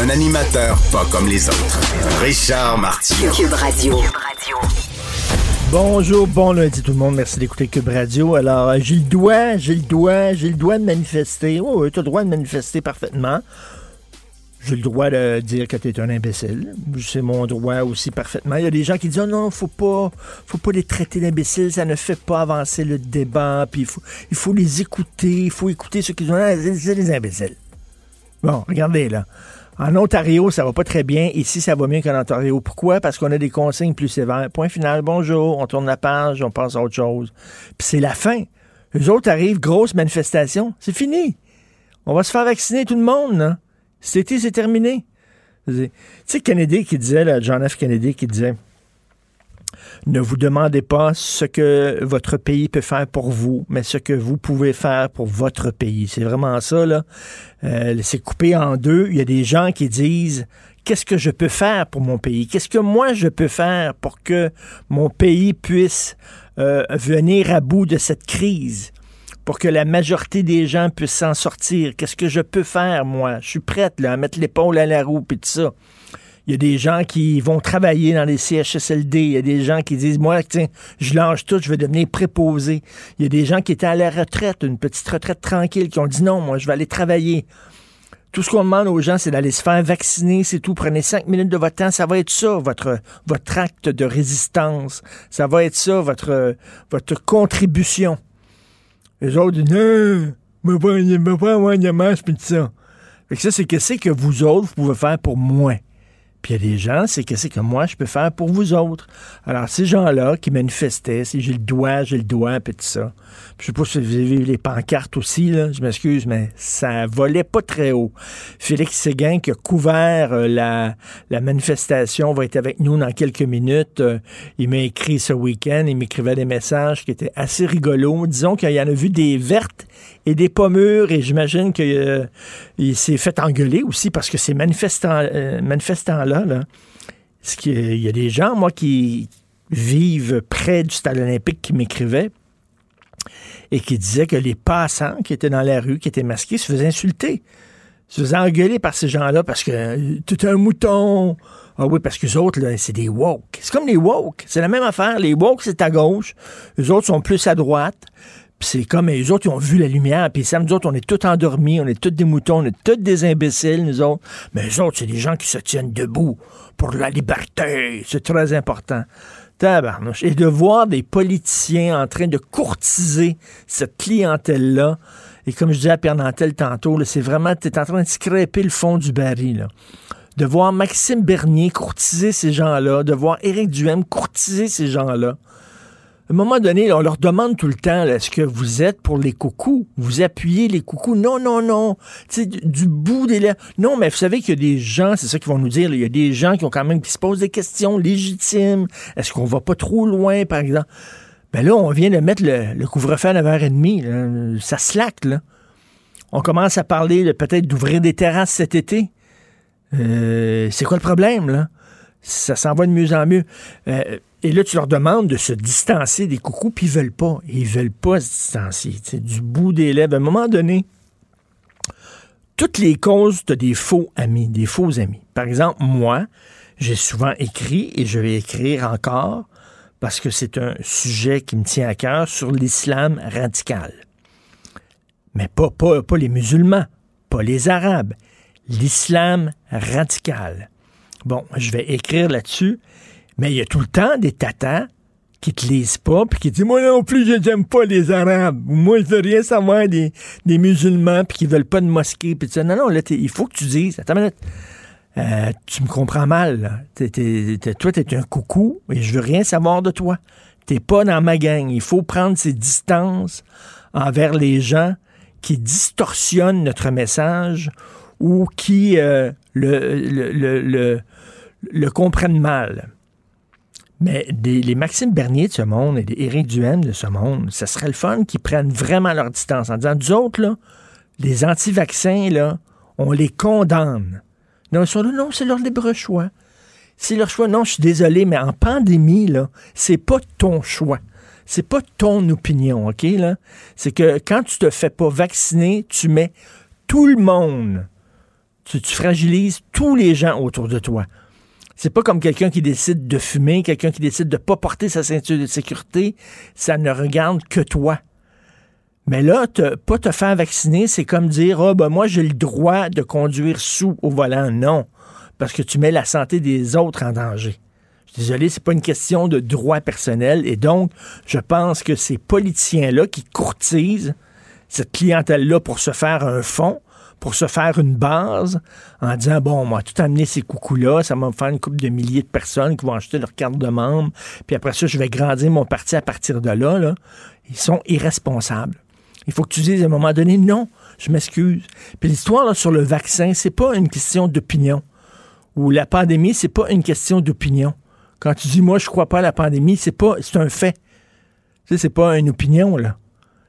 Un animateur pas comme les autres. Richard Martineau. Cube Radio. Bonjour, bon lundi tout le monde. Merci d'écouter Cube Radio. Alors, euh, j'ai le droit, j'ai le droit, j'ai le droit de manifester. Oh, oui, tu as le droit de manifester parfaitement. J'ai le droit de dire que tu es un imbécile. C'est mon droit aussi parfaitement. Il y a des gens qui disent oh non, faut pas, faut pas les traiter d'imbéciles, ça ne fait pas avancer le débat. Puis il faut, il faut les écouter, il faut écouter ceux qui disent c'est c'est des imbéciles. Bon, regardez là. En Ontario, ça va pas très bien. Ici, ça va mieux qu'en Ontario. Pourquoi? Parce qu'on a des consignes plus sévères. Point final, bonjour, on tourne la page, on passe à autre chose. Puis c'est la fin. Les autres arrivent, grosse manifestation. C'est fini. On va se faire vacciner tout le monde, là. Été, c'est terminé. Tu sais, Kennedy qui disait, là, John F. Kennedy qui disait ne vous demandez pas ce que votre pays peut faire pour vous, mais ce que vous pouvez faire pour votre pays. C'est vraiment ça, là. Euh, c'est coupé en deux. Il y a des gens qui disent qu'est-ce que je peux faire pour mon pays? Qu'est-ce que moi je peux faire pour que mon pays puisse euh, venir à bout de cette crise? Pour que la majorité des gens puissent s'en sortir. Qu'est-ce que je peux faire, moi? Je suis prête là, à mettre l'épaule à la roue et tout ça. Il y a des gens qui vont travailler dans les CHSLD. Il y a des gens qui disent, moi, tiens, je lâche tout, je vais devenir préposé. Il y a des gens qui étaient à la retraite, une petite retraite tranquille, qui ont dit, non, moi, je vais aller travailler. Tout ce qu'on demande aux gens, c'est d'aller se faire vacciner, c'est tout. Prenez cinq minutes de votre temps. Ça va être ça, votre, votre acte de résistance. Ça va être ça, votre, votre contribution. Les autres disent, non, mais pas, mais pas tout ça. Fait que ça, c'est qu'est-ce que vous autres, vous pouvez faire pour moi. Puis il y a des gens, c'est qu'est-ce que moi je peux faire pour vous autres. Alors ces gens-là qui manifestaient, si j'ai le doigt, j'ai le doigt, puis tout ça. Puis, je sais pas si vous avez vu les pancartes aussi, je m'excuse, mais ça volait pas très haut. Félix Séguin qui a couvert euh, la, la manifestation va être avec nous dans quelques minutes. Euh, il m'a écrit ce week-end, il m'écrivait des messages qui étaient assez rigolos. Disons qu'il y en a vu des vertes et des pommures, et j'imagine qu'il euh, s'est fait engueuler aussi parce que ces manifestants, euh, manifestants-là, là, ce qui- il y a des gens, moi, qui vivent près du stade olympique qui m'écrivaient et qui disaient que les passants qui étaient dans la rue, qui étaient masqués, se faisaient insulter. Se faisaient engueuler par ces gens-là parce que euh, tout un mouton. Ah oui, parce que les autres, là, c'est des woke. C'est comme les woke. C'est la même affaire. Les woke, c'est à gauche. Les autres sont plus à droite. C'est comme les autres, ils ont vu la lumière. Puis ça, nous autres, on est tous endormis, on est tous des moutons, on est tous des imbéciles, nous autres. Mais les autres, c'est des gens qui se tiennent debout pour la liberté. C'est très important. Tabarnouche. Et de voir des politiciens en train de courtiser cette clientèle-là. Et comme je disais à Pierre Nantel tantôt, c'est vraiment, tu es en train de scraper le fond du baril. De voir Maxime Bernier courtiser ces gens-là, de voir Éric Duhem courtiser ces gens-là. Un moment donné, on leur demande tout le temps, est-ce que vous êtes pour les coucous? Vous appuyez les coucous? Non, non, non. Tu sais, du, bout des lèvres. Non, mais vous savez qu'il y a des gens, c'est ça qu'ils vont nous dire, il y a des gens qui ont quand même, qui se posent des questions légitimes. Est-ce qu'on va pas trop loin, par exemple? Ben là, on vient de mettre le, couvre-feu à 9h30. là. Ça slack, là. On commence à parler peut-être d'ouvrir des terrasses cet été. Euh, c'est quoi le problème, là? Ça s'en va de mieux en mieux. Euh, et là, tu leur demandes de se distancer des coucous, puis ils veulent pas. Ils veulent pas se distancier. sais, du bout des lèvres. À un moment donné, toutes les causes, tu des faux amis, des faux amis. Par exemple, moi, j'ai souvent écrit et je vais écrire encore parce que c'est un sujet qui me tient à cœur sur l'islam radical. Mais pas, pas les musulmans, pas les arabes, l'islam radical. Bon, je vais écrire là-dessus, mais il y a tout le temps des tatas qui te lisent pas, puis qui disent Moi non plus, je n'aime pas les Arabes. Moi, je veux rien savoir des, des musulmans, puis qui veulent pas de mosquée. Puis tu Non, non, là, il faut que tu dises Attends une. Euh, tu me comprends mal. Là. T'es, t'es, toi, tu es un coucou et je veux rien savoir de toi. T'es pas dans ma gang. Il faut prendre ses distances envers les gens qui distorsionnent notre message ou qui euh, le, le, le, le, comprennent mal. Mais les Maxime Bernier de ce monde et les Éric Duhem de ce monde, ce serait le fun qu'ils prennent vraiment leur distance en disant, nous autres, là, les anti-vaccins, là, on les condamne. Non, non, c'est leur libre choix. C'est leur choix. Non, je suis désolé, mais en pandémie, là, c'est pas ton choix. C'est pas ton opinion, OK, là? C'est que quand tu te fais pas vacciner, tu mets tout le monde. Tu fragilises tous les gens autour de toi. C'est pas comme quelqu'un qui décide de fumer, quelqu'un qui décide de pas porter sa ceinture de sécurité. Ça ne regarde que toi. Mais là, te, pas te faire vacciner, c'est comme dire, oh, ben moi, j'ai le droit de conduire sous au volant. Non, parce que tu mets la santé des autres en danger. Je suis désolé, c'est pas une question de droit personnel. Et donc, je pense que ces politiciens-là qui courtisent cette clientèle-là pour se faire un fonds, pour se faire une base, en disant, bon, moi, tout amener ces coucous-là, ça va me faire une couple de milliers de personnes qui vont acheter leur carte de membre, puis après ça, je vais grandir mon parti à partir de là. Ils sont irresponsables. Il faut que tu dises à un moment donné, non, je m'excuse. Puis l'histoire sur le vaccin, c'est pas une question d'opinion. Ou la pandémie, c'est pas une question d'opinion. Quand tu dis, moi, je crois pas à la pandémie, c'est pas, c'est un fait. Tu sais, c'est pas une opinion, là.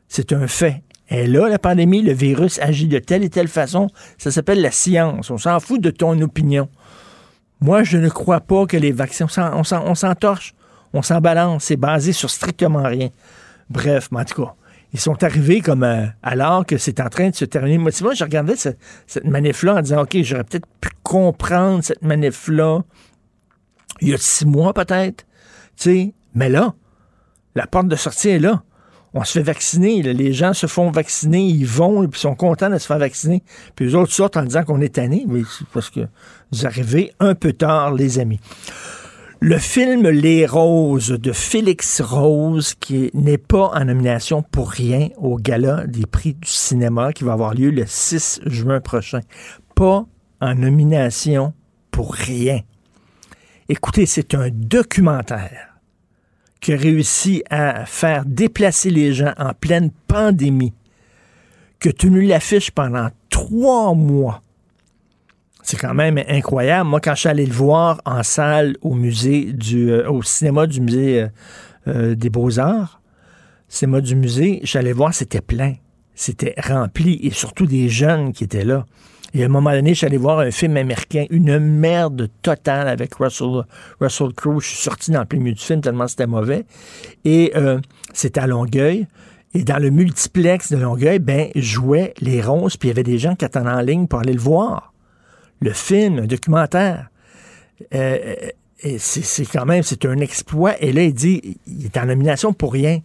C'est un fait. Et là, la pandémie, le virus agit de telle et telle façon. Ça s'appelle la science. On s'en fout de ton opinion. Moi, je ne crois pas que les vaccins, on s'en torche, on s'en balance. C'est basé sur strictement rien. Bref, mais en tout cas, ils sont arrivés comme euh, alors que c'est en train de se terminer. Moi, moi je regardais cette, manif-là en disant, OK, j'aurais peut-être pu comprendre cette manif-là il y a six mois peut-être. Tu sais, mais là, la porte de sortie est là. On se fait vacciner. Les gens se font vacciner, ils vont, et sont contents de se faire vacciner. Puis les autres sortent en disant qu'on est tanné. Mais c'est parce que vous arrivez un peu tard, les amis. Le film Les Roses de Félix Rose, qui n'est pas en nomination pour rien au gala des prix du cinéma qui va avoir lieu le 6 juin prochain. Pas en nomination pour rien. Écoutez, c'est un documentaire qui a réussi à faire déplacer les gens en pleine pandémie, qui a tenu l'affiche pendant trois mois c'est quand même incroyable. Moi, quand je suis allé le voir en salle au musée du, euh, au cinéma du musée euh, euh, des Beaux-Arts, cinéma du musée, j'allais voir, c'était plein. C'était rempli et surtout des jeunes qui étaient là. Et à un moment donné, j'allais voir un film américain, une merde totale avec Russell, Russell Crowe. Je suis sorti dans le plein milieu du film tellement c'était mauvais. Et c'était à Longueuil. Et dans le multiplex de Longueuil, ben, jouaient les ronces, puis il y avait des gens qui attendaient en ligne pour aller le voir le film, un documentaire. Euh, c'est quand même, c'est un exploit. Et là, il dit, il est en nomination pour rien.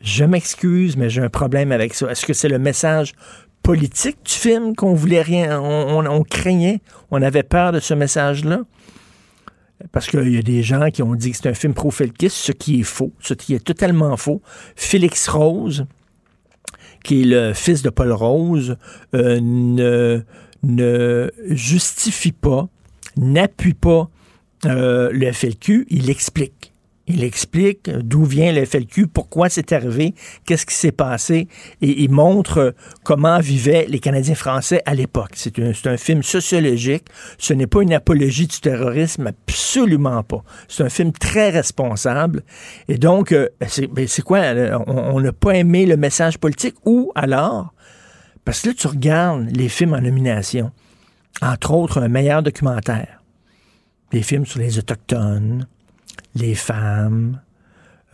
Je m'excuse, mais j'ai un problème avec ça. Est-ce que c'est le message politique du film qu'on voulait rien, on, craignait, on avait peur de ce message-là? Parce qu'il y a des gens qui ont dit que c'est un film pro-Felkis, ce qui est faux, ce qui est totalement faux. Félix Rose, qui est le fils de Paul Rose, euh, ne justifie pas, n'appuie pas euh, le FLQ, il explique. Il explique d'où vient le FLQ, pourquoi c'est arrivé, qu'est-ce qui s'est passé, et il montre comment vivaient les Canadiens français à l'époque. C'est un, film sociologique, ce n'est pas une apologie du terrorisme, absolument pas. C'est un film très responsable, et donc, euh, ben, c'est quoi, on n'a pas aimé le message politique, ou alors, parce que là, tu regardes les films en nomination, entre autres un meilleur documentaire, les films sur les Autochtones, les femmes,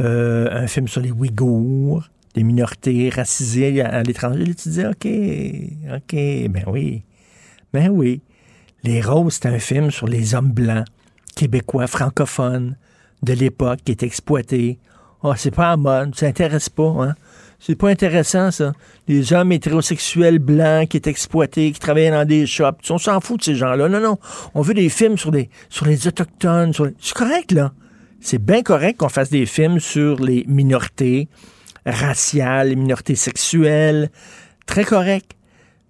euh, un film sur les Ouïghours, les minorités racisées à, l'étranger. Tu dis, OK, OK, ben oui, ben oui. Les Roses, c'est un film sur les hommes blancs, québécois, francophones de l'époque qui est exploité. oh, c'est pas à mode, ça t'intéresse pas, hein? C'est pas intéressant, ça. Les hommes hétérosexuels blancs qui étaient exploités, qui travaillaient dans des shops. On s'en fout de ces gens-là. Non, non. On veut des films sur, des, sur les Autochtones. C'est correct, là. C'est bien correct qu'on fasse des films sur les minorités raciales, les minorités sexuelles. Très correct.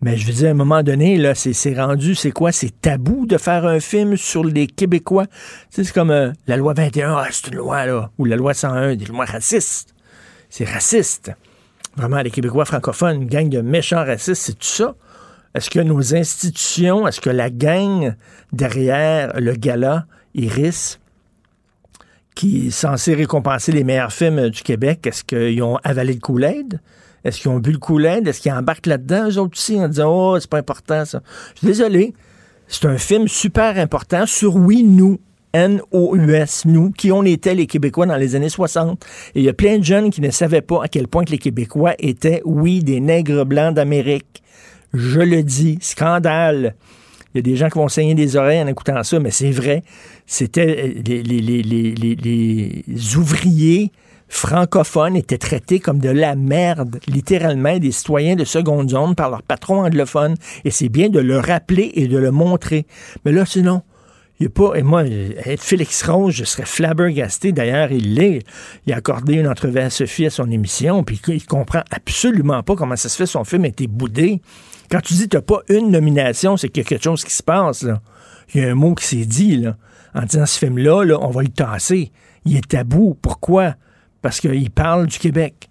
Mais je veux dire, à un moment donné, là, c'est rendu, c'est quoi? C'est tabou de faire un film sur les Québécois. c'est comme euh, la loi 21, ah, c'est une loi, là. Ou la loi 101, des lois racistes. C'est raciste. Vraiment, les Québécois francophones, une gang de méchants racistes, c'est tout ça? Est-ce que nos institutions, est-ce que la gang derrière le gala Iris, qui est censé récompenser les meilleurs films du Québec, est-ce qu'ils ont avalé le Kool-Aid? Est-ce qu'ils ont bu le coulet? Est-ce qu'ils embarquent là-dedans, eux autres aussi, en disant Oh, c'est pas important, ça? Je suis désolé. C'est un film super important sur Oui, nous. N-O-U-S, nous, qui on était les Québécois dans les années 60. Et il y a plein de jeunes qui ne savaient pas à quel point que les Québécois étaient, oui, des nègres blancs d'Amérique. Je le dis, scandale. Il y a des gens qui vont saigner des oreilles en écoutant ça, mais c'est vrai. C'était les, les, les, les ouvriers francophones étaient traités comme de la merde, littéralement, des citoyens de seconde zone par leur patron anglophone. Et c'est bien de le rappeler et de le montrer. Mais là, sinon, il a pas, et moi, être Félix Rose, je serais flabbergasté. D'ailleurs, il l'est. Il a accordé une entrevue à Sophie à son émission, puis il comprend absolument pas comment ça se fait son film a été boudé. Quand tu dis tu pas une nomination, c'est quelque chose qui se passe, là. Il y a un mot qui s'est dit, là. En disant ce film-là, là, on va le tasser. Il est tabou. Pourquoi? parce qu'il parle du Québec.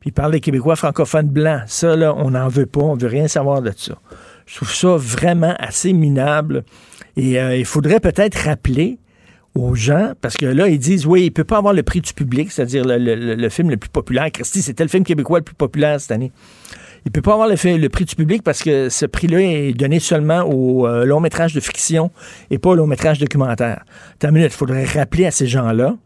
Puis il parle des Québécois francophones blancs. Ça, là, on n'en veut pas. On veut rien savoir de ça. Je trouve ça vraiment assez minable. Et euh, il faudrait peut-être rappeler aux gens, parce que là, ils disent, oui, il ne peut pas avoir le prix du public, c'est-à-dire le, film le plus populaire. Christy, c'était le film québécois le plus populaire cette année. Il peut pas avoir le, le, prix du public parce que ce prix-là est donné seulement au euh, long métrage de fiction et pas au long métrage documentaire. T'as il faudrait rappeler à ces gens-là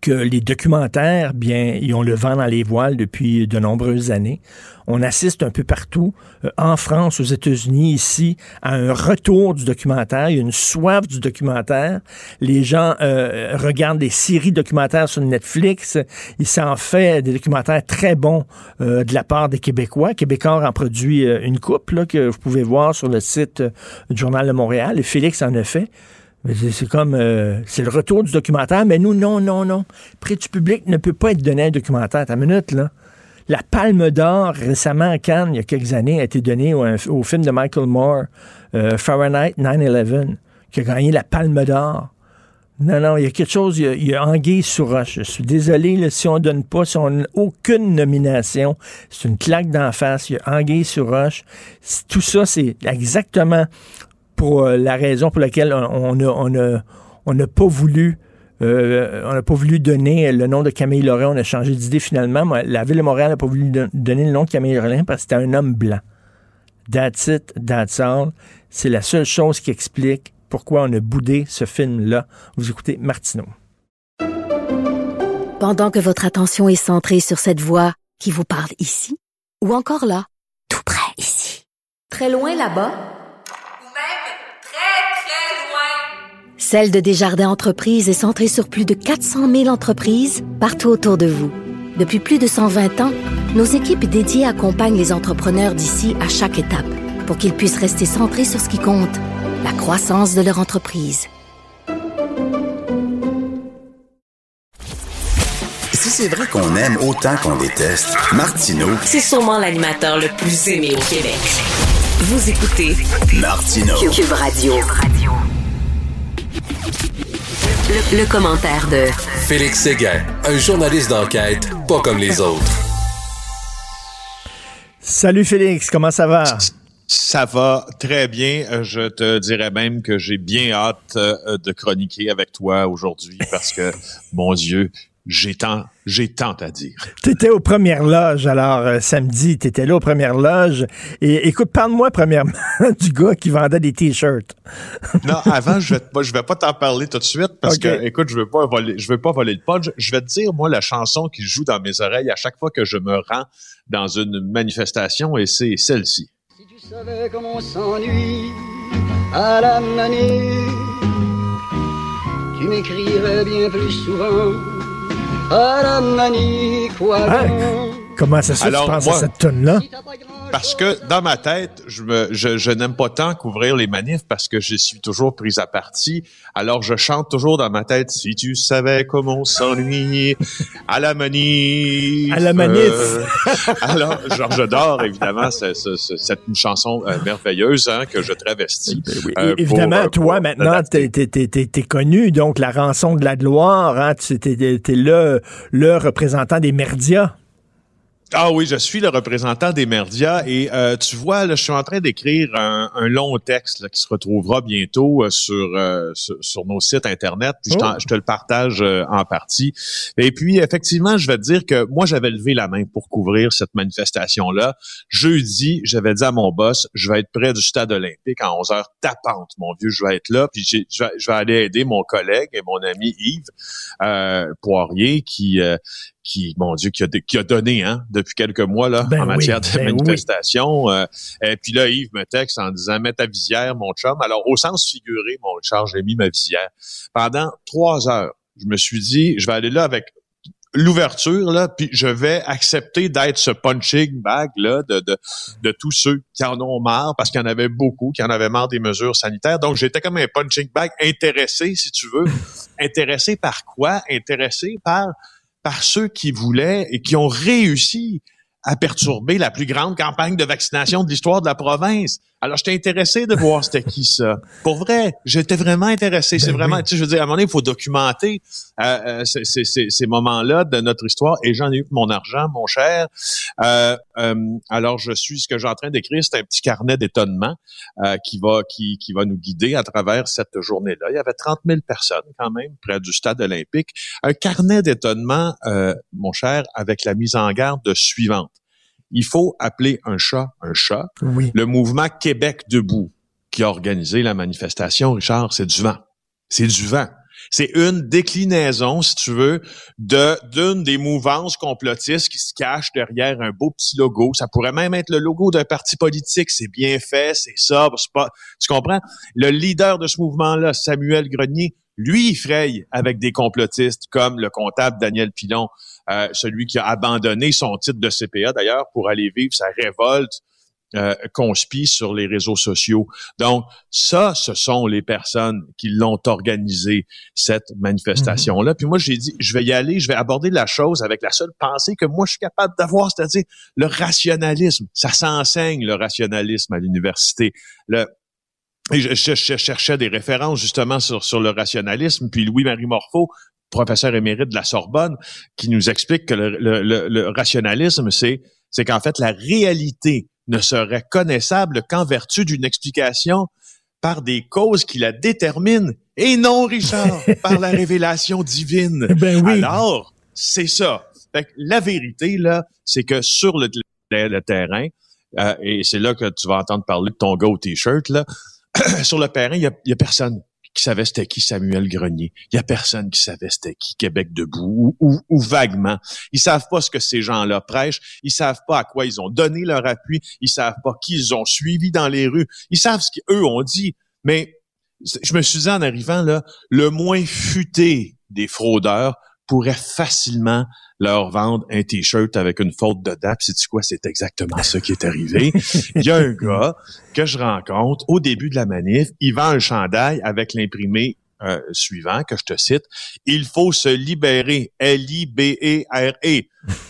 que les documentaires, bien, ils ont le vent dans les voiles depuis de nombreuses années. On assiste un peu partout, euh, en France, aux États-Unis, ici, à un retour du documentaire. Il y a une soif du documentaire. Les gens euh, regardent des séries documentaires sur Netflix. Il s'en fait des documentaires très bons euh, de la part des Québécois. Québécois en produit une coupe là, que vous pouvez voir sur le site du Journal de Montréal. Et Félix en a fait. C'est comme, euh, c'est le retour du documentaire, mais nous, non, non, non. Prix du public ne peut pas être donné à un documentaire. Ta minute, là. La Palme d'Or, récemment à Cannes, il y a quelques années, a été donnée au, film de Michael Moore, euh, Fahrenheit 9-11, qui a gagné la Palme d'Or. Non, non, il y a quelque chose, il y a, anguille sur roche. Je suis désolé, si on ne donne pas, si on n'a aucune nomination, c'est une claque d'en face, il y a anguille sur roche. Tout ça, c'est exactement pour euh, la raison pour laquelle on n'a pas voulu euh, on n'a pas voulu donner le nom de Camille Lorrain. On a changé d'idée finalement. La ville de Montréal n'a pas voulu donner le nom de Camille Lorrain parce que c'était un homme blanc. That's it, that's all. C'est la seule chose qui explique pourquoi on a boudé ce film-là. Vous écoutez Martineau. Pendant que votre attention est centrée sur cette voix qui vous parle ici, ou encore là, tout près ici, très loin là-bas, Celle de Desjardins Entreprises est centrée sur plus de 400 000 entreprises partout autour de vous. Depuis plus de 120 ans, nos équipes dédiées accompagnent les entrepreneurs d'ici à chaque étape pour qu'ils puissent rester centrés sur ce qui compte, la croissance de leur entreprise. Si c'est vrai qu'on aime autant qu'on déteste, Martineau, c'est sûrement l'animateur le plus aimé au Québec. Vous écoutez Martineau. Cube Radio. Le, commentaire de Félix Séguin, un journaliste d'enquête pas comme les autres. Salut Félix, comment ça va? Ça va très bien. Je te dirais même que j'ai bien hâte euh, de chroniquer avec toi aujourd'hui parce que, mon Dieu, j'ai tant, j'ai tant à dire. Tu étais aux premières loges, alors euh, samedi, tu étais là aux premières loges. Et écoute, parle-moi premièrement du gars qui vendait des t-shirts. non, avant, je vais, je vais pas t'en parler tout de suite parce que, écoute, je veux pas voler, je veux pas voler le punch. Je vais te dire, moi, la chanson qui joue dans mes oreilles à chaque fois que je me rends dans une manifestation et c'est celle-ci. Si tu savais comment s'ennuie à la manée, tu m'écrirais bien plus souvent Comment ça se fait que tu penses à cette tonne-là? Parce que dans ma tête, je, me, je, je n'aime pas tant couvrir les manifs parce que je suis toujours pris à partie. Alors je chante toujours dans ma tête si tu savais comment on s'ennuie à la manif. À la manif. Euh, alors Georges Dor, évidemment, c'est, c'est, c'est une chanson euh, merveilleuse hein, que je travestis. Ben euh, Évidemment, pour, toi, maintenant, t'es, t'es, t'es, t'es connu, donc la rançon de la gloire, hein, tu t'es, le, le représentant des merdias. Ah oui, je suis le représentant des médias et euh, tu vois, là, je suis en train d'écrire un, un long texte là, qui se retrouvera bientôt euh, sur, euh, sur sur nos sites internet. Puis je, t'en- Oh. je te le partage euh, en partie. Et puis effectivement, je vais te dire que moi j'avais levé la main pour couvrir cette manifestation là. Jeudi, j'avais dit à mon boss, je vais être près du stade olympique à 11 heures tapante, mon vieux, je vais être là. Puis je vais, je vais aller aider mon collègue et mon ami Yves euh, Poirier qui euh, qui, mon Dieu, qui a, qui a donné hein, depuis quelques mois là, Ben en oui, matière de ben oui. manifestation. euh, et puis là, Yves me texte en disant Mets ta visière, mon chum. Alors, au sens figuré, mon Richard, j'ai mis ma visière. Pendant trois heures, je me suis dit, je vais aller là avec l'ouverture, là, puis je vais accepter d'être ce punching bag là de, de, de tous ceux qui en ont marre, parce qu'il y en avait beaucoup, qui en avaient marre des mesures sanitaires. Donc, j'étais comme un punching bag intéressé, si tu veux. intéressé par quoi? Intéressé par par ceux qui voulaient et qui ont réussi à perturber la plus grande campagne de vaccination de l'histoire de la province. Alors, j'étais intéressé de voir c'était qui ça. Pour vrai, j'étais vraiment intéressé. c'est Ben vraiment, oui. tu sais, je veux dire, à un moment donné, il faut documenter euh, euh, ces, ces- ces- ces moments-là de notre histoire. Et j'en ai eu mon argent, mon cher. Euh, euh, alors, je suis, ce que j'ai en train d'écrire, c'est un petit carnet d'étonnement euh, qui va qui, qui va nous guider à travers cette journée-là. Il y avait 30 000 personnes quand même près du stade olympique. Un carnet d'étonnement, euh, mon cher, avec la mise en garde suivante. Il faut appeler un chat un chat. Oui. Le mouvement Québec debout qui a organisé la manifestation, Richard, c'est du vent. C'est du vent. C'est une déclinaison, si tu veux, de d'une des mouvances complotistes qui se cachent derrière un beau petit logo. Ça pourrait même être le logo d'un parti politique. C'est bien fait, c'est c'est pas. Tu comprends? Le leader de ce mouvement-là, Samuel Grenier, lui, il fraye avec des complotistes comme le comptable Daniel Pilon, euh, celui qui a abandonné son titre de CPA d'ailleurs pour aller vivre sa révolte euh, conspi sur les réseaux sociaux. Donc, ça, ce sont les personnes qui l'ont organisé, cette manifestation-là. Puis moi, j'ai dit, je vais y aller, je vais aborder la chose avec la seule pensée que moi, je suis capable d'avoir, c'est-à-dire le rationalisme. Ça s'enseigne, le rationalisme, à l'université. Le, et je, je- je cherchais des références justement sur, sur le rationalisme. Puis Louis-Marie Morceau, professeur émérite de la Sorbonne, qui nous explique que le, le- le- le rationalisme, c'est, c'est qu'en fait, la réalité ne serait connaissable qu'en vertu d'une explication par des causes qui la déterminent. Et non, Richard, par la révélation divine. Ben oui. Alors, c'est ça. Fait que la vérité, là, c'est que sur le, terrain, euh, et c'est là que tu vas entendre parler de ton gars au T-shirt, là, sur le terrain, il y a, personne qui savait c'était qui Samuel Grenier. Il y a personne qui savait c'était qui Québec debout ou, ou, ou vaguement. Ils savent pas ce que ces gens-là prêchent. Ils savent pas à quoi ils ont donné leur appui. Ils savent pas qui ils ont suivi dans les rues. Ils savent ce qu'eux ont dit. Mais je me suis dit en arrivant là, le moins futé des fraudeurs pourrait facilement leur vendre un t-shirt avec une faute dedans. Puis sais-tu quoi? C'est exactement ça qui est arrivé. Il y a un gars que je rencontre au début de la manif. Il vend un chandail avec l'imprimé euh, suivant que je te cite. Il faut se libérer. L-I-B-E-R-E.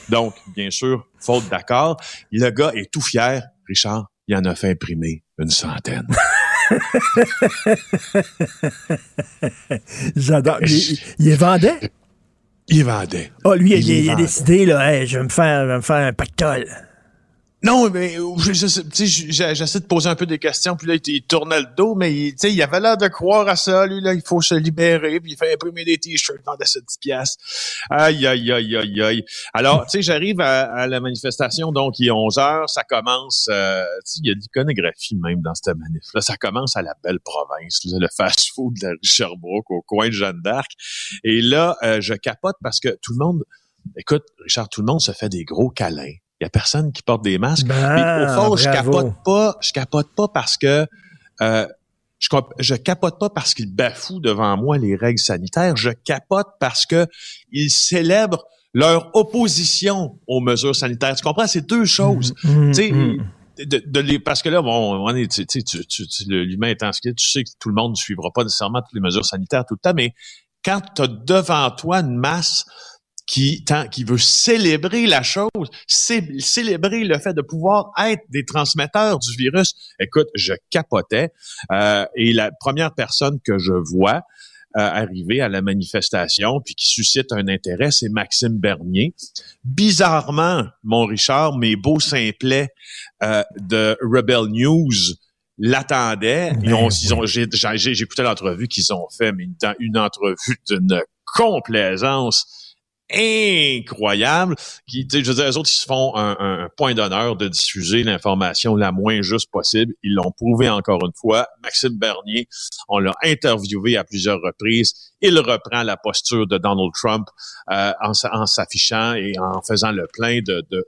Donc, bien sûr, faute d'accord. Le gars est tout fier. Richard, il en a fait imprimer une centaine. J'adore. Il, il les vendait? Il vendait. Ah, lui, il, Il il a décidé, là, Hey, je vais me faire, je vais me faire un pactole. Non, mais j'essaie de poser un peu des questions, puis là, il, tournait le dos, mais il, il avait l'air de croire à ça, lui, là, il faut se libérer, puis il fait imprimer des t-shirts, vendait ça 10 piastres. Aïe, aïe, aïe, aïe, aïe. Alors, tu sais, j'arrive à, la manifestation, donc il est 11 heures, ça commence, euh, il y a de l'iconographie même dans cette manif là ça commence à la belle province, là, le fast-food de la Sherbrooke, au coin de Jeanne d'Arc, et là, euh, je capote parce que tout le monde, écoute, Richard, tout le monde se fait des gros câlins. Il y a personne qui porte des masques. Ben, au fond, je capote pas, je capote pas parce que euh, je, capote pas parce qu'il bafoue devant moi les règles sanitaires. Je capote parce que il célèbre leur opposition aux mesures sanitaires. Tu comprends? C'est deux choses. Tu sais, de, de les, parce que là, bon, on est, tu, tu, tu, tu- l'humain étant ce qu'il est, tu sais que tout le monde ne suivra pas nécessairement toutes les mesures sanitaires tout le temps, mais quand tu as devant toi une masse qui, tant- qui veut célébrer la chose, cé- célébrer le fait de pouvoir être des transmetteurs du virus, écoute, je capotais. Euh, et la première personne que je vois euh, arriver à la manifestation, puis qui suscite un intérêt, c'est Maxime Bernier. Bizarrement, mon Richard, mes beaux simplets euh, de Rebel News l'attendaient. Ils ont, ils ont, j'ai, j'ai- j'écoutais l'entrevue qu'ils ont fait, mais une entrevue d'une complaisance incroyable. Qui, je veux dire, autres, ils se font un point d'honneur de diffuser l'information la moins juste possible. Ils l'ont prouvé encore une fois. Maxime Bernier, on l'a interviewé à plusieurs reprises. Il reprend la posture de Donald Trump euh, en, s'a- en s'affichant et en faisant le plein de, de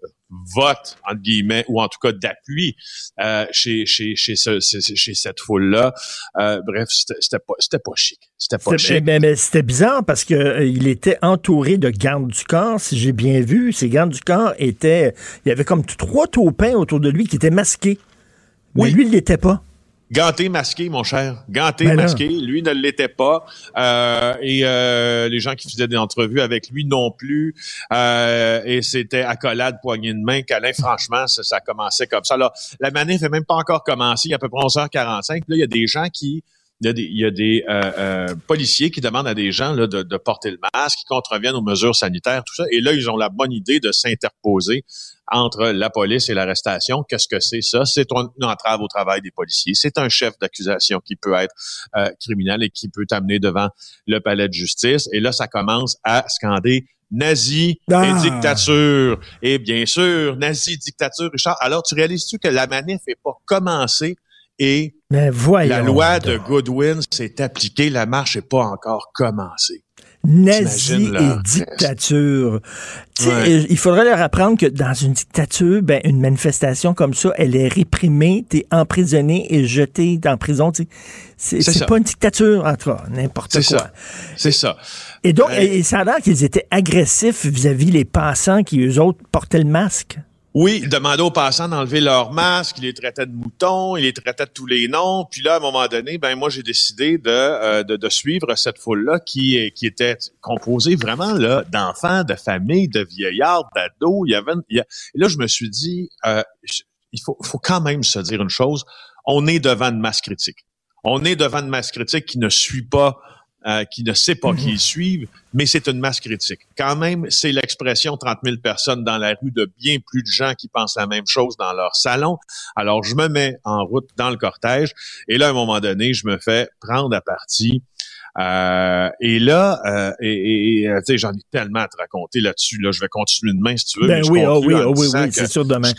votes, entre guillemets, ou en tout cas d'appui euh, chez, chez, chez, ce- chez, chez cette foule-là. Euh, bref, c'était pas, c'était pas chic. C'était pas chic. ben, c'était bizarre parce que euh, il était entouré de gardes du corps, si j'ai bien vu. Ces gardes du corps étaient. Il y avait comme trois taupins autour de lui qui étaient masqués. Mais Oui. lui, il l'était pas. Ganté masqué, mon cher. Ganté Ben masqué. Lui ne l'était pas. Euh, et euh, les gens qui faisaient des entrevues avec lui non plus. Euh, et c'était accolade, poignée de main. Câlin, franchement, ça, ça commençait comme ça. Alors, la manif n'est même pas encore commencé. Il y a à peu près 11h45. Puis là, il y a des gens qui... Il y a des, il y a des euh, euh, policiers qui demandent à des gens là, de, de porter le masque, qui contreviennent aux mesures sanitaires, tout ça. Et là, ils ont la bonne idée de s'interposer entre la police et l'arrestation. Qu'est-ce que c'est ça? C'est une entrave au travail des policiers. C'est un chef d'accusation qui peut être euh, criminel et qui peut t'amener devant le palais de justice. Et là, ça commence à scander nazi Ah. et dictature. Et bien sûr, nazi, dictature, Richard. Alors, tu réalises-tu que la manif n'est pas commencée et Mais voyons. la loi de. Goodwin s'est appliquée, la marche n'est pas encore commencée. Nazi et dictature. Tu sais, Ouais. euh, Il faudrait leur apprendre que dans une dictature, ben, une manifestation comme ça, elle est réprimée, t'es emprisonné et jeté en prison. C'est pas une dictature, en tout cas, n'importe C'est quoi. ça. C'est ça. Et donc, Ouais. et- et ça a l'air qu'ils étaient agressifs vis-à-vis les passants qui, eux autres, portaient le masque. Oui, il demandait aux passants d'enlever leur masque, il les traitait de moutons, il les traitait de tous les noms. Puis là, à un moment donné, ben moi, j'ai décidé de, euh, de, suivre cette foule-là qui, qui était composée vraiment là d'enfants, de familles, de vieillards, d'ados. Il y avait, il y a- et là, je me suis dit, euh, il faut, faut quand même se dire une chose. On est devant une masse critique. On est devant une masse critique qui ne suit pas, euh, qui ne sait pas qui ils suivent, mais c'est une masse critique. Quand même, c'est l'expression 30 000 personnes dans la rue de bien plus de gens qui pensent la même chose dans leur salon. Alors, je me mets en route dans le cortège et là, à un moment donné, je me fais prendre à partie. Euh, et là, euh, et, et- euh, tu sais, j'en ai tellement à te raconter là-dessus. Là, je vais continuer demain si tu veux. Ben oui, oh oui, oh oui, oui, c'est sûr demain. je,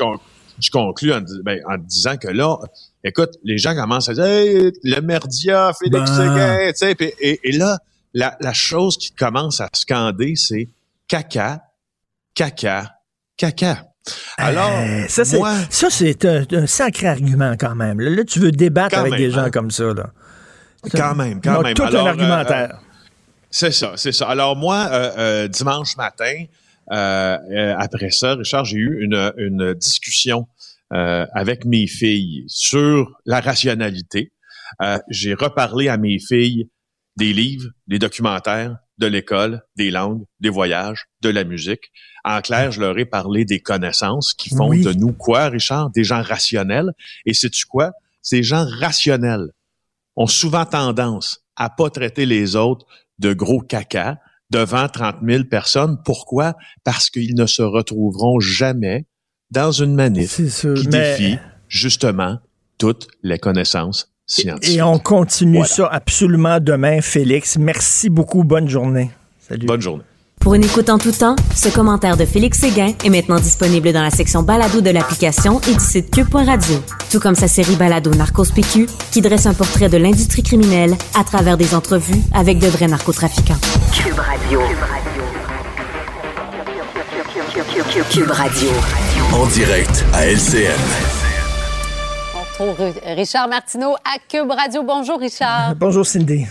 je conclus en, ben, en disant que là, écoute, les gens commencent à dire hey, le merdia, Félix Ben. Séguin, tu sais, puis- et, et là, la, la chose qui commence à scander, c'est caca, caca, caca. Alors, Euh, ça, c'est, moi, ça, c'est un, un sacré argument quand même. Là, là, tu veux débattre avec même, des gens hein. comme ça. Là. quand même, quand même. tout Alors, un euh, argumentaire. C'est ça, c'est ça. Alors moi, euh, euh, dimanche matin, euh, euh, après ça, Richard, j'ai eu une, une discussion euh, avec mes filles sur la rationalité. Euh, j'ai reparlé à mes filles des livres, des documentaires, de l'école, des langues, des voyages, de la musique. En clair, je leur ai parlé des connaissances qui font Oui. de nous quoi, Richard? Des gens rationnels. Et sais-tu quoi? Ces gens rationnels ont souvent tendance à pas traiter les autres de gros caca devant 30 000 personnes. Pourquoi? Parce qu'ils ne se retrouveront jamais dans une manif sûr. qui mais- défie justement toutes les connaissances scientifiques. Et on continue Voilà. ça absolument demain, Félix. Merci beaucoup. Bonne journée. Salut. Bonne journée. Pour une écoute en tout temps, ce commentaire de Félix Séguin est maintenant disponible dans la section balado de l'application et du site cube.radio. Tout comme sa série balado Narcos PQ, qui dresse un portrait de l'industrie criminelle à travers des entrevues avec de vrais narcotrafiquants. Cube Radio. Cube Radio. En direct à LCN. On retrouve Richard Martineau à Cube Radio. Bonjour, Richard. Bonjour, Cindy.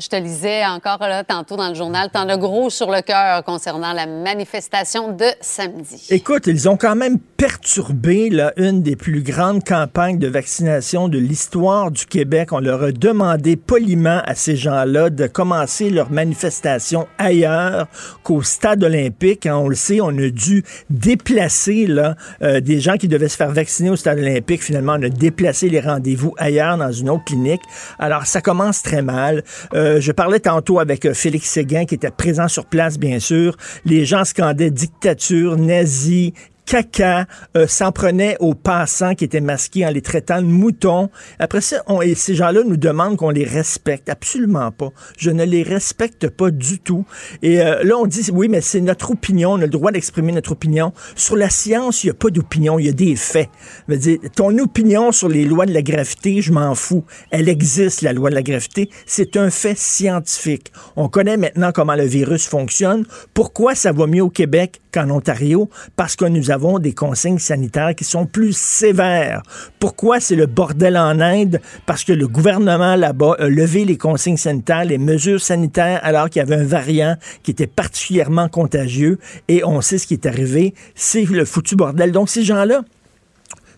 Je te lisais encore là, tantôt dans le journal, t'en as gros sur le cœur concernant la manifestation de samedi. Écoute, ils ont quand même perturbé là, une des plus grandes campagnes de vaccination de l'histoire du Québec. On leur a demandé poliment à ces gens-là de commencer leur manifestation ailleurs qu'au stade olympique. Hein, on le sait, on a dû déplacer là, euh, des gens qui devaient se faire vacciner au stade olympique. Finalement, on a déplacé les rendez-vous ailleurs dans une autre clinique. Alors, ça commence très mal. Euh, je parlais tantôt avec euh, Félix Séguin, qui était présent sur place, bien sûr. Les gens scandaient dictature, nazi, caca, euh, s'en prenait aux passants qui étaient masqués en les traitant de moutons. Après ça, ces gens-là nous demandent qu'on les respecte. Absolument pas. Je ne les respecte pas du tout. Et euh, là, on dit, oui, mais c'est notre opinion. On a le droit d'exprimer notre opinion. Sur la science, il n'y a pas d'opinion, il y a des faits. Je veux dire, ton opinion sur les lois de la gravité, je m'en fous. Elle existe, la loi de la gravité. C'est un fait scientifique. On connaît maintenant comment le virus fonctionne. Pourquoi ça va mieux au Québec qu'en Ontario? Parce que nous avons des consignes sanitaires qui sont plus sévères. Pourquoi c'est le bordel en Inde? Parce que le gouvernement là-bas a levé les consignes sanitaires, les mesures sanitaires, alors qu'il y avait un variant qui était particulièrement contagieux. Et on sait ce qui est arrivé. C'est le foutu bordel. Donc, ces gens-là,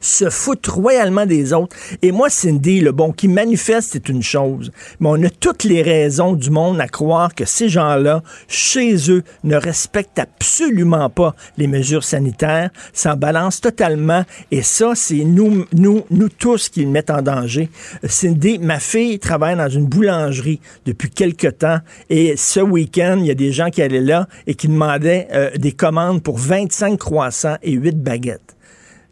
se foutent royalement des autres. Et moi, Cindy, le bon, qui manifeste, c'est une chose. Mais on a toutes les raisons du monde à croire que ces gens-là, chez eux, ne respectent absolument pas les mesures sanitaires, s'en balancent totalement. Et ça, c'est nous, nous, nous tous qui le mettent en danger. Cindy, ma fille travaille dans une boulangerie depuis quelque temps. Et ce week-end, il y a des gens qui allaient là et qui demandaient euh, des commandes pour 25 croissants et 8 baguettes.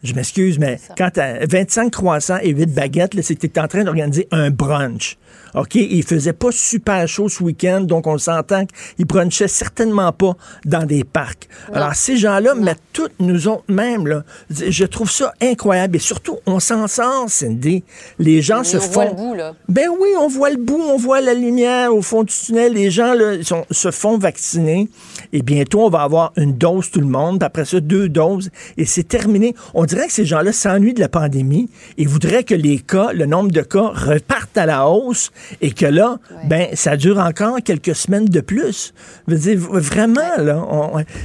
Je m'excuse, mais quand tu as 25 croissants et 8 baguettes, c'est que tu es en train d'organiser un brunch. OK? Il faisait pas super chaud ce week-end, donc on s'entend qu'ils brunchaient certainement pas dans des parcs. Alors, ces gens-là mettent toutes nous autres même, là. Je trouve ça incroyable. Et surtout, on s'en sort, Cindy. Les gens se on font. Voit le bout, là. Ben oui, on voit le bout, on voit la lumière au fond du tunnel. Les gens, là, sont, se font vacciner. Et bientôt, on va avoir une dose tout le monde. Après ça, deux doses. Et c'est terminé. On dirait que ces gens-là s'ennuient de la pandémie et voudraient que les cas, le nombre de cas repartent à la hausse et que là, ben, ça dure encore quelques semaines de plus. Je veux dire, vraiment, là,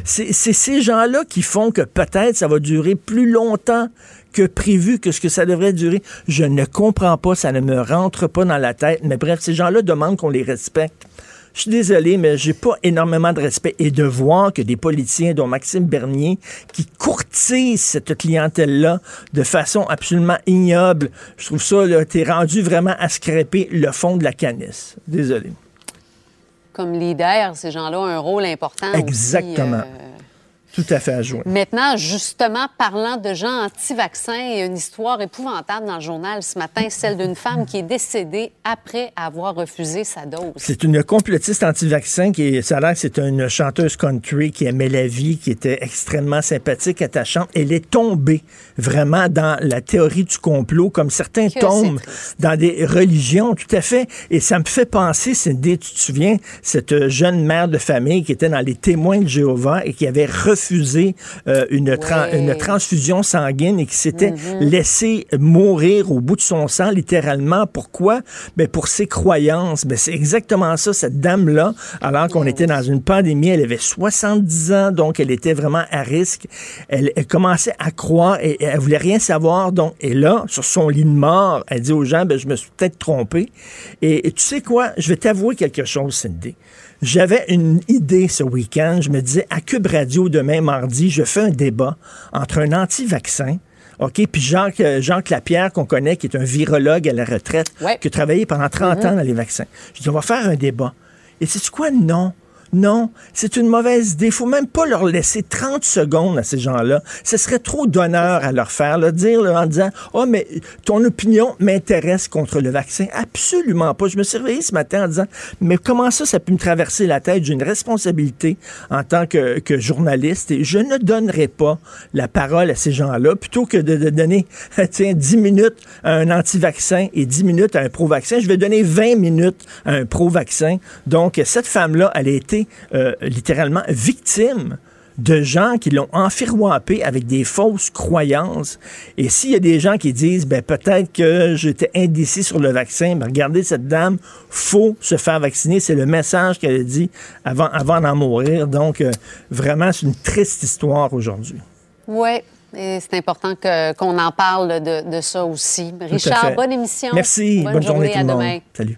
c'est ces gens-là qui font que peut-être ça va durer plus longtemps que prévu, que ce que ça devrait durer. Je ne comprends pas, ça ne me rentre pas dans la tête. Mais bref, ces gens-là demandent qu'on les respecte. Je suis désolé, mais j'ai pas énormément de respect. Et de voir que des politiciens, dont Maxime Bernier, qui courtisent cette clientèle-là de façon absolument ignoble, je trouve ça, t'es rendu vraiment à scraper le fond de la canisse. Désolé. Comme leader, ces gens-là ont un rôle important. aussi, Exactement. euh, Tout à fait à jouer. Maintenant, justement, parlant de gens anti-vaccins, il y a une histoire épouvantable dans le journal ce matin, celle d'une femme qui est décédée après avoir refusé sa dose. C'est une complotiste anti-vaccin qui est, ça a l'air que c'est une chanteuse country qui aimait la vie, qui était extrêmement sympathique, attachante. Elle est tombée vraiment dans la théorie du complot, comme certains Que tombent c'est dans des religions, tout à fait. Et ça me fait penser, Cindy, tu te souviens, cette jeune mère de famille qui était dans les témoins de Jéhovah et qui avait refusé euh, une, transfusion sanguine et qui s'était Mm-hmm. laissé mourir au bout de son sang, littéralement. Pourquoi? Ben pour ses croyances. Ben c'est exactement ça, cette dame-là, alors qu'on était dans une pandémie, elle avait 70 ans, donc elle était vraiment à risque. Elle, elle commençait à croire et, et elle voulait rien savoir. Donc, et là, sur son lit de mort, elle dit aux gens, ben, je me suis peut-être trompée. Et, et tu sais quoi? Je vais t'avouer quelque chose, Cindy. J'avais une idée ce week-end. Je me disais, à Cube Radio, demain, mardi, je fais un débat entre un anti-vaccin, OK, puis Jacques, euh, Jacques Lapierre, qu'on connaît, qui est un virologue à la retraite, Ouais. qui a travaillé pendant 30 ans dans les vaccins. Je dis, on va faire un débat. Et c'est quoi? Non. Non, c'est une mauvaise idée. Faut même pas leur laisser 30 secondes à ces gens-là. Ce serait trop d'honneur à leur faire, là, dire là, en disant Oh, mais ton opinion m'intéresse contre le vaccin. Absolument pas. Je me suis réveillé ce matin en disant Mais comment ça, ça peut me traverser la tête? J'ai une responsabilité en tant que, que journaliste et je ne donnerai pas la parole à ces gens-là plutôt que de, de donner tiens, 10 minutes à un anti-vaccin et 10 minutes à un pro-vaccin. Je vais donner 20 minutes à un pro-vaccin. Donc, cette femme-là, elle a été euh, littéralement victime de gens qui l'ont enfiroipé avec des fausses croyances. Et s'il y a des gens qui disent, ben peut-être que j'étais indécis sur le vaccin, ben regardez cette dame, faut se faire vacciner. C'est le message qu'elle a dit avant, avant d'en mourir. Donc, euh, vraiment, c'est une triste histoire aujourd'hui. Oui, et c'est important qu'on en parle de, de ça aussi. Richard, bonne émission. Merci. Bonne, journée, à demain. Salut.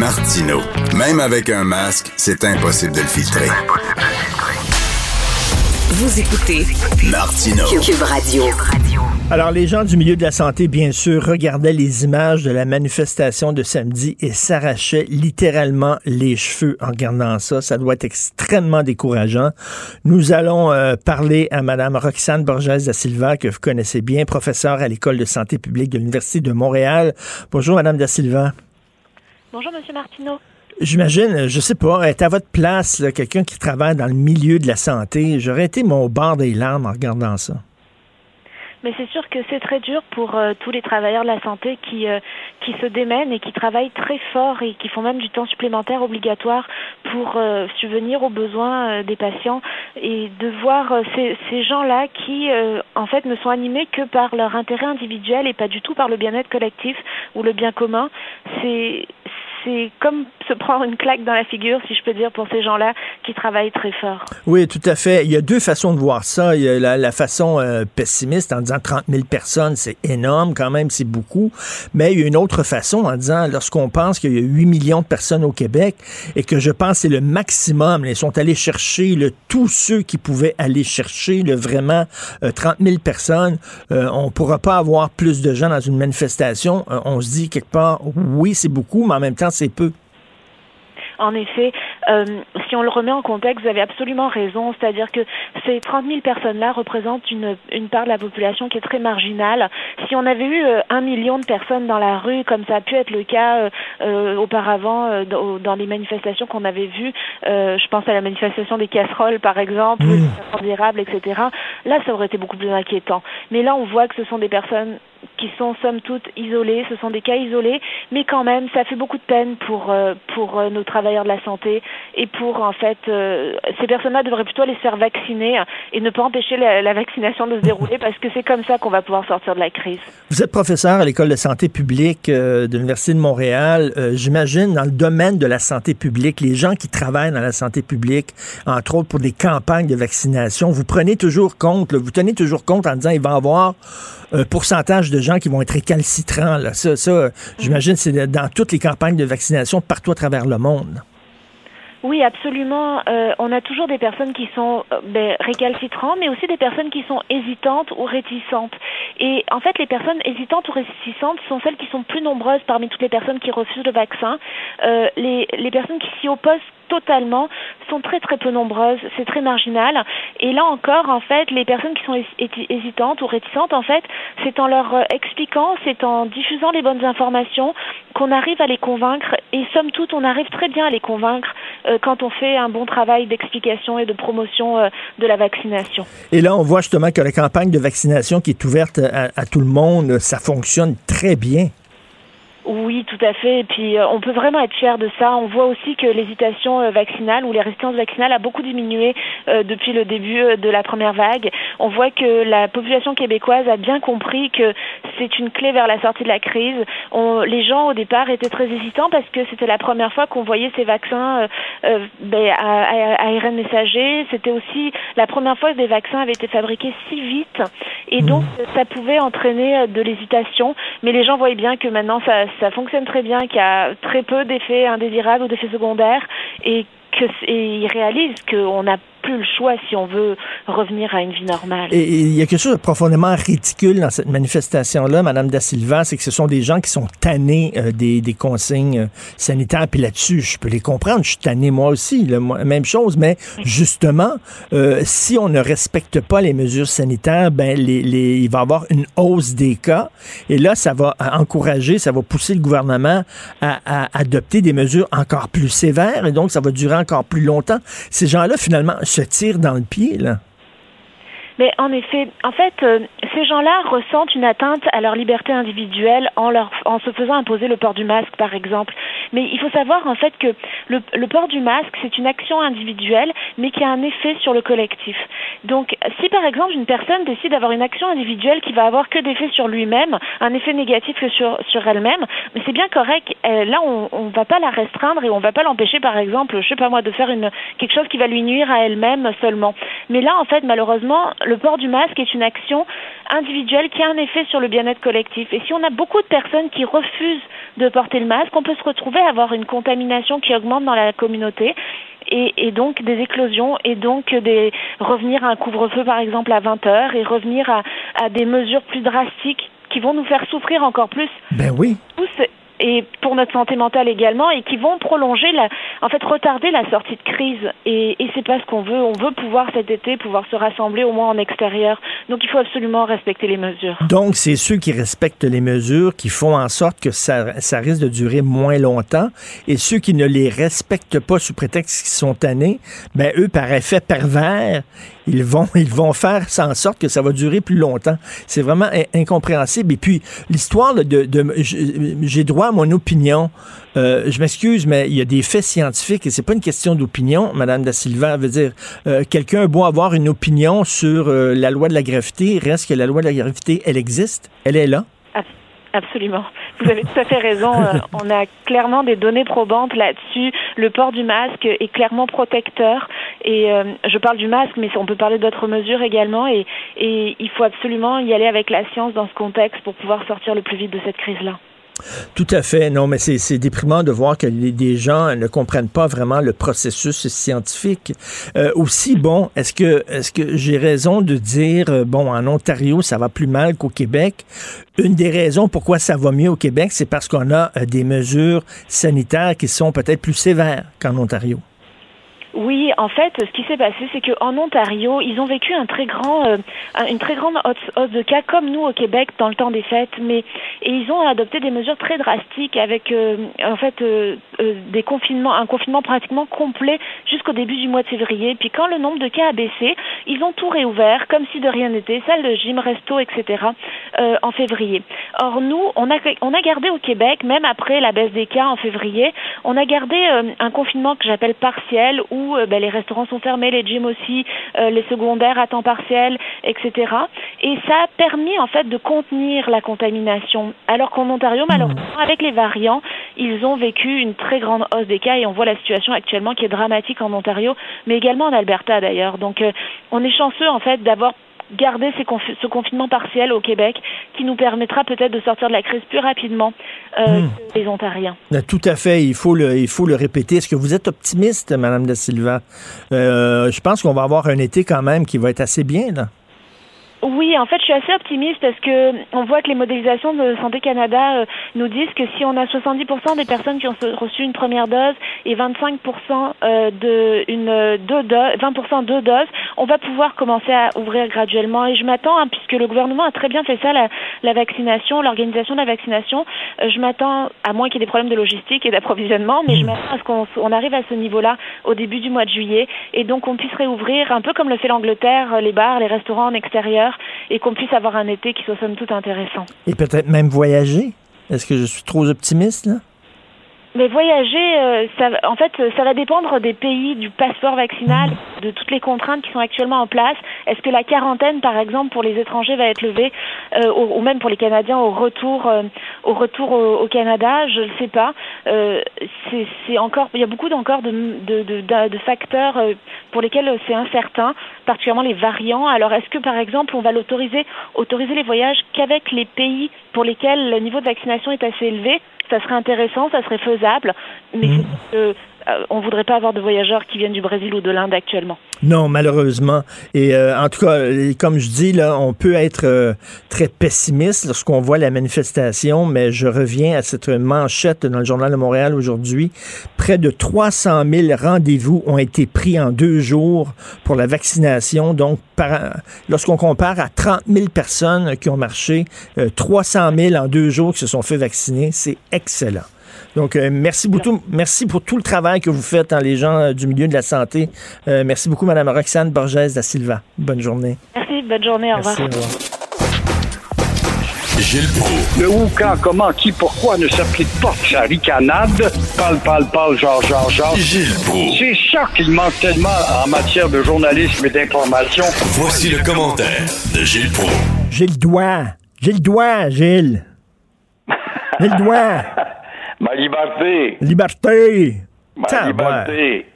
Martino, même avec un masque, c'est impossible de le filtrer. Vous écoutez Martino. Cube Radio. Alors, les gens du milieu de la santé, bien sûr, regardaient les images de la manifestation de samedi et s'arrachaient littéralement les cheveux en regardant ça. Ça doit être extrêmement décourageant. Nous allons euh, parler à Madame Roxane Borges da Silva, que vous connaissez bien, professeure à l'École de santé publique de l'Université de Montréal. Bonjour, Madame da Silva. Bonjour, Monsieur Martineau. J'imagine, je sais pas, être à votre place, quelqu'un qui travaille dans le milieu de la santé, j'aurais été mon bord des larmes en regardant ça. Mais c'est sûr que c'est très dur pour euh, tous les travailleurs de la santé qui euh, qui se démènent et qui travaillent très fort et qui font même du temps supplémentaire obligatoire pour euh, subvenir aux besoins des patients et de voir ces, ces gens-là qui en fait ne sont animés que par leur intérêt individuel et pas du tout par le bien-être collectif ou le bien commun. C'est c'est comme se prendre une claque dans la figure, si je peux dire, pour ces gens-là qui travaillent très fort. Oui, tout à fait. Il y a deux façons de voir ça. Il y a la, façon euh, pessimiste en disant 30 000 personnes, c'est énorme quand même, c'est beaucoup. Mais il y a une autre façon en disant, lorsqu'on pense qu'il y a 8 millions de personnes au Québec et que je pense que c'est le maximum, ils sont allés chercher le, tous ceux qui pouvaient aller chercher le vraiment 30 euh, 000 personnes, euh, on ne pourra pas avoir plus de gens dans une manifestation. on se dit quelque part, oui, c'est beaucoup, mais en même temps, c'est peu. En effet, euh, si on le remet en contexte, vous avez absolument raison. C'est-à-dire que ces 30 000 personnes-là représentent une, une, part de la population qui est très marginale. Si on avait eu euh, un million de personnes dans la rue, comme ça a pu être le cas euh, auparavant dans, les manifestations qu'on avait vues, je pense à la manifestation des casseroles, par exemple, mmh. des etc. Là, ça aurait été beaucoup plus inquiétant. Mais là, on voit que ce sont des personnes qui sont somme toute isolés, ce sont des cas isolés, mais quand même, ça fait beaucoup de peine pour euh, pour euh, nos travailleurs de la santé et pour en fait euh, ces personnes-là devraient plutôt aller se faire vacciner et ne pas empêcher la, vaccination de se dérouler parce que c'est comme ça qu'on va pouvoir sortir de la crise. Vous êtes professeur à l'école de santé publique de l'université de Montréal. J'imagine dans le domaine de la santé publique, les gens qui travaillent dans la santé publique, entre autres pour des campagnes de vaccination, vous prenez toujours compte, vous tenez toujours compte en disant il va y avoir un pourcentage de gens qui vont être récalcitrants. Là. Ça, ça j'imagine, c'est dans toutes les campagnes de vaccination partout à travers le monde. Oui, absolument. Euh, on a toujours des personnes qui sont euh, ben, récalcitrantes, mais aussi des personnes qui sont hésitantes ou réticentes. Et en fait, les personnes hésitantes ou réticentes sont celles qui sont plus nombreuses parmi toutes les personnes qui refusent le vaccin. Euh, les, personnes qui s'y opposent totalement sont très très peu nombreuses, c'est très marginal. Et là encore, en fait, les personnes qui sont hésitantes ou réticentes, en fait, c'est en leur expliquant, c'est en diffusant les bonnes informations qu'on arrive à les convaincre. Et somme toute, on arrive très bien à les convaincre quand on fait un bon travail d'explication et de promotion euh, de la vaccination. Et là, on voit justement que la campagne de vaccination qui est ouverte à tout le monde, ça fonctionne très bien. Oui, tout à fait. Et puis, euh, on peut vraiment être fier de ça. On voit aussi que l'hésitation euh, vaccinale ou les résistances vaccinales a beaucoup diminué euh, depuis le début de la première vague. On voit que la population québécoise a bien compris que c'est une clé vers la sortie de la crise. On, les gens, au départ, étaient très hésitants parce que c'était la première fois qu'on voyait ces vaccins ben, à, à, ARN messager. C'était aussi la première fois que des vaccins avaient été fabriqués si vite. Et donc, mmh. ça pouvait entraîner de l'hésitation. Mais les gens voyaient bien que maintenant, ça ça fonctionne très bien, qu'il y a très peu d'effets indésirables ou d'effets secondaires et qu'ils réalisent qu'on a plus le choix si on veut revenir à une vie normale. Et il y a quelque chose de profondément ridicule dans cette manifestation-là, Madame Da Silva, c'est que ce sont des gens qui sont tannés euh, des, des, consignes euh, sanitaires. Puis là-dessus, je peux les comprendre. Je suis tanné moi aussi, la même chose. Mais justement, euh, si on ne respecte pas les mesures sanitaires, ben les, il va y avoir une hausse des cas. Et là, ça va encourager, ça va pousser le gouvernement à adopter des mesures encore plus sévères. Et donc, ça va durer encore plus longtemps. Ces gens-là, finalement, se tirent dans le pied, là. Mais en effet, en fait, euh, ces gens-là ressentent une atteinte à leur liberté individuelle en, leur, en se faisant imposer le port du masque, par exemple. Mais il faut savoir en fait que le, port du masque, c'est une action individuelle, mais qui a un effet sur le collectif. Donc, si par exemple une personne décide d'avoir une action individuelle qui va avoir que d'effet sur lui-même, un effet négatif que sur, sur elle-même, c'est bien correct. Euh, là, on ne va pas la restreindre et on va pas l'empêcher, par exemple, je sais pas moi, de faire une quelque chose qui va lui nuire à elle-même seulement. Mais là, en fait, malheureusement, le port du masque est une action individuelle qui a un effet sur le bien-être collectif. Et si on a beaucoup de personnes qui refusent de porter le masque, on peut se retrouver à avoir une contamination qui augmente dans la communauté. Et, et, donc des éclosions et donc des revenir à un couvre-feu par exemple à 20 heures et revenir à, à, des mesures plus drastiques qui vont nous faire souffrir encore plus. Ben oui. Tous et pour notre santé mentale également et qui vont prolonger la, en fait retarder la sortie de crise. Et, c'est pas ce qu'on veut. On veut pouvoir cet été pouvoir se rassembler au moins en extérieur. Donc il faut absolument respecter les mesures. Donc c'est ceux qui respectent les mesures qui font en sorte que ça, ça risque de durer moins longtemps. Et ceux qui ne les respectent pas sous prétexte qu'ils sont tannés ben eux par effet pervers ils vont, ils vont faire en sorte que ça va durer plus longtemps. C'est vraiment incompréhensible. Et puis, l'histoire de, de j'ai droit à mon opinion. Euh, je m'excuse, mais il y a des faits scientifiques et c'est pas une question d'opinion, Madame da Silva. veut dire, euh, quelqu'un doit avoir une opinion sur euh, la loi de la gravité. Reste que la loi de la gravité, elle existe, elle est là. Absolument. Vous avez tout à fait raison. Euh, on a clairement des données probantes là-dessus. Le port du masque est clairement protecteur. Et euh, je parle du masque, mais on peut parler d'autres mesures également. Et, et il faut absolument y aller avec la science dans ce contexte pour pouvoir sortir le plus vite de cette crise-là. Tout à fait. Non, mais c'est déprimant de voir que les, des gens ne comprennent pas vraiment le processus scientifique. Euh, aussi, bon, est-ce que est-ce que j'ai raison de dire euh, bon en Ontario ça va plus mal qu'au Québec? Une des raisons pourquoi ça va mieux au Québec, c'est parce qu'on a euh, des mesures sanitaires qui sont peut-être plus sévères qu'en Ontario. Oui, en fait, ce qui s'est passé, c'est qu'en Ontario, ils ont vécu un très grand, euh, une très grande hausse de cas, comme nous au Québec dans le temps des fêtes, mais et ils ont adopté des mesures très drastiques avec, euh, en fait, euh, euh, des confinements, un confinement pratiquement complet jusqu'au début du mois de février. Puis quand le nombre de cas a baissé, ils ont tout réouvert comme si de rien n'était, salle de gym, resto, etc. Euh, en février. Or nous, on a on a gardé au Québec, même après la baisse des cas en février, on a gardé un confinement que j'appelle partiel où où euh, ben, les restaurants sont fermés, les gyms aussi, euh, les secondaires à temps partiel, etc. Et ça a permis en fait de contenir la contamination. Alors qu'en Ontario, malheureusement, avec les variants, ils ont vécu une très grande hausse des cas et on voit la situation actuellement qui est dramatique en Ontario, mais également en Alberta d'ailleurs. Donc euh, on est chanceux en fait d'avoir garder ces ce confinement partiel au Québec qui nous permettra peut-être de sortir de la crise plus rapidement euh, hmm. que les Ontariens. Ben, tout à fait, il faut le, il faut le répéter. Est-ce que vous êtes optimiste, Madame Da Silva? Euh, je pense qu'on va avoir un été quand même qui va être assez bien, là. Oui, en fait, je suis assez optimiste parce que on voit que les modélisations de Santé Canada euh, nous disent que si on a 70% des personnes qui ont reçu une première dose et 25% euh, de une deux doses, 20% deux doses, on va pouvoir commencer à ouvrir graduellement. Et je m'attends, hein, puisque le gouvernement a très bien fait ça, la, la vaccination, l'organisation de la vaccination. Euh, je m'attends, à moins qu'il y ait des problèmes de logistique et d'approvisionnement, mais je m'attends à ce qu'on on arrive à ce niveau-là au début du mois de juillet et donc on puisse réouvrir un peu comme le fait l'Angleterre, les bars, les restaurants en extérieur et qu'on puisse avoir un été qui soit somme toute intéressant. Et peut-être même voyager. Est-ce que je suis trop optimiste là? Mais voyager, euh, ça, en fait, ça va dépendre des pays, du passeport vaccinal, de toutes les contraintes qui sont actuellement en place. Est-ce que la quarantaine, par exemple, pour les étrangers va être levée, euh, ou, même pour les Canadiens au retour, euh, au retour au, Canada? Je ne sais pas. c'est encore, il y a beaucoup encore de, de, de, de facteurs pour lesquels c'est incertain, particulièrement les variants. Alors, est-ce que, par exemple, on va l'autoriser, autoriser les voyages qu'avec les pays pour lesquels le niveau de vaccination est assez élevé? Ça serait intéressant, ça serait faisable mais Mm. Euh, on voudrait pas avoir de voyageurs qui viennent du Brésil ou de l'Inde actuellement. Non, malheureusement. Et euh, en tout cas, euh, comme je dis, là, on peut être très pessimiste lorsqu'on voit la manifestation, mais je reviens à cette manchette dans le Journal de Montréal aujourd'hui. Près de 300 000 rendez-vous ont été pris en deux jours pour la vaccination. Donc, lorsqu'on compare à 30 000 personnes qui ont marché, euh, 300 000 en deux jours qui se sont fait vacciner, c'est excellent. Donc, euh, merci beaucoup. Merci pour tout le travail que vous faites, hein, les gens euh, du milieu de la santé. Euh, merci beaucoup, Mme Roxane Borges da Silva. Bonne journée. Merci, bonne journée, au revoir. Merci, au revoir. Gilles Proulx. Le où, quand, comment, qui, pourquoi ne s'applique pas sa ricanade? Parle, parle, parle, genre, genre, genre. Gilles Proulx. C'est ça qu'il manque tellement en matière de journalisme et d'information. Voici le commentaire de Gilles Proulx. J'ai le doigt. J'ai le doigt, Gilles. J'ai le doigt. Ma liberté, Liberté. ma liberté.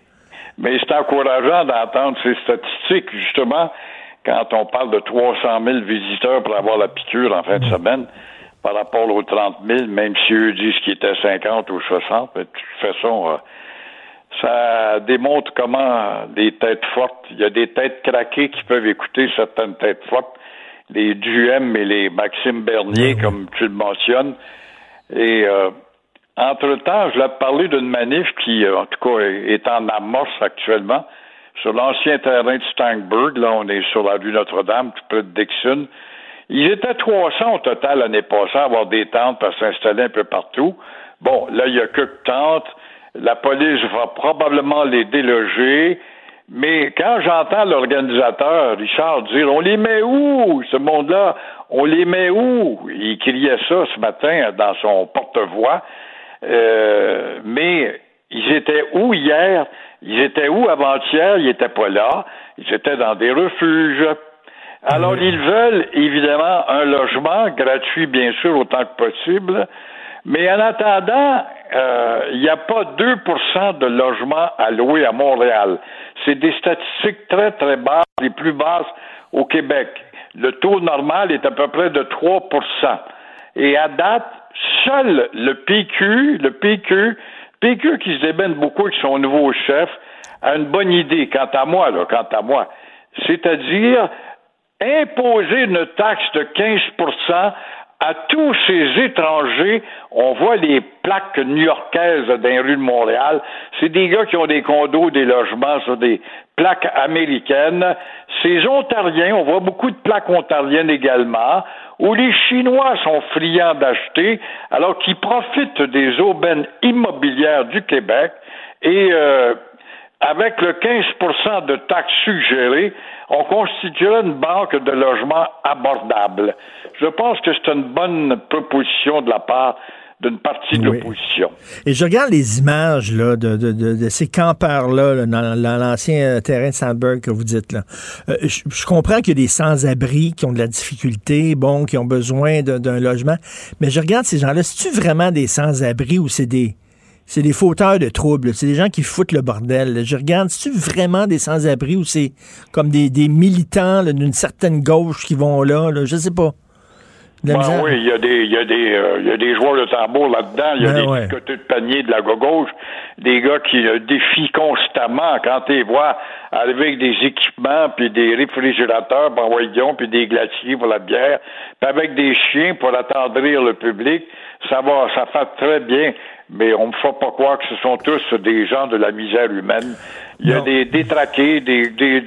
Mais c'est encourageant d'entendre ces statistiques, justement, quand on parle de 300 000 visiteurs pour avoir la piqûre en fin de semaine, par rapport aux 30 000, même si eux disent qu'ils étaient 50 ou 60. Mais de toute façon, euh, ça démontre comment les têtes fortes, il y a des têtes craquées qui peuvent écouter certaines têtes fortes, les Duhem et les Maxime Bernier, comme tu le mentionnes. Et euh, entre-temps, je l'ai parlé d'une manif qui, euh, en tout cas, est en amorce actuellement sur l'ancien terrain de Steinberg. Là, on est sur la rue Notre-Dame, tout près de Dixon. Ils étaient 300 au total l'année passée à avoir des tentes à s'installer un peu partout. Bon, là, il y a que tentes. La police va probablement les déloger. Mais quand j'entends l'organisateur, Richard, dire on les met où, ce monde-là? On les met où? Il criait ça ce matin dans son porte-voix. Euh, mais ils étaient où hier? Ils étaient où avant-hier? Ils n'étaient pas là. Ils étaient dans des refuges. Alors, ils veulent évidemment un logement gratuit, bien sûr, autant que possible. Mais en attendant, euh, il n'y a pas 2% de logements à louer à Montréal. C'est des statistiques très, très basses, les plus basses au Québec. Le taux normal est à peu près de 3% Et à date, seul le PQ, le PQ, PQ qui se débène beaucoup avec son nouveau chef, a une bonne idée, quant à moi, là, quant à moi. C'est-à-dire imposer une taxe de 15 à tous ces étrangers. On voit les plaques new-yorkaises dans les rues de Montréal. C'est des gars qui ont des condos, des logements sur des plaques américaines. Ces Ontariens, on voit beaucoup de plaques ontariennes également, où les Chinois sont friands d'acheter, alors qu'ils profitent des aubaines immobilières du Québec et euh, avec le 15% de taxes suggérées, on constituerait une banque de logements abordables. Je pense que c'est une bonne proposition de la part d'une partie de Oui. l'opposition. Et je regarde les images là, de, de, de, de ces campeurs-là là, dans, dans l'ancien terrain de Sandberg que vous dites. là. Euh, je, je comprends qu'il y a des sans-abri qui ont de la difficulté, bon, qui ont besoin d'un logement, mais je regarde ces gens-là, c'est-tu vraiment des sans-abri ou c'est des... C'est des fauteurs de troubles. C'est des gens qui foutent le bordel. Je regarde, c'est-tu vraiment des sans-abri ou c'est comme des, des militants d'une certaine gauche qui vont là? là? Je sais pas. Ben oui, il y a des, il y a des, euh, il y a des joueurs de tambour là-dedans. Il y a Ben des ouais. côtés de panier de la gauche, des gars qui euh, défient constamment quand tu les vois arriver avec des équipements puis des réfrigérateurs, ben voyons, puis des glaciers pour la bière, puis avec des chiens pour attendrir le public. Ça va, ça fait très bien. Mais on me fait pas croire que ce sont tous des gens de la misère humaine. Il y a Non. des détraqués, des, des,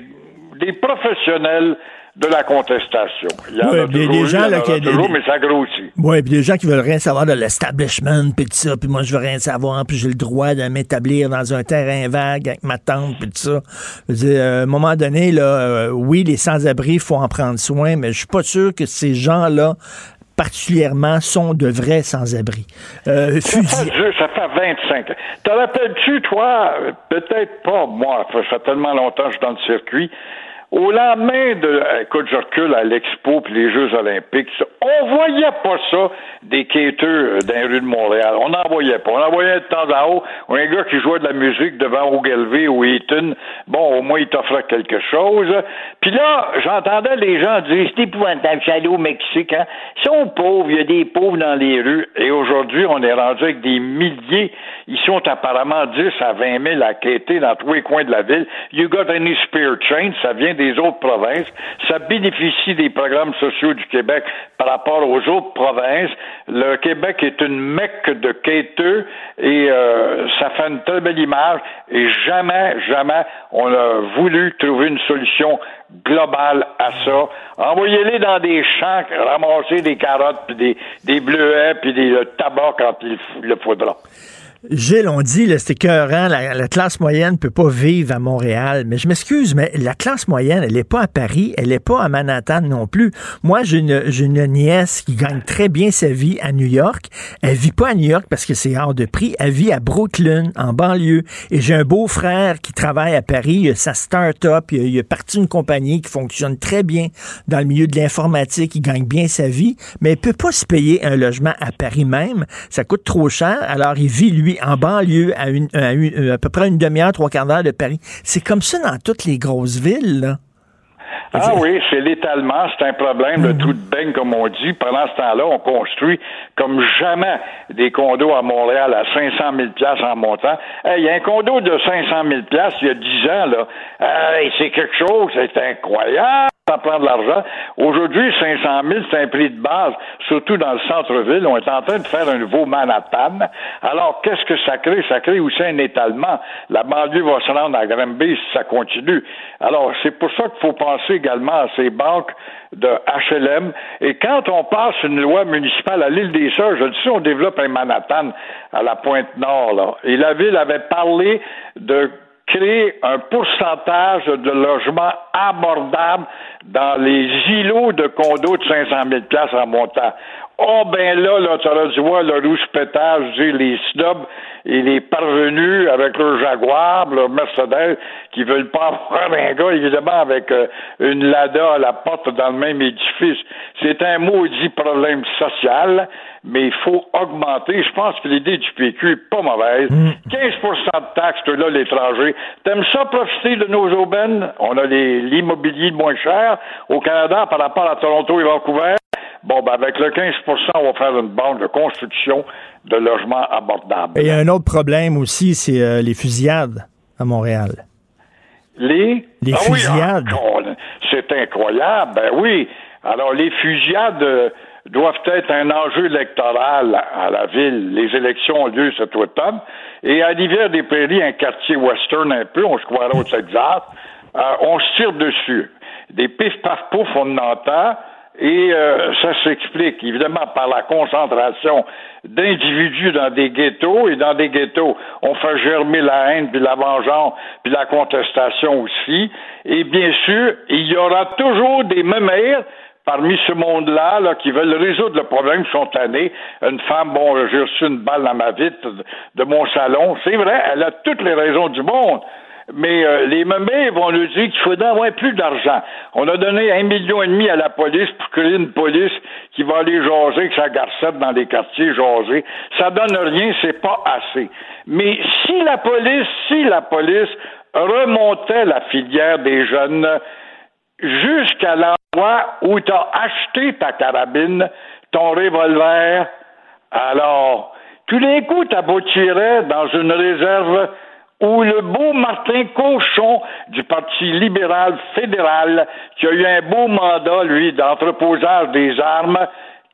des professionnels de la contestation. Il y en a des- toujours des eu, gens, il y en là, des- mais ça grossit. Oui, puis des gens qui veulent rien savoir de l'establishment, puis tout ça, puis moi, je veux rien savoir, puis j'ai le droit de m'établir dans un terrain vague avec ma tante, puis tout ça. Je veux dire, euh, à un moment donné, là, euh, oui, les sans-abri, il faut en prendre soin, mais je suis pas sûr que ces gens-là, particulièrement, sont de vrais sans-abri. Euh, Ça fait, ça fait 25 ans. Te rappelles-tu, toi, peut-être pas, moi, ça fait tellement longtemps que je suis dans le circuit, Au lendemain de, écoute, je recule à l'Expo puis les Jeux Olympiques, on voyait pas ça des quêteux dans les rues de Montréal. On n'en voyait pas. On en voyait de temps à autre. Un gars qui jouait de la musique devant Ogilvy ou Eaton. Bon, au moins, il t'offrait quelque chose. Puis là, j'entendais les gens dire, c'est épouvantable, suis au Mexique, hein. Ils sont pauvres, il y a des pauvres dans les rues. Et aujourd'hui, on est rendu avec des milliers. Ils sont apparemment 10 à 20 000 à quêter dans tous les coins de la ville. You got any spare change? Ça vient des autres provinces. Ça bénéficie des programmes sociaux du Québec par rapport aux autres provinces. Le Québec est une mecque de quêteux et euh, ça fait une très belle image. Et jamais, jamais on a voulu trouver une solution globale à ça. Envoyez-les dans des champs, ramasser des carottes, puis des, des bleuets, puis des tabac quand il le faudra. Gilles, on dit, c'est écœurant, la, la, classe moyenne ne peut pas vivre à Montréal. Mais je m'excuse, mais la classe moyenne, elle n'est pas à Paris, elle n'est pas à Manhattan non plus. Moi, j'ai une, une, nièce qui gagne très bien sa vie à New York. Elle vit pas à New York parce que c'est hors de prix. Elle vit à Brooklyn, en banlieue. Et j'ai un beau-frère qui travaille à Paris. Il a sa start-up. Il, il a parti une compagnie qui fonctionne très bien dans le milieu de l'informatique. Il gagne bien sa vie. Mais il peut pas se payer un logement à Paris même. Ça coûte trop cher. Alors, il vit, lui, en banlieue, à, à, une, à peu près une demi-heure, trois quarts d'heure de Paris. C'est comme ça dans toutes les grosses villes, là. Ah oui, c'est l'étalement, c'est un problème, le trou de beigne, comme on dit. Pendant ce temps-là, on construit comme jamais des condos à Montréal à 500 000 en montant. Il y a un condo de 500 000 il y a 10 ans, là. c'est quelque chose, c'est incroyable ça prend de l'argent. Aujourd'hui, 500 000, c'est un prix de base, surtout dans le centre-ville. On est en train de faire un nouveau Manhattan. Alors, qu'est-ce que ça crée? Ça crée aussi un étalement. La banlieue va se rendre à Granby si ça continue. Alors, c'est pour ça qu'il faut penser également à ces banques de HLM. Et quand on passe une loi municipale à l'île des Sœurs, je dis si on développe un Manhattan à la pointe nord, là, et la ville avait parlé de créer un pourcentage de logements abordables dans les îlots de condos de 500 000 places en montant. Oh ben là, là, tu aurais dû voir le rouge pétage, les snobs et les parvenus avec leur Jaguar, leur Mercedes, qui veulent pas avoir un gars, évidemment, avec euh, une Lada à la porte dans le même édifice. C'est un maudit problème social, mais il faut augmenter. Je pense que l'idée du PQ est pas mauvaise. 15 mm. de taxes, là, l'étranger. T'aimes ça profiter de nos aubaines? On a l'immobilier moins cher au Canada par rapport à Toronto et Vancouver. Bon, ben avec le 15% on va faire une bande de construction de logements abordables. il y a un autre problème aussi, c'est euh, les fusillades à Montréal. Les? Les ah fusillades. Oui, c'est incroyable, ben oui. Alors, les fusillades euh, doivent être un enjeu électoral à la ville. Les élections ont lieu cet automne. Et à l'hiver des Prairies, un quartier western un peu, on se croirait au Texas, euh, on se tire dessus. Des pif paf pouf, on entend. Et euh, ça s'explique évidemment par la concentration d'individus dans des ghettos et dans des ghettos, on fait germer la haine, puis la vengeance, puis la contestation aussi. Et bien sûr, il y aura toujours des mémères parmi ce monde-là là, qui veulent résoudre le problème spontané. Une femme, bon, j'ai reçu une balle dans ma vitre de mon salon. C'est vrai, elle a toutes les raisons du monde mais euh, les mémés vont nous dire qu'il faudrait avoir plus d'argent. On a donné un million et demi à la police pour créer une police qui va aller jaser avec sa garcette dans les quartiers jaser. Ça donne rien, c'est pas assez. Mais si la police, si la police remontait la filière des jeunes jusqu'à où tu as acheté ta carabine, ton revolver, alors, tous les coups, tirer dans une réserve où le beau Martin Cochon du Parti libéral fédéral, qui a eu un beau mandat, lui, d'entreposage des armes,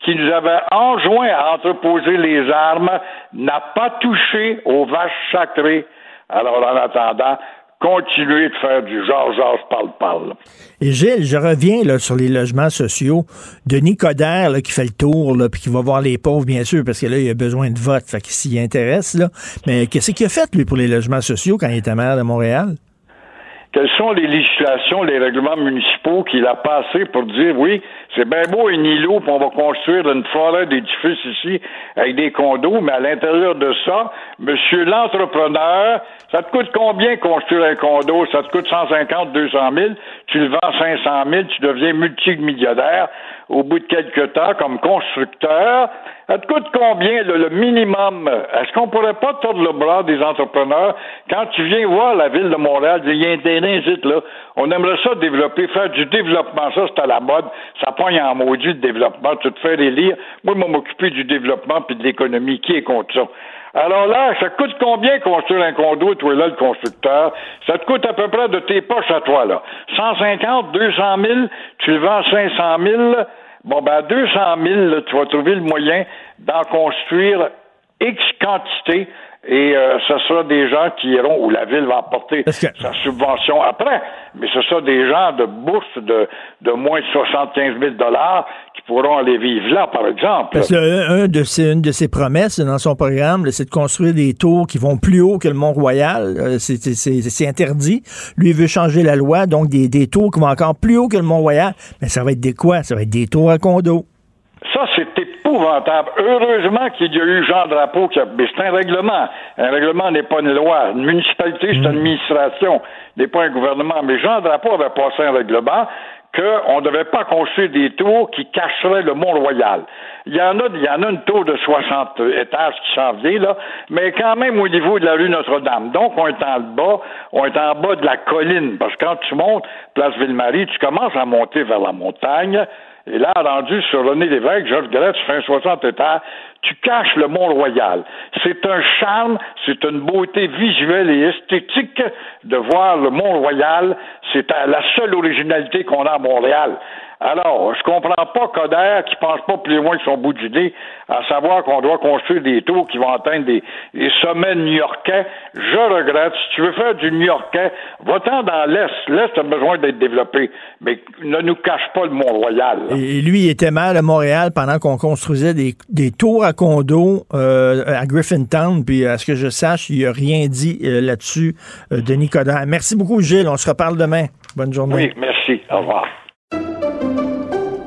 qui nous avait enjoint à entreposer les armes, n'a pas touché aux vaches sacrées. Alors, en attendant, continuer de faire du genre, genre, parle, parle. Et Gilles, je reviens là, sur les logements sociaux. Denis Coderre là, qui fait le tour, là, puis qui va voir les pauvres, bien sûr, parce que là, il a besoin de vote, fait qu'il s'y intéresse. Là. Mais qu'est-ce qu'il a fait, lui, pour les logements sociaux quand il était maire de Montréal? Quelles sont les législations, les règlements municipaux qu'il a passés pour dire oui, c'est bien beau un îlot, puis on va construire une forêt d'édifices ici avec des condos, mais à l'intérieur de ça, Monsieur l'entrepreneur, ça te coûte combien construire un condo? Ça te coûte 150, 200 000. Tu le vends 500 000, tu deviens multimillionnaire au bout de quelques temps comme constructeur. Ça te coûte combien le, minimum? Est-ce qu'on pourrait pas tordre le bras des entrepreneurs? Quand tu viens voir la ville de Montréal, il y a un terrain là, on aimerait ça développer, faire du développement, ça c'est à la mode, ça pogne en maudit le développement, tu te fais élire. Moi, je m'occuper du développement puis de l'économie, qui est contre ça? Alors là, ça coûte combien construire un condo, toi là, le constructeur? Ça te coûte à peu près de tes poches à toi, là. 150, 200 000, tu le vends 500 000. Bon, ben, à 200 000, tu vas trouver le moyen d'en construire X quantité et euh, ce sera des gens qui iront, où la ville va apporter sa subvention après, mais ce sera des gens de bourse de, de moins de 75 000 qui pourront aller vivre là, par exemple. Parce que un de ses, une de ses promesses dans son programme, c'est de construire des tours qui vont plus haut que le Mont-Royal. Euh, c'est interdit. Lui, il veut changer la loi, donc des, des tours qui vont encore plus haut que le Mont-Royal. Mais ça va être des quoi? Ça va être des tours à condo. Ça, c'est épouvantable. Heureusement qu'il y a eu Jean Drapeau qui a. Mais c'est un règlement. Un règlement n'est pas une loi. Une municipalité, c'est une mm. administration, n'est pas un gouvernement. Mais Jean Drapeau avait passé un règlement qu'on ne devait pas construire des tours qui cacheraient le Mont-Royal. Il y en a, il y en a une tour de 60 étages qui s'en vient, là, mais quand même au niveau de la rue Notre-Dame. Donc, on est en bas, on est en bas de la colline, parce que quand tu montes Place Ville-Marie, tu commences à monter vers la montagne, et là, rendu sur René Lévesque, Georges Galette, tu fais un 60 états, tu caches le Mont-Royal. C'est un charme, c'est une beauté visuelle et esthétique de voir le Mont-Royal. C'est la seule originalité qu'on a à Montréal. Alors, je comprends pas Coder qui pense pas plus loin que son bout d'idée, à savoir qu'on doit construire des tours qui vont atteindre des, sommets new-yorkais. Je regrette. Si tu veux faire du new-yorkais, va-t'en dans l'Est. L'Est a besoin d'être développé. Mais ne nous cache pas le Mont-Royal. Et lui, il était mal à Montréal pendant qu'on construisait des, tours à condos euh, à Griffintown. Puis, à ce que je sache, il n'a rien dit euh, là-dessus, euh, Denis Coderre. Merci beaucoup, Gilles. On se reparle demain. Bonne journée. Oui, merci. Au revoir.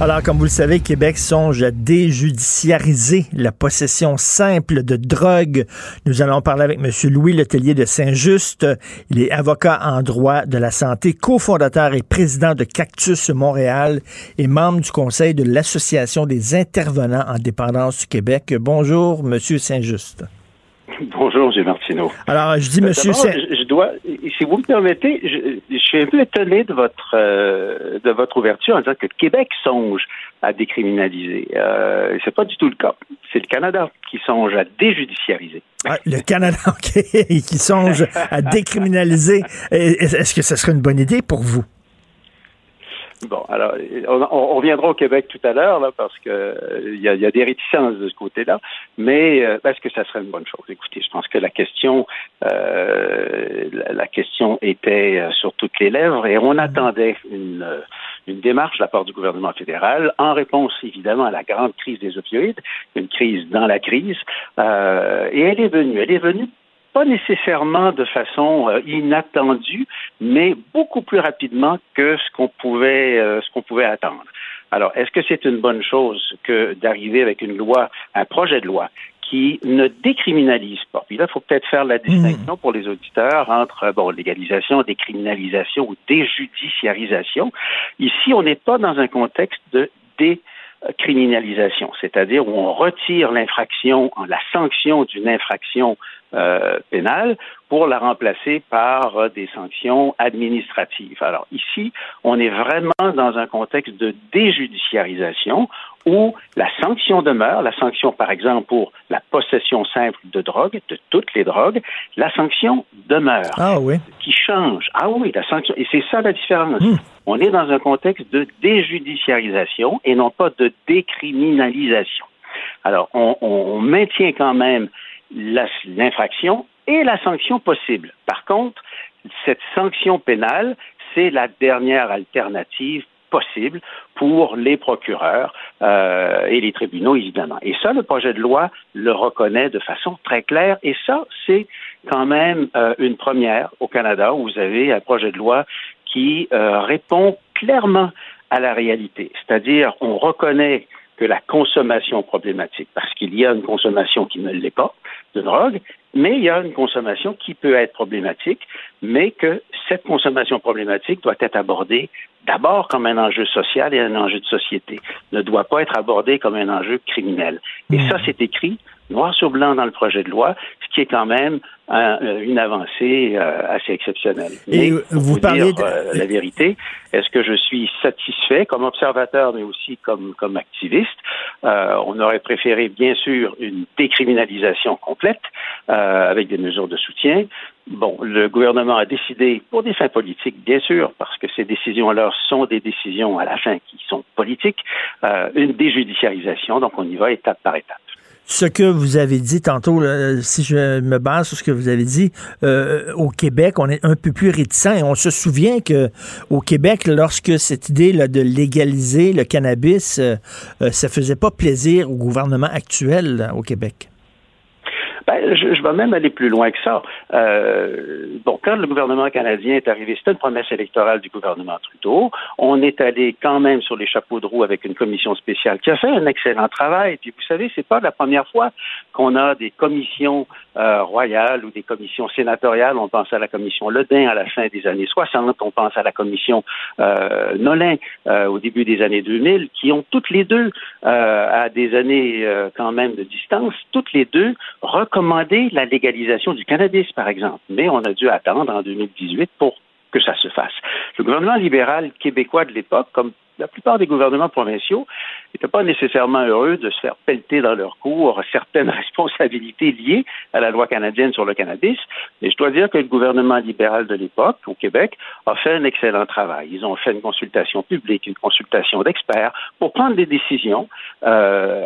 Alors, comme vous le savez, Québec songe à déjudiciariser la possession simple de drogue. Nous allons parler avec M. Louis Letellier de Saint-Just. Il est avocat en droit de la santé, cofondateur et président de Cactus Montréal et membre du conseil de l'Association des intervenants en dépendance du Québec. Bonjour, M. Saint-Just. Bonjour, M. Martineau. Alors, je dis, monsieur. Je, je, dois, si vous me permettez, je, suis un peu étonné de votre euh, de votre ouverture en disant que Québec songe à décriminaliser. Euh, c'est pas du tout le cas. C'est le Canada qui songe à déjudiciariser. Ah, le Canada qui songe à décriminaliser. Est-ce que ce serait une bonne idée pour vous? Bon, alors, on, reviendra au Québec tout à l'heure, là, parce que euh, il y, a, des réticences de ce côté-là, mais euh, est-ce que ça serait une bonne chose? Écoutez, je pense que la question, euh, la, question était sur toutes les lèvres, et on attendait une, une démarche de la part du gouvernement fédéral en réponse, évidemment, à la grande crise des opioïdes, une crise dans la crise, et elle est venue. Elle est venue pas nécessairement de façon euh, inattendue, mais beaucoup plus rapidement que ce qu'on pouvait, euh, ce qu'on pouvait attendre. Alors, est-ce que c'est une bonne chose que d'arriver avec une loi, un projet de loi qui ne décriminalise pas? Puis là, il faut peut-être faire la distinction pour les auditeurs entre bon, légalisation, décriminalisation ou déjudiciarisation. Ici, on n'est pas dans un contexte de décriminalisation, c'est-à-dire où on retire l'infraction, la sanction d'une infraction euh, pénale pour la remplacer par euh, des sanctions administratives. Alors ici, on est vraiment dans un contexte de déjudiciarisation où la sanction demeure, la sanction par exemple pour la possession simple de drogue, de toutes les drogues, la sanction demeure. Ah oui. Qui change. Ah oui, la sanction. Et c'est ça la différence. Hmm. On est dans un contexte de déjudiciarisation et non pas de décriminalisation. Alors, on, maintient quand même l'infraction et la sanction possible. Par contre, cette sanction pénale, c'est la dernière alternative possible pour les procureurs euh, et les tribunaux, évidemment. Et ça, le projet de loi le reconnaît de façon très claire. Et ça, c'est quand même euh, une première au Canada où vous avez un projet de loi qui euh, répond clairement à la réalité. C'est-à-dire, on reconnaît que la consommation problématique, parce qu'il y a une consommation qui ne l'est pas de drogue, mais il y a une consommation qui peut être problématique, mais que cette consommation problématique doit être abordée d'abord comme un enjeu social et un enjeu de société, ne doit pas être abordée comme un enjeu criminel. Et ça, c'est écrit noir sur blanc dans le projet de loi, ce qui est quand même euh, une avancée euh, assez exceptionnelle. Et vous parlez de... Euh, la vérité. Est-ce que je suis satisfait comme observateur, mais aussi comme comme activiste? On aurait préféré bien sûr une décriminalisation complète avec des mesures de soutien. Bon, le gouvernement a décidé, pour des fins politiques, bien sûr, parce que ces décisions-là sont des décisions à la fin qui sont politiques, une déjudiciarisation. Donc, on y va étape par étape ce que vous avez dit tantôt, si je me base sur ce que vous avez dit, euh, au Québec, on est un peu plus réticent on se souvient que au Québec, lorsque cette idée là, de légaliser le cannabis, euh, euh, ça faisait pas plaisir au gouvernement actuel au Québec. Ben, je, vais même aller plus loin que ça. Euh, bon, quand le gouvernement canadien est arrivé, c'était une promesse électorale du gouvernement Trudeau. On est allé quand même sur les chapeaux de roue avec une commission spéciale qui a fait un excellent travail. Puis vous savez, c'est pas la première fois qu'on a des commissions euh, royales ou des commissions sénatoriales. On pense à la commission Ledin à la fin des années 60. On pense à la commission euh, Nolin euh, au début des années 2000, qui ont toutes les deux, euh, à des années euh, quand même de distance, toutes les deux recommander la légalisation du cannabis, par exemple. Mais on a dû attendre en 2018 pour que ça se fasse. Le gouvernement libéral québécois de l'époque, comme la plupart des gouvernements provinciaux n'étaient pas nécessairement heureux de se faire pelleter dans leur cours certaines responsabilités liées à la loi canadienne sur le cannabis. Et je dois dire que le gouvernement libéral de l'époque, au Québec, a fait un excellent travail. Ils ont fait une consultation publique, une consultation d'experts pour prendre des décisions euh,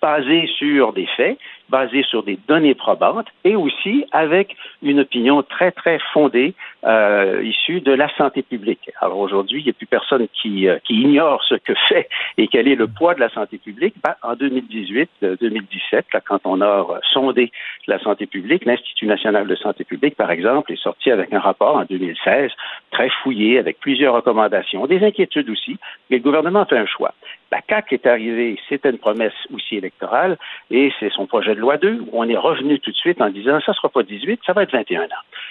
basées sur des faits, basées sur des données probantes et aussi avec une opinion très, très fondée euh, issue de la santé publique. Alors aujourd'hui, il n'y a plus personne qui, euh, qui ignore ce que fait et quel est le poids de la santé publique, ben, en 2018, 2017, là, quand on a sondé la santé publique, l'Institut national de santé publique, par exemple, est sorti avec un rapport en 2016, très fouillé, avec plusieurs recommandations, des inquiétudes aussi, mais le gouvernement a fait un choix. La CAQ est arrivée, c'était une promesse aussi électorale, et c'est son projet de loi 2, où on est revenu tout de suite en disant, ça ne sera pas 18, ça va être 21 ans.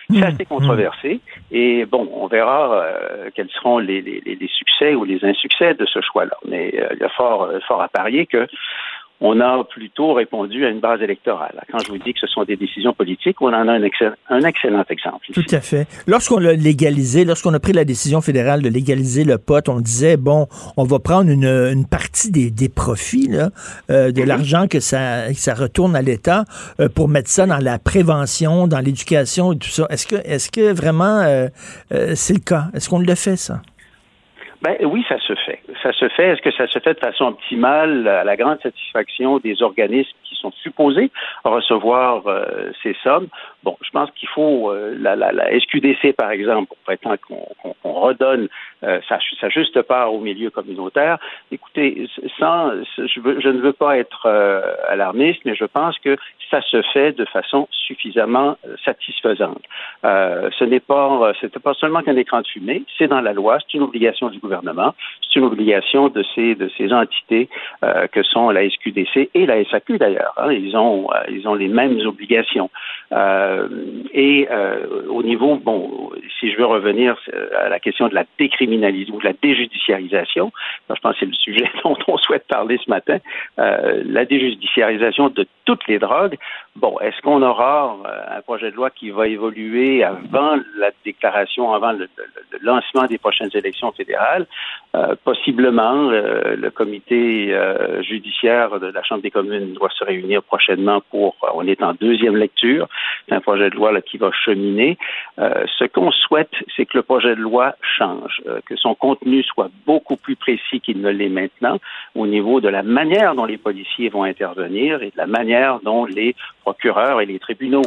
C'est mmh. assez controversé, et bon, on verra euh, quels seront les, les, les, succès ou les insuccès de ce choix-là. Mais euh, il y a fort, euh, fort à parier que on a plutôt répondu à une base électorale. Quand je vous dis que ce sont des décisions politiques, on en a un, un excellent exemple. Tout à fait. Lorsqu'on l'a légalisé, lorsqu'on a pris la décision fédérale de légaliser le pot, on disait, bon, on va prendre une, une partie des, des profits, là, euh, de mhm. l'argent que ça, ça retourne à l'État euh, pour mettre ça dans la prévention, dans l'éducation et tout ça. Est-ce que, est-ce que vraiment euh, c'est le cas? Est-ce qu'on le fait, ça? Ben oui, ça se fait. Ça se fait. Est-ce que ça se fait de façon optimale à la grande satisfaction des organismes qui sont supposés recevoir euh, ces sommes? Bon, je pense qu'il faut euh, la, la, la, SQDC, par exemple, pour prétendre qu'on redonne euh, sa, sa, juste part au milieu communautaire. Écoutez, sans, je, ne veux pas être alarmiste, mais je pense que ça se fait de façon suffisamment satisfaisante. ce n'est pas, c'était pas seulement qu'un écran de fumée, c'est dans la loi, c'est une obligation du gouvernement, c'est une obligation de ces de ces entités que sont la SQDC et la SAQ d'ailleurs. Hein. ils ont ils ont les mêmes obligations. Euh, et euh, au niveau, bon, si je veux revenir à la question de la décriminalisation ou la déjudiciarisation, je pense que c'est le sujet dont on souhaite parler ce matin, euh, la déjudiciarisation de toutes les drogues. Bon, est-ce qu'on aura un projet de loi qui va évoluer avant la déclaration, avant le, lancement des prochaines élections fédérales? Euh, possiblement, euh, le comité euh, judiciaire de la Chambre des communes doit se réunir prochainement pour, on est en deuxième lecture, c'est un projet de loi qui va cheminer. ce qu'on souhaite, c'est que le projet de loi change, que son contenu soit beaucoup plus précis qu'il ne l'est maintenant au niveau de la manière dont les policiers vont intervenir et de la manière dont les procureurs et les tribunaux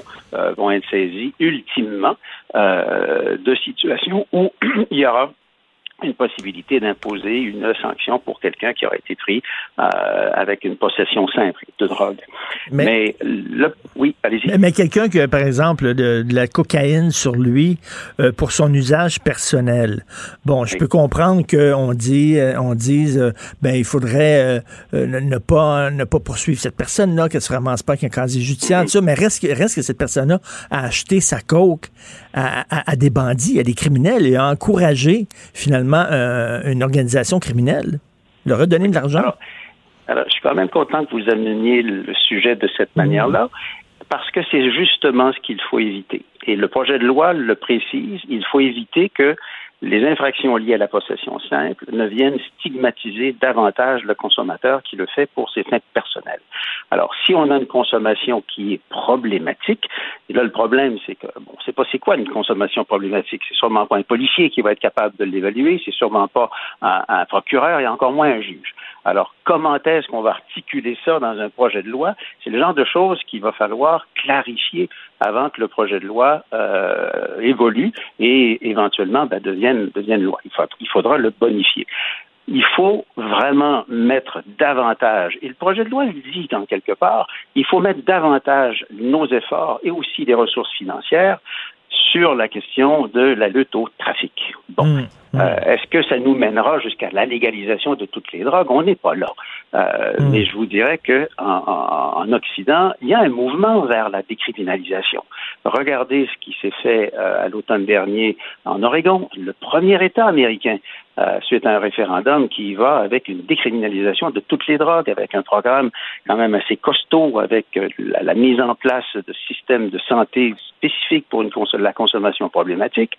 vont être saisis ultimement de situations où il y aura une possibilité d'imposer une sanction pour quelqu'un qui aurait été pris euh, avec une possession simple de drogue. Mais, oui, allez-y. Mais, quelqu'un qui a, par exemple, de, la cocaïne sur lui euh, pour son usage personnel. Bon, je peux comprendre qu'on dit, euh, on dise, ben il faudrait ne pas ne pas poursuivre cette personne-là, qu'elle se ramasse pas avec un casier judiciaire, ça, mais reste, reste que cette personne-là a acheté sa coke à, à, des bandits, à des criminels et a encouragé finalement euh, une organisation criminelle, leur redonner de l'argent. Alors, je suis quand même content que vous ameniez le sujet de cette manière-là, parce que c'est justement ce qu'il faut éviter. Et le projet de loi le précise, il faut éviter que les infractions liées à la possession simple ne viennent stigmatiser davantage le consommateur qui le fait pour ses fins personnelles. Alors, si on a une consommation qui est problématique, là, le problème, c'est que, bon, c'est pas c'est quoi une consommation problématique. C'est sûrement pas un policier qui va être capable de l'évaluer, c'est sûrement pas un, un procureur et encore moins un juge. Alors, comment est-ce qu'on va articuler ça dans un projet de loi? C'est le genre de choses qu'il va falloir clarifier avant que le projet de loi euh, évolue et éventuellement ben, devienne, loi. Il, il faudra le bonifier il faut vraiment mettre davantage, et le projet de loi le dit dans quelque part, il faut mettre davantage nos efforts et aussi des ressources financières sur la question de la lutte au trafic. Bon, mmh. Euh, est-ce que ça nous mènera jusqu'à la légalisation de toutes les drogues? On n'est pas là. Euh, hmm. Mais je vous dirais que en, Occident, il y a un mouvement vers la décriminalisation. Regardez ce qui s'est fait euh, à l'automne dernier en Oregon, le premier État américain suite à un référendum qui va avec une décriminalisation de toutes les drogues, avec un programme quand même assez costaud, avec la, mise en place de systèmes de santé spécifiques pour la consommation problématique.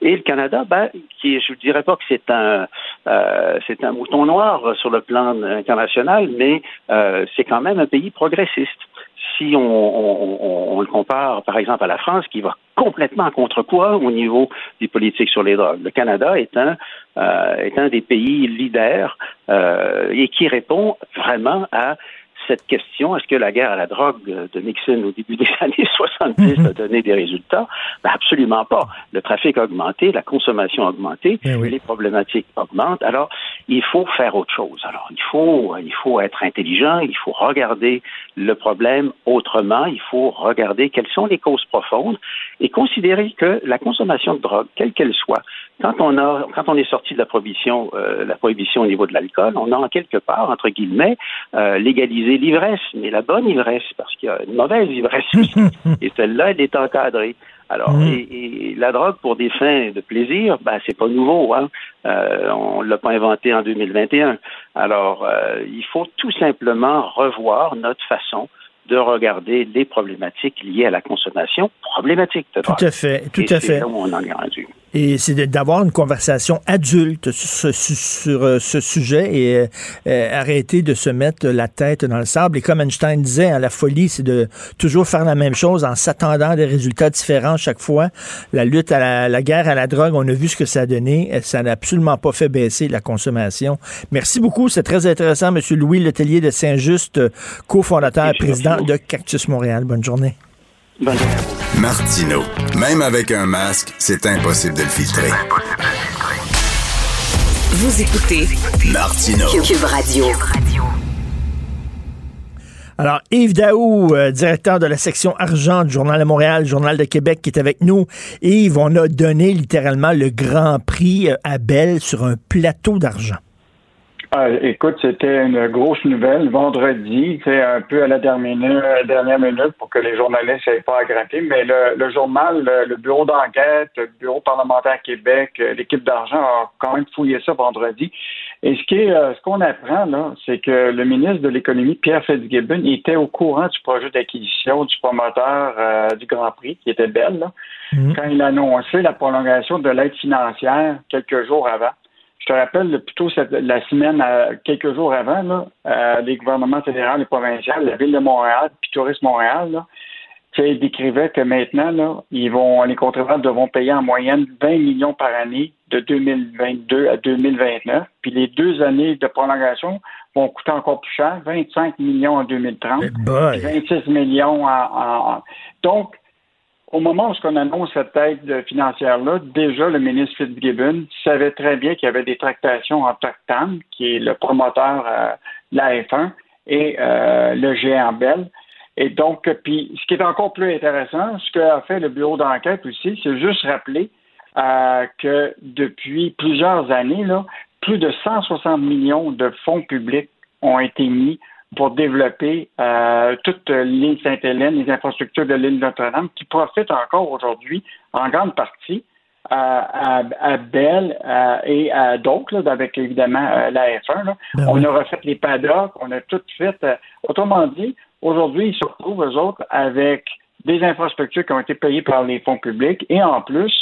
Et le Canada, ben, qui, je dirais pas que c'est un euh, c'est un mouton noir sur le plan international, mais euh, c'est quand même un pays progressiste. Si on, le compare, par exemple, à la France, qui va complètement contre-quoi au niveau des politiques sur les drogues. Le Canada est un, euh, est un des pays leaders et qui répond vraiment à cette question, est-ce que la guerre à la drogue de Nixon au début des années 70 mhm. a donné des résultats? Ben absolument pas. Le trafic a augmenté, la consommation a augmenté, eh les problématiques augmentent. Alors, il faut faire autre chose. Alors, il faut, il faut être intelligent, il faut regarder le problème autrement, il faut regarder quelles sont les causes profondes et considérer que la consommation de drogue, quelle qu'elle soit, quand on a, quand on est sorti de la prohibition, euh, la prohibition au niveau de l'alcool, on a en quelque part, entre guillemets, euh, légalisé l'ivresse, mais la bonne ivresse, parce qu'il y a une mauvaise ivresse aussi. et celle-là, elle est encadrée. Alors, mm. et, la drogue pour des fins de plaisir, ben c'est pas nouveau, hein. Euh, on l'a pas inventé en 2021. Alors, euh, il faut tout simplement revoir notre façon de regarder les problématiques liées à la consommation problématique de drogue. Tout à fait, tout à fait. Là où on en est rendu. Et c'est d'avoir une conversation adulte sur, sur, euh, ce sujet et euh, euh, arrêter de se mettre la tête dans le sable. Et comme Einstein disait, hein, la folie, c'est de toujours faire la même chose en s'attendant à des résultats différents chaque fois. La lutte à la, la, guerre à la drogue, on a vu ce que ça a donné. Ça n'a absolument pas fait baisser la consommation. Merci beaucoup. C'est très intéressant, Monsieur Louis Letellier de Saint-Just, cofondateur et président de Cactus Montréal. Bonne journée. Martino. Même avec un masque, c'est impossible de le filtrer. Vous écoutez Martino. Cube Radio. Alors, Yves Daou, euh, directeur de la section argent du Journal de Montréal, Journal de Québec, qui est avec nous. Yves, on a donné littéralement le grand prix euh, à Belle sur un plateau d'argent. Ah, écoute, c'était une grosse nouvelle. Vendredi, c'est un peu à la dernière, dernière minute pour que les journalistes n'aient pas à gratter, mais le, journal, le, bureau d'enquête, le bureau parlementaire Québec, l'équipe d'argent a quand même fouillé ça vendredi. Et ce qui est, euh, ce qu'on apprend là, c'est que le ministre de l'économie, Pierre Fitzgibbon, était au courant du projet d'acquisition du promoteur euh, du Grand Prix, qui était belle, là, mmh. quand il a annoncé la prolongation de l'aide financière quelques jours avant. Je te rappelle, plutôt la semaine, quelques jours avant, les gouvernements fédéraux et provinciaux, la Ville de Montréal, puis Tourisme Montréal, là, décrivait que maintenant, là, ils vont, les contribuables devront payer en moyenne 20 millions par année de 2022 à 2029. Puis les deux années de prolongation vont coûter encore plus cher, 25 millions en 2030, 26 millions en, Donc, au moment où on annonce cette aide financière-là, déjà le ministre Fitzgibbon savait très bien qu'il y avait des tractations entre TAM, qui est le promoteur euh, de la F1, et euh, le géant Bell. Et donc, puis, ce qui est encore plus intéressant, ce qu'a fait le bureau d'enquête aussi, c'est juste rappeler euh, que depuis plusieurs années, là, plus de 160 millions de fonds publics ont été mis pour développer euh, toute l'île Sainte-Hélène, les infrastructures de l'île Notre-Dame, qui profitent encore aujourd'hui, en grande partie, à, à, Bell et à d'autres, avec évidemment euh, la F1. Ben on a refait les paddocks, on a tout fait. Euh, autrement dit, aujourd'hui, ils se retrouvent, eux autres, avec des infrastructures qui ont été payées par les fonds publics et en plus,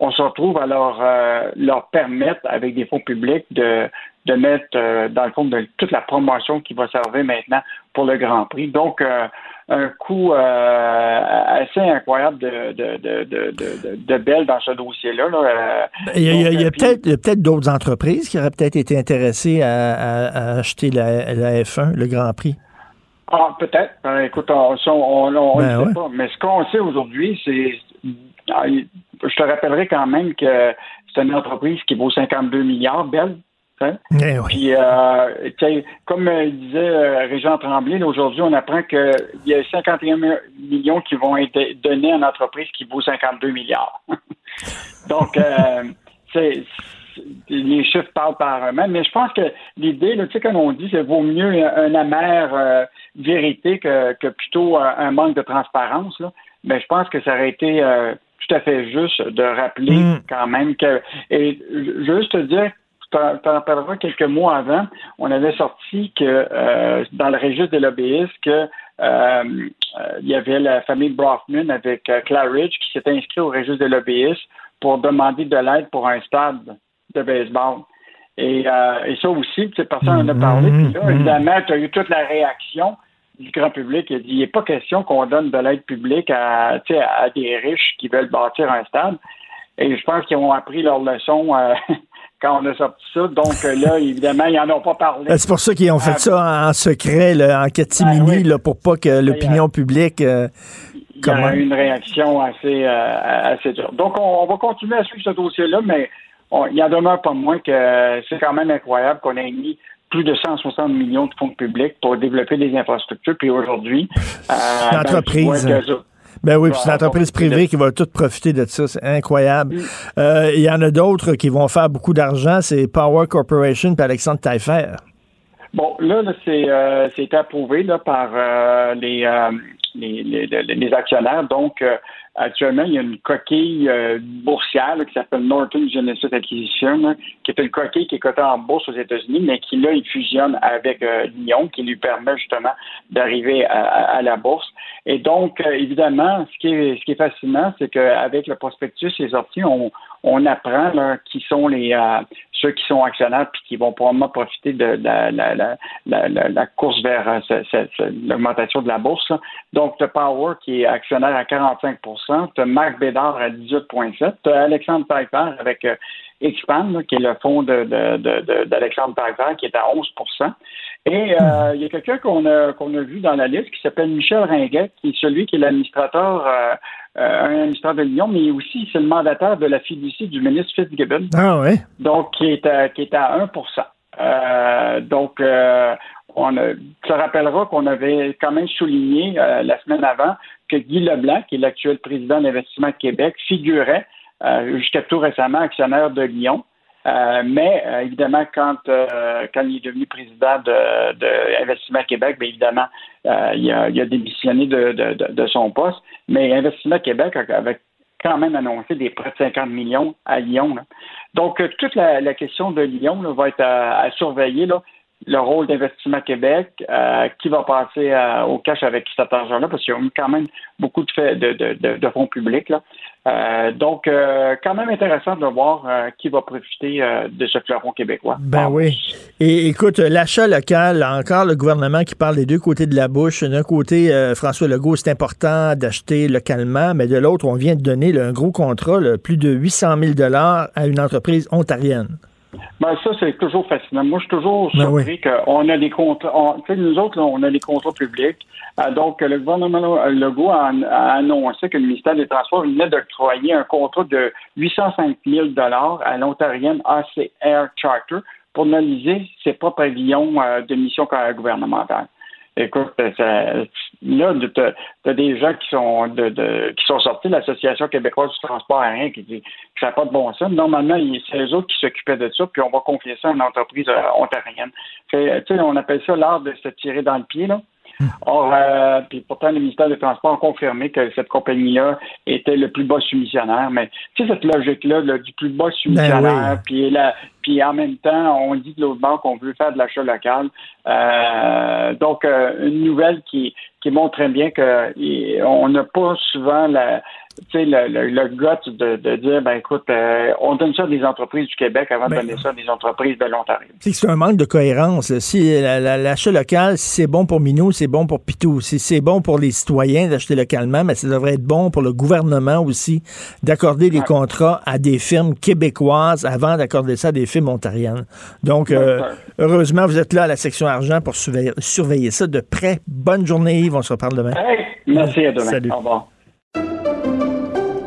on se retrouve à leur, euh, leur permettre, avec des fonds publics, de, de mettre dans le fond de toute la promotion qui va servir maintenant pour le Grand Prix. Donc, un coût euh, assez incroyable de, de, de, de, Bell dans ce dossier-là. Euh, il y a, peut-être d'autres entreprises qui auraient peut-être été intéressées à, acheter la, la, F1, le Grand Prix. Ah, peut-être. Euh, écoute, on ne ben sait pas. Mais ce qu'on sait aujourd'hui, c'est. Ah, je te rappellerai quand même que c'est une entreprise qui vaut 52 milliards, Bell. Hein? Eh Puis, euh, comme euh, disait euh, Régent Tremblay, aujourd'hui, on apprend qu'il y a 51 millions qui vont être donnés à une entreprise qui vaut 52 milliards. Donc, euh, les chiffres parlent par eux-mêmes, mais je pense que l'idée, tu sais, comme on dit, c'est vaut mieux un, amer vérité que, plutôt un manque de transparence. Mais je pense que ça aurait été tout à fait juste de rappeler mm. quand même que. Et juste te dire t'en rappelleras quelques mois avant, on avait sorti que euh, dans le registre de lobbyistes que euh, euh, il y avait la famille Brockman avec Claridge qui s'était inscrit au registre de lobbyistes pour demander de l'aide pour un stade de baseball. Et, ça aussi, personne en a parlé. Puis là, mm-hmm. évidemment, tu as eu toute la réaction du grand public. Il dit il n'est pas question qu'on donne de l'aide publique à, à des riches qui veulent bâtir un stade. Et je pense qu'ils ont appris leur leçon quand on a sorti ça. Donc euh, là, évidemment, ils n'en ont pas parlé. Ben, c'est pour ça qu'ils ont fait ah, ça en secret, en catimini, ben pour pas que l'opinion publique... Euh, il y a eu une réaction assez, euh, assez dure. Donc, on, va continuer à suivre ce dossier-là, mais il en demeure pas moins que c'est quand même incroyable qu'on ait mis plus de 160 millions de fonds publics pour développer des infrastructures. Puis aujourd'hui, l'entreprise. Ben oui, puis c'est l'entreprise privée qui va tout profiter de ça. C'est incroyable. Euh, il y en a d'autres qui vont faire beaucoup d'argent. C'est Power Corporation et Alexandre Taillefer. Bon, là, c'est euh, approuvé là, par euh, les, les, les, actionnaires. Donc, Actuellement, il y a une coquille euh, boursière qui s'appelle Norton Genesis Acquisition, qui est une coquille qui est cotée en bourse aux États-Unis, mais qui là, il fusionne avec euh, Lyon, qui lui permet justement d'arriver à, la bourse. Et donc, euh, évidemment, ce qui est, ce qui est fascinant, c'est qu'avec le prospectus et sorti, on, on apprend là, qui sont les euh, ceux qui sont actionnaires puis qui vont probablement profiter de, la, la, la, la, course vers euh, l'augmentation de la bourse. Donc, tu Power qui est actionnaire à 45 tu as Marc Bédard à 18,7 tu as Alexandre Piper avec euh, Expand, qui est le fonds d'Alexandre de, de, qui est à 11% Et euh, il y a quelqu'un qu'on a, qu'on a vu dans la liste qui s'appelle Michel Ringuet, qui est celui qui est l'administrateur, euh, euh, un administrateur de Lyon, mais aussi c'est le mandataire de la fiducie du ministre Fitzgibbon. Ah oui. Donc, qui est à, qui est à 1% Donc, on a, tu te rappelleras qu'on avait quand même souligné la semaine avant que Guy Leblanc, qui est l'actuel président d'Investissement Québec, figurait euh, jusqu'à tout récemment actionnaire de Lyon. Euh, mais euh, évidemment, quand, quand il est devenu président de, de Investissement Québec, bien évidemment, il a, démissionné de, son poste. Mais Investissement Québec avait quand même annoncé des prêts de 50 millions à Lyon. Donc, toute la, question de Lyon va être à, surveiller. Là. Le rôle d'Investissement Québec, euh, qui va passer euh, au cash avec cet argent-là, parce qu'il y a quand même beaucoup de, faits de, de, de, fonds publics. Là. Euh, donc, quand même intéressant de voir qui va profiter de ce fleuron québécois. Ben oui. Et écoute, l'achat local, encore le gouvernement qui parle des deux côtés de la bouche. D'un côté, François Legault, c'est important d'acheter localement, mais de l'autre, on vient de donner un gros contrat, plus de 800 000 à une entreprise ontarienne. Ben, ça, c'est toujours fascinant. Moi, je suis toujours ben surpris qu'on a des contrats. nous autres, on a des contrats publics. Euh, donc, le gouvernement Legault a, annoncé que le ministère des Transports venait d'octroyer un contrat de 805 000 à l'Ontarienne ACR Charter pour analyser ses propres avions euh, de mission gouvernementale. Écoute, ça, là, tu as, des gens qui sont de, de qui sont sortis de l'Association québécoise du transport aérien qui dit que ça n'a pas de bon sens. Normalement, c'est eux autres qui s'occupaient de ça, puis on va confier ça à une entreprise euh, ontarienne. Sais, on appelle ça l'art de se tirer dans le pied, là. Or, euh, puis pourtant, le ministère des Transports a confirmé que cette compagnie-là était le plus bas soumissionnaire. Mais tu sais, cette logique-là du plus bas soumissionnaire, ben puis, puis en même temps, on dit de l'autre banque qu'on veut faire de l'achat local. Euh, donc, euh, une nouvelle qui, qui montre très bien qu'on n'a pas souvent la, le, le, le gut de, de, dire, ben écoute, euh, on donne ça à des entreprises du Québec avant de ben, donner ça à des entreprises de l'Ontario. C'est un manque de cohérence. Si l'achat local, si c'est bon pour Minou, c'est bon pour Pitou. Si c'est bon pour les citoyens d'acheter localement, mais ça devrait être bon pour le gouvernement aussi d'accorder des contrats à des firmes québécoises avant d'accorder ça à des firmes ontariennes. Donc, euh, heureusement, vous êtes là à la section argent pour surveiller, ça de près. Bonne journée, Yves. On se reparle demain. merci, à demain. Salut. Au revoir.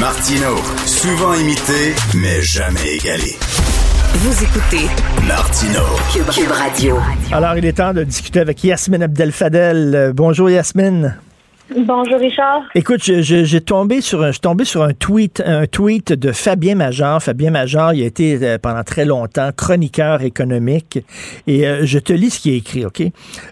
Martino, souvent imité, mais jamais égalé. Vous écoutez Martino, Cube, Radio. Alors, il est temps de discuter avec Yasmine Abdel-Fadel. Euh, bonjour Yasmine. Bonjour Richard. Écoute, j'ai tombé sur un, je tombé sur un tweet, un tweet de Fabien Major. Fabien Major, il a été euh, pendant très longtemps chroniqueur économique. Et euh, je te lis ce qui est écrit, ok?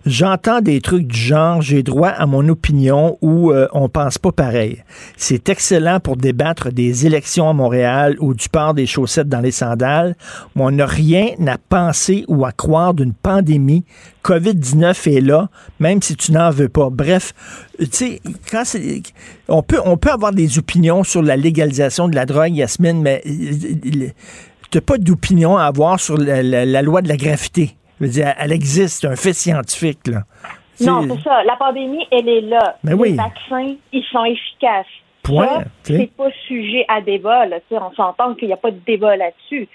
J'entends des trucs du genre, j'ai droit à mon opinion ou euh, on pense pas pareil. C'est excellent pour débattre des élections à Montréal ou du port des chaussettes dans les sandales. on n'a rien à penser ou à croire d'une pandémie COVID-19 est là, même si tu n'en veux pas. Bref, tu sais, quand on peut, on peut avoir des opinions sur la légalisation de la drogue, Yasmine, mais tu n'as pas d'opinion à avoir sur la, loi de la gravité. Je veux dire, elle existe, c'est un fait scientifique, là. Non, c'est ça. La pandémie, elle est là. Mais ben Les vaccins, ils sont efficaces. Point. C'est pas sujet à débat. Là. On s'entend qu'il n'y a pas de débat là-dessus.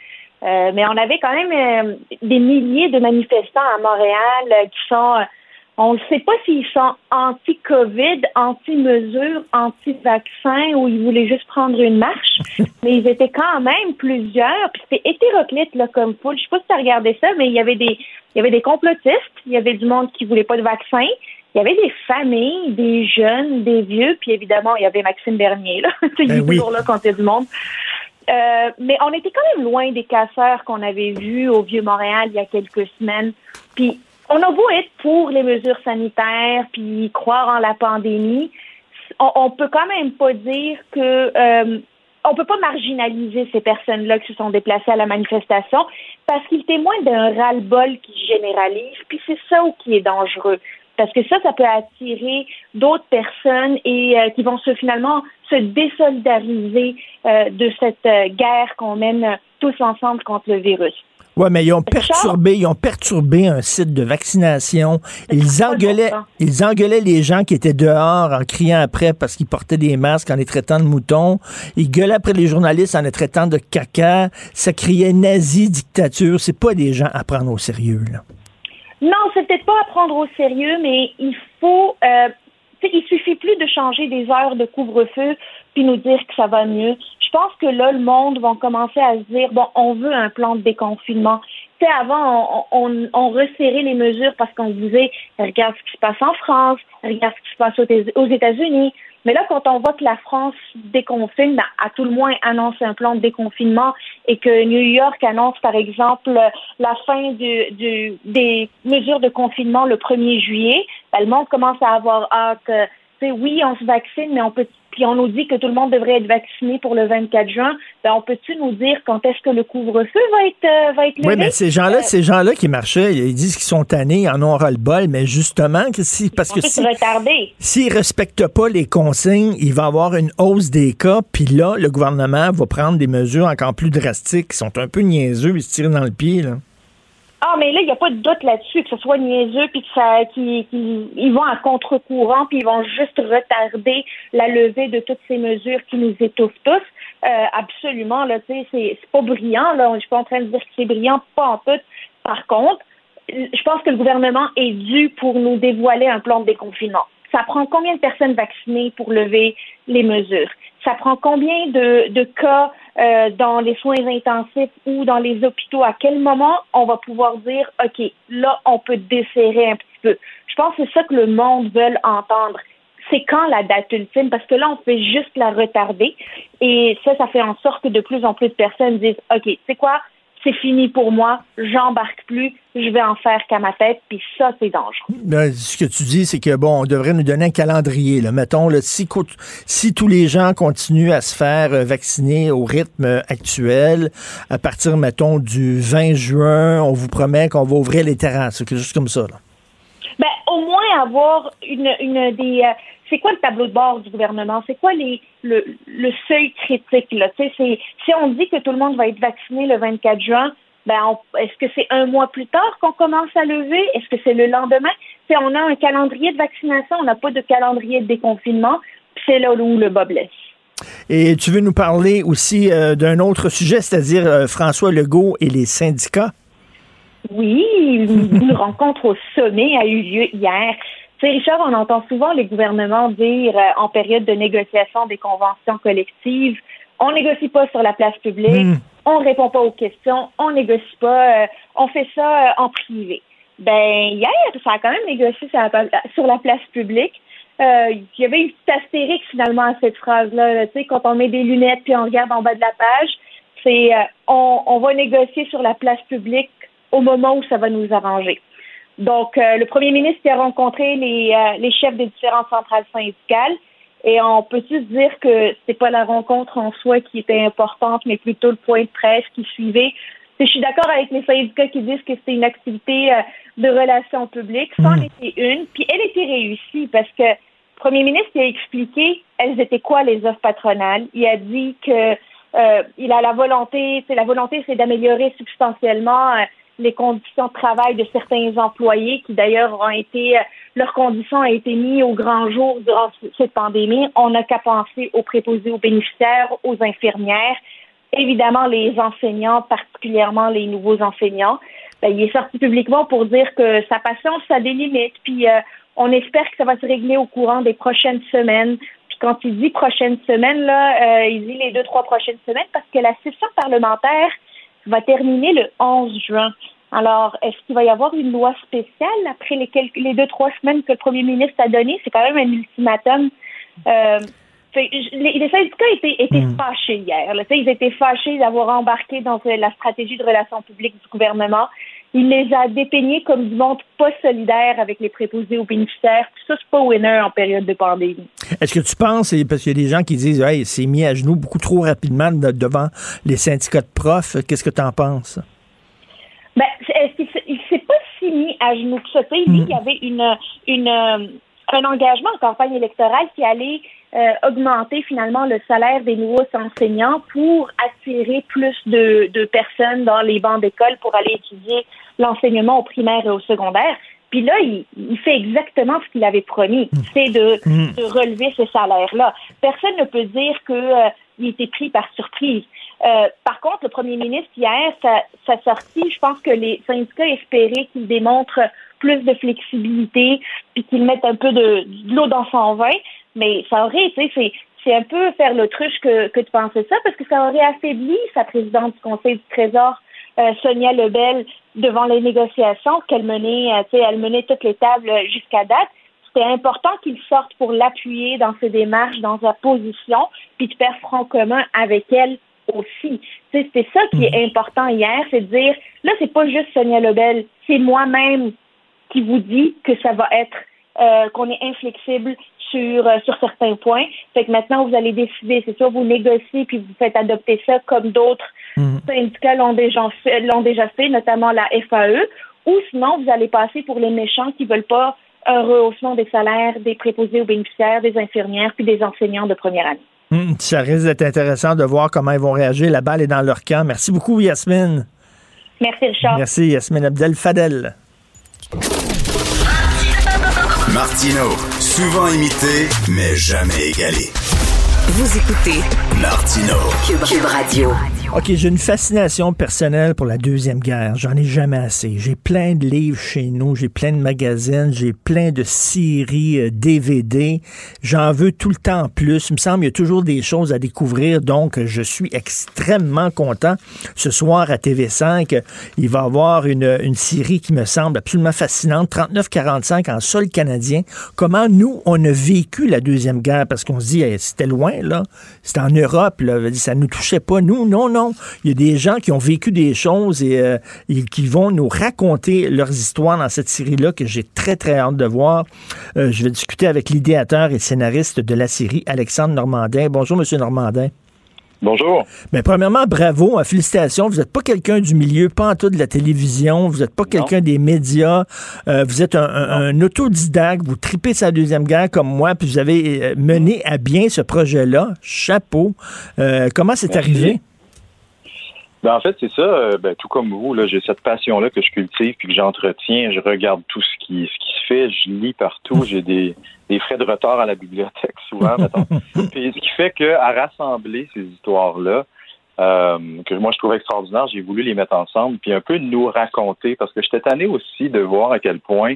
Euh, mais on avait quand même euh, des milliers de manifestants à Montréal euh, qui sont, on ne sait pas s'ils sont anti-COVID, anti-mesures, anti-vaccins ou ils voulaient juste prendre une marche, mais ils étaient quand même plusieurs. Puis c'était hétéroclite là comme foule. Je sais pas si tu as regardé ça, mais il y avait des, il y avait des complotistes, il y avait du monde qui voulait pas de vaccin. Il y avait des familles, des jeunes, des vieux, puis évidemment, il y avait Maxime Bernier, là. il est ben toujours là quand il y a du monde. Euh, mais on était quand même loin des casseurs qu'on avait vus au Vieux-Montréal il y a quelques semaines. Puis on a beau être pour les mesures sanitaires, puis croire en la pandémie, on, on peut quand même pas dire que euh, on peut pas marginaliser ces personnes-là qui se sont déplacées à la manifestation parce qu'ils témoignent d'un ras-le-bol qui généralise, puis c'est ça qui est dangereux parce que ça, ça peut attirer d'autres personnes et euh, qui vont se finalement se désolidariser euh, de cette euh, guerre qu'on mène tous ensemble contre le virus. Oui, mais ils ont perturbé, ils ont perturbé un site de vaccination. Ils engueulaient, ils engueulaient les gens qui étaient dehors en criant après parce qu'ils portaient des masques en les traitant de moutons. Ils gueulaient après les journalistes en les traitant de caca. Ça criait nazi, dictature. C'est pas des gens à prendre au sérieux, là. Non, c'est peut-être pas à prendre au sérieux, mais il faut. Euh, il suffit plus de changer des heures de couvre-feu puis nous dire que ça va mieux. Je pense que là, le monde va commencer à se dire bon, on veut un plan de déconfinement. sais, avant, on, on, resserrait les mesures parce qu'on disait, regarde ce qui se passe en France, regarde ce qui se passe aux États-Unis. Mais là, quand on voit que la France déconfine, ben, à tout le moins annonce un plan de déconfinement et que New York annonce, par exemple, la fin du, du, des mesures de confinement le 1er juillet, ben, le monde commence à avoir hâte. oui, on se vaccine, mais on peut puis on nous dit que tout le monde devrait être vacciné pour le 24 juin, ben on peut-tu nous dire quand est-ce que le couvre-feu va être euh, va être levé? Oui, mais ces gens-là, euh, ces gens-là qui marchaient, ils disent qu'ils sont tannés, ils en ont ras le bol, mais justement que si parce que si s'ils respectent pas les consignes, il va y avoir une hausse des cas, puis là le gouvernement va prendre des mesures encore plus drastiques qui sont un peu niaiseux, ils se tirent dans le pied là. Ah, mais là, il n'y a pas de doute là-dessus, que ce soit niaiseux, puis que ça, qu'ils ils vont à contre-courant, puis ils vont juste retarder la levée de toutes ces mesures qui nous étouffent tous. Euh, absolument, là, tu sais, c'est pas brillant, là. Je suis pas en train de dire que c'est brillant, pas en tout. Par contre, je pense que le gouvernement est dû pour nous dévoiler un plan de déconfinement. Ça prend combien de personnes vaccinées pour lever les mesures? Ça prend combien de, de cas euh, dans les soins intensifs ou dans les hôpitaux, à quel moment on va pouvoir dire, OK, là, on peut desserrer un petit peu? Je pense que c'est ça que le monde veut entendre. C'est quand la date ultime, parce que là, on fait juste la retarder. Et ça, ça fait en sorte que de plus en plus de personnes disent, OK, c'est quoi? C'est fini pour moi, j'embarque plus, je vais en faire qu'à ma tête, puis ça, c'est dangereux. Ben, ce que tu dis, c'est que, bon, on devrait nous donner un calendrier. Là. Mettons, là, si, si tous les gens continuent à se faire euh, vacciner au rythme actuel, à partir, mettons, du 20 juin, on vous promet qu'on va ouvrir les terrasses, quelque chose comme ça. Là. Ben, au moins avoir une, une des... C'est quoi le tableau de bord du gouvernement? C'est quoi les, le, le seuil critique? Là? si on dit que tout le monde va être vacciné le 24 juin, ben est-ce que c'est un mois plus tard qu'on commence à lever? Est-ce que c'est le lendemain? On a un calendrier de vaccination, on n'a pas de calendrier de déconfinement, c'est là où le bas blesse. Et tu veux nous parler aussi euh, d'un autre sujet, c'est-à-dire euh, François Legault et les syndicats? Oui, une rencontre au sommet a eu lieu hier. Richard, on entend souvent les gouvernements dire euh, en période de négociation des conventions collectives, on négocie pas sur la place publique, hmm. on répond pas aux questions, on négocie pas, euh, on fait ça euh, en privé. Ben hier, ça a quand même négocié sur la, place publique. il y avait une petite astérique finalement à cette phrase-là. tu sais, quand on met des lunettes puis on regarde en bas de la page, c'est on, on va négocier sur la place publique au moment où ça va nous arranger. Donc, euh, le premier ministre a rencontré les, euh, les chefs des différentes centrales syndicales et on peut se dire que c'est pas la rencontre en soi qui était importante, mais plutôt le point de presse qui suivait. Je suis d'accord avec les syndicats qui disent que c'était une activité euh, de relations publiques. Ça en hmm. était une, puis elle était réussie parce que le premier ministre a expliqué elles étaient quoi les offres patronales. Il a dit que il a la volonté, c'est la volonté, c'est d'améliorer substantiellement les conditions de travail de certains employés qui d'ailleurs ont été, euh, leurs conditions ont été mises au grand jour durant cette pandémie. On n'a qu'à penser aux préposés aux bénéficiaires, aux infirmières, évidemment les enseignants, particulièrement les nouveaux enseignants. Ben, il est sorti publiquement pour dire que sa patience a des limites, puis euh, on espère que ça va se régler au courant des prochaines semaines. Puis quand il dit prochaines semaines, là, euh, il dit les deux, trois prochaines semaines parce que la session parlementaire va terminer le 11 juin. Alors, est-ce qu'il va y avoir une loi spéciale après les, quelques, les deux, trois semaines que le premier ministre a donné? C'est quand même un ultimatum. Euh, les, syndicats étaient, étaient hmm. fâchés hier. Ils étaient fâchés d'avoir embarqué dans euh, la stratégie de relations publiques du gouvernement. Il les a dépeignés comme du monde pas solidaire avec les préposés aux bénéficiaires. Tout ça, c'est pas winner en période de pandémie. Est-ce que tu penses, parce qu'il y a des gens qui disent, hey, c'est mis à genoux beaucoup trop rapidement devant les syndicats de profs. Qu'est-ce que tu en penses? Ben, il s'est pas si mis à genoux que ça? Il y avait une, une, euh, un engagement en campagne électorale qui allait euh, augmenter finalement le salaire des nouveaux enseignants pour attirer plus de, de personnes dans les bancs d'école pour aller étudier l'enseignement au primaire et au secondaire. Puis là, il, il fait exactement ce qu'il avait promis, mm. c'est de, mm. de, relever ce salaire-là. Personne ne peut dire qu'il euh, était pris par surprise. Euh, par contre, le premier ministre, hier, sa, sa sortie, je pense que les syndicats espéraient qu'il démontre plus de flexibilité, puis qu'il mette un peu de, de l'eau dans son vin. Mais ça aurait, tu sais, c'est un peu faire l'autruche que, que de penser ça, parce que ça aurait affaibli sa présidente du Conseil du Trésor Sonia Lebel devant les négociations, qu'elle menait, elle menait toutes les tables jusqu'à date. C'était important qu'il sorte pour l'appuyer dans ses démarches, dans sa position, puis de faire front commun avec elle aussi. C'est ça qui est mhm. important hier, c'est de dire, là, c'est pas juste Sonia Lebel, c'est moi-même qui vous dit que ça va être, euh, qu'on est inflexible sur, euh, sur certains points. Fait que maintenant, vous allez décider, c'est soit vous négociez puis vous faites adopter ça comme d'autres mhm. syndicats l'ont déjà, fait, l'ont déjà fait, notamment la FAE, ou sinon, vous allez passer pour les méchants qui veulent pas un rehaussement des salaires des préposés aux bénéficiaires, des infirmières puis des enseignants de première année. Hum, ça risque d'être intéressant de voir comment ils vont réagir. La balle est dans leur camp. Merci beaucoup, Yasmine. Merci, Richard. Merci, Yasmine Abdel Fadel. Martino, souvent imité, mais jamais égalé. Vous écoutez Martino, Cube Radio. OK, j'ai une fascination personnelle pour la Deuxième Guerre. J'en ai jamais assez. J'ai plein de livres chez nous, j'ai plein de magazines, j'ai plein de séries DVD. Euh, J'en veux tout le temps plus. Il me semble qu'il y a toujours des choses à découvrir, donc je suis extrêmement content. Ce soir à TV5, il va y avoir une, une série qui me semble absolument fascinante, 39-45 en sol canadien. Comment nous, on a vécu la Deuxième Guerre, parce qu'on se dit, c'était loin, là. C'était en Europe, là. Ça nous touchait pas. Nous, non, non il y a des gens qui ont vécu des choses euh, et, qui vont nous raconter leurs histoires dans cette série-là que j'ai très, très hâte de voir. Euh, je vais discuter avec l'idéateur et scénariste de la série, Alexandre Normandin. Bonjour, Monsieur Normandin. Bonjour. Mais ben, premièrement, bravo, hein, félicitations. Vous n'êtes pas quelqu'un du milieu, pas en tout de la télévision, vous n'êtes pas quelqu'un des médias, euh, vous êtes un, autodidacte, vous tripez sa deuxième guerre comme moi, puis vous avez mené à bien ce projet-là. Chapeau. comment c'est arrivé? Ben, en fait, c'est ça. Euh, ben, tout comme vous, là, j'ai cette passion-là que je cultive puis que j'entretiens. Je regarde tout ce qui, ce qui se fait. Je lis partout. J'ai des, des frais de retard à la bibliothèque souvent, mettons. puis, ce qui fait qu'à rassembler ces histoires-là, euh, que moi je trouve extraordinaire, j'ai voulu les mettre ensemble puis un peu nous raconter parce que j'étais tanné aussi de voir à quel point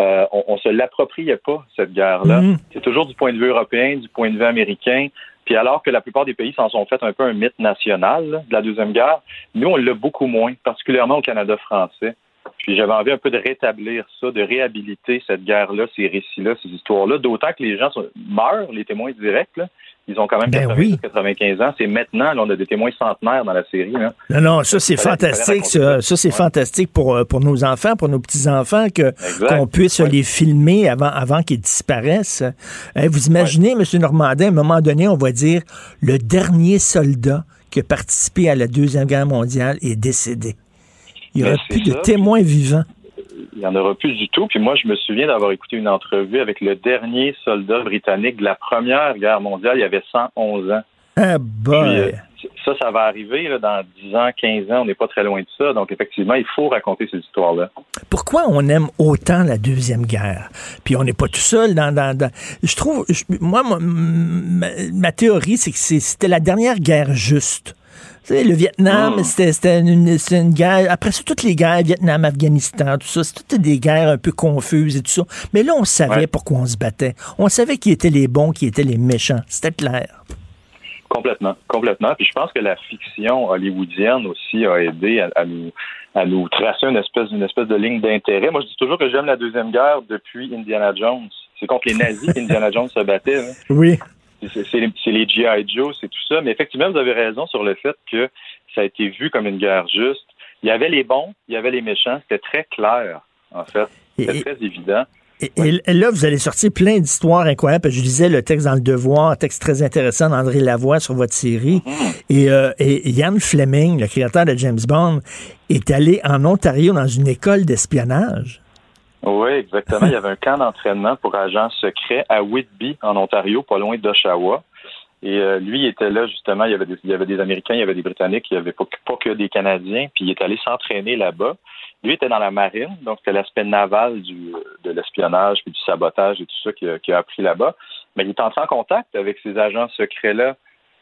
euh, on, on se l'appropriait pas cette guerre-là. Mm-hmm. C'est toujours du point de vue européen, du point de vue américain. Puis alors que la plupart des pays s'en sont fait un peu un mythe national de la Deuxième Guerre, nous, on l'a beaucoup moins, particulièrement au Canada français. Puis j'avais envie un peu de rétablir ça, de réhabiliter cette guerre-là, ces récits-là, ces histoires-là, d'autant que les gens meurent, les témoins directs, là, ils ont quand même 95 ben ans. C'est maintenant, là, on a des témoins centenaires dans la série. Là. Non, non, ça c'est fantastique. Ça, c'est fantastique pour, euh, pour nos enfants, pour nos petits-enfants, que qu'on puisse les filmer avant, avant qu'ils disparaissent. vous imaginez, M. Normandin, à un moment donné, on va dire le dernier soldat qui a participé à la Deuxième Guerre mondiale est décédé. Il n'y aura plus de témoins vivants il n'y en aura plus du tout. Puis moi, je me souviens d'avoir écouté une entrevue avec le dernier soldat britannique de la Première Guerre mondiale. Il avait 111 ans. Ah, euh, ça, ça va arriver dans 10 ans, 15 ans. On n'est pas très loin de ça. Donc, effectivement, il faut raconter ces histoires-là. Pourquoi on aime autant la Deuxième Guerre? Puis on n'est pas tout seul dans... dans, Je trouve... moi, ma théorie, c'est que c'était la dernière guerre juste le Vietnam, hmm. c'était une, guerre. Après ça, toutes les guerres, Vietnam, Afghanistan, tout ça, c'était des guerres un peu confuses et tout ça. Mais là, on savait pourquoi on se battait. On savait qui étaient les bons, qui étaient les méchants. C'était clair. Complètement, complètement. Puis je pense que la fiction hollywoodienne aussi a aidé à, nous, à nous tracer une espèce, une espèce de ligne d'intérêt. Moi, je dis toujours que j'aime la Deuxième Guerre depuis Indiana Jones. C'est contre les nazis qu'Indiana Jones se battait. Hein. Oui c'est les GI Joe, c'est tout ça. Mais effectivement, vous avez raison sur le fait que ça a été vu comme une guerre juste. Il y avait les bons, il y avait les méchants. C'était très clair, en fait. C'était très évident. Et, là, vous allez sortir plein d'histoires incroyables. Je lisais le texte dans Le Devoir, un texte très intéressant d'André Lavoie sur votre série. Mm-hmm. et, euh, et Ian Fleming, le créateur de James Bond, est allé en Ontario dans une école d'espionnage. Oui, exactement. Il y avait un camp d'entraînement pour agents secrets à Whitby, en Ontario, pas loin d'Oshawa. Et euh, lui, il était là justement. Il y, avait des, il y avait des Américains, il y avait des Britanniques, il n'y avait pas, que des Canadiens. Puis il est allé s'entraîner là-bas. Lui était dans la marine, donc c'était l'aspect naval du, de l'espionnage puis du sabotage et tout ça qu'il a, appris là-bas. Mais il est entré en contact avec ces agents secrets-là.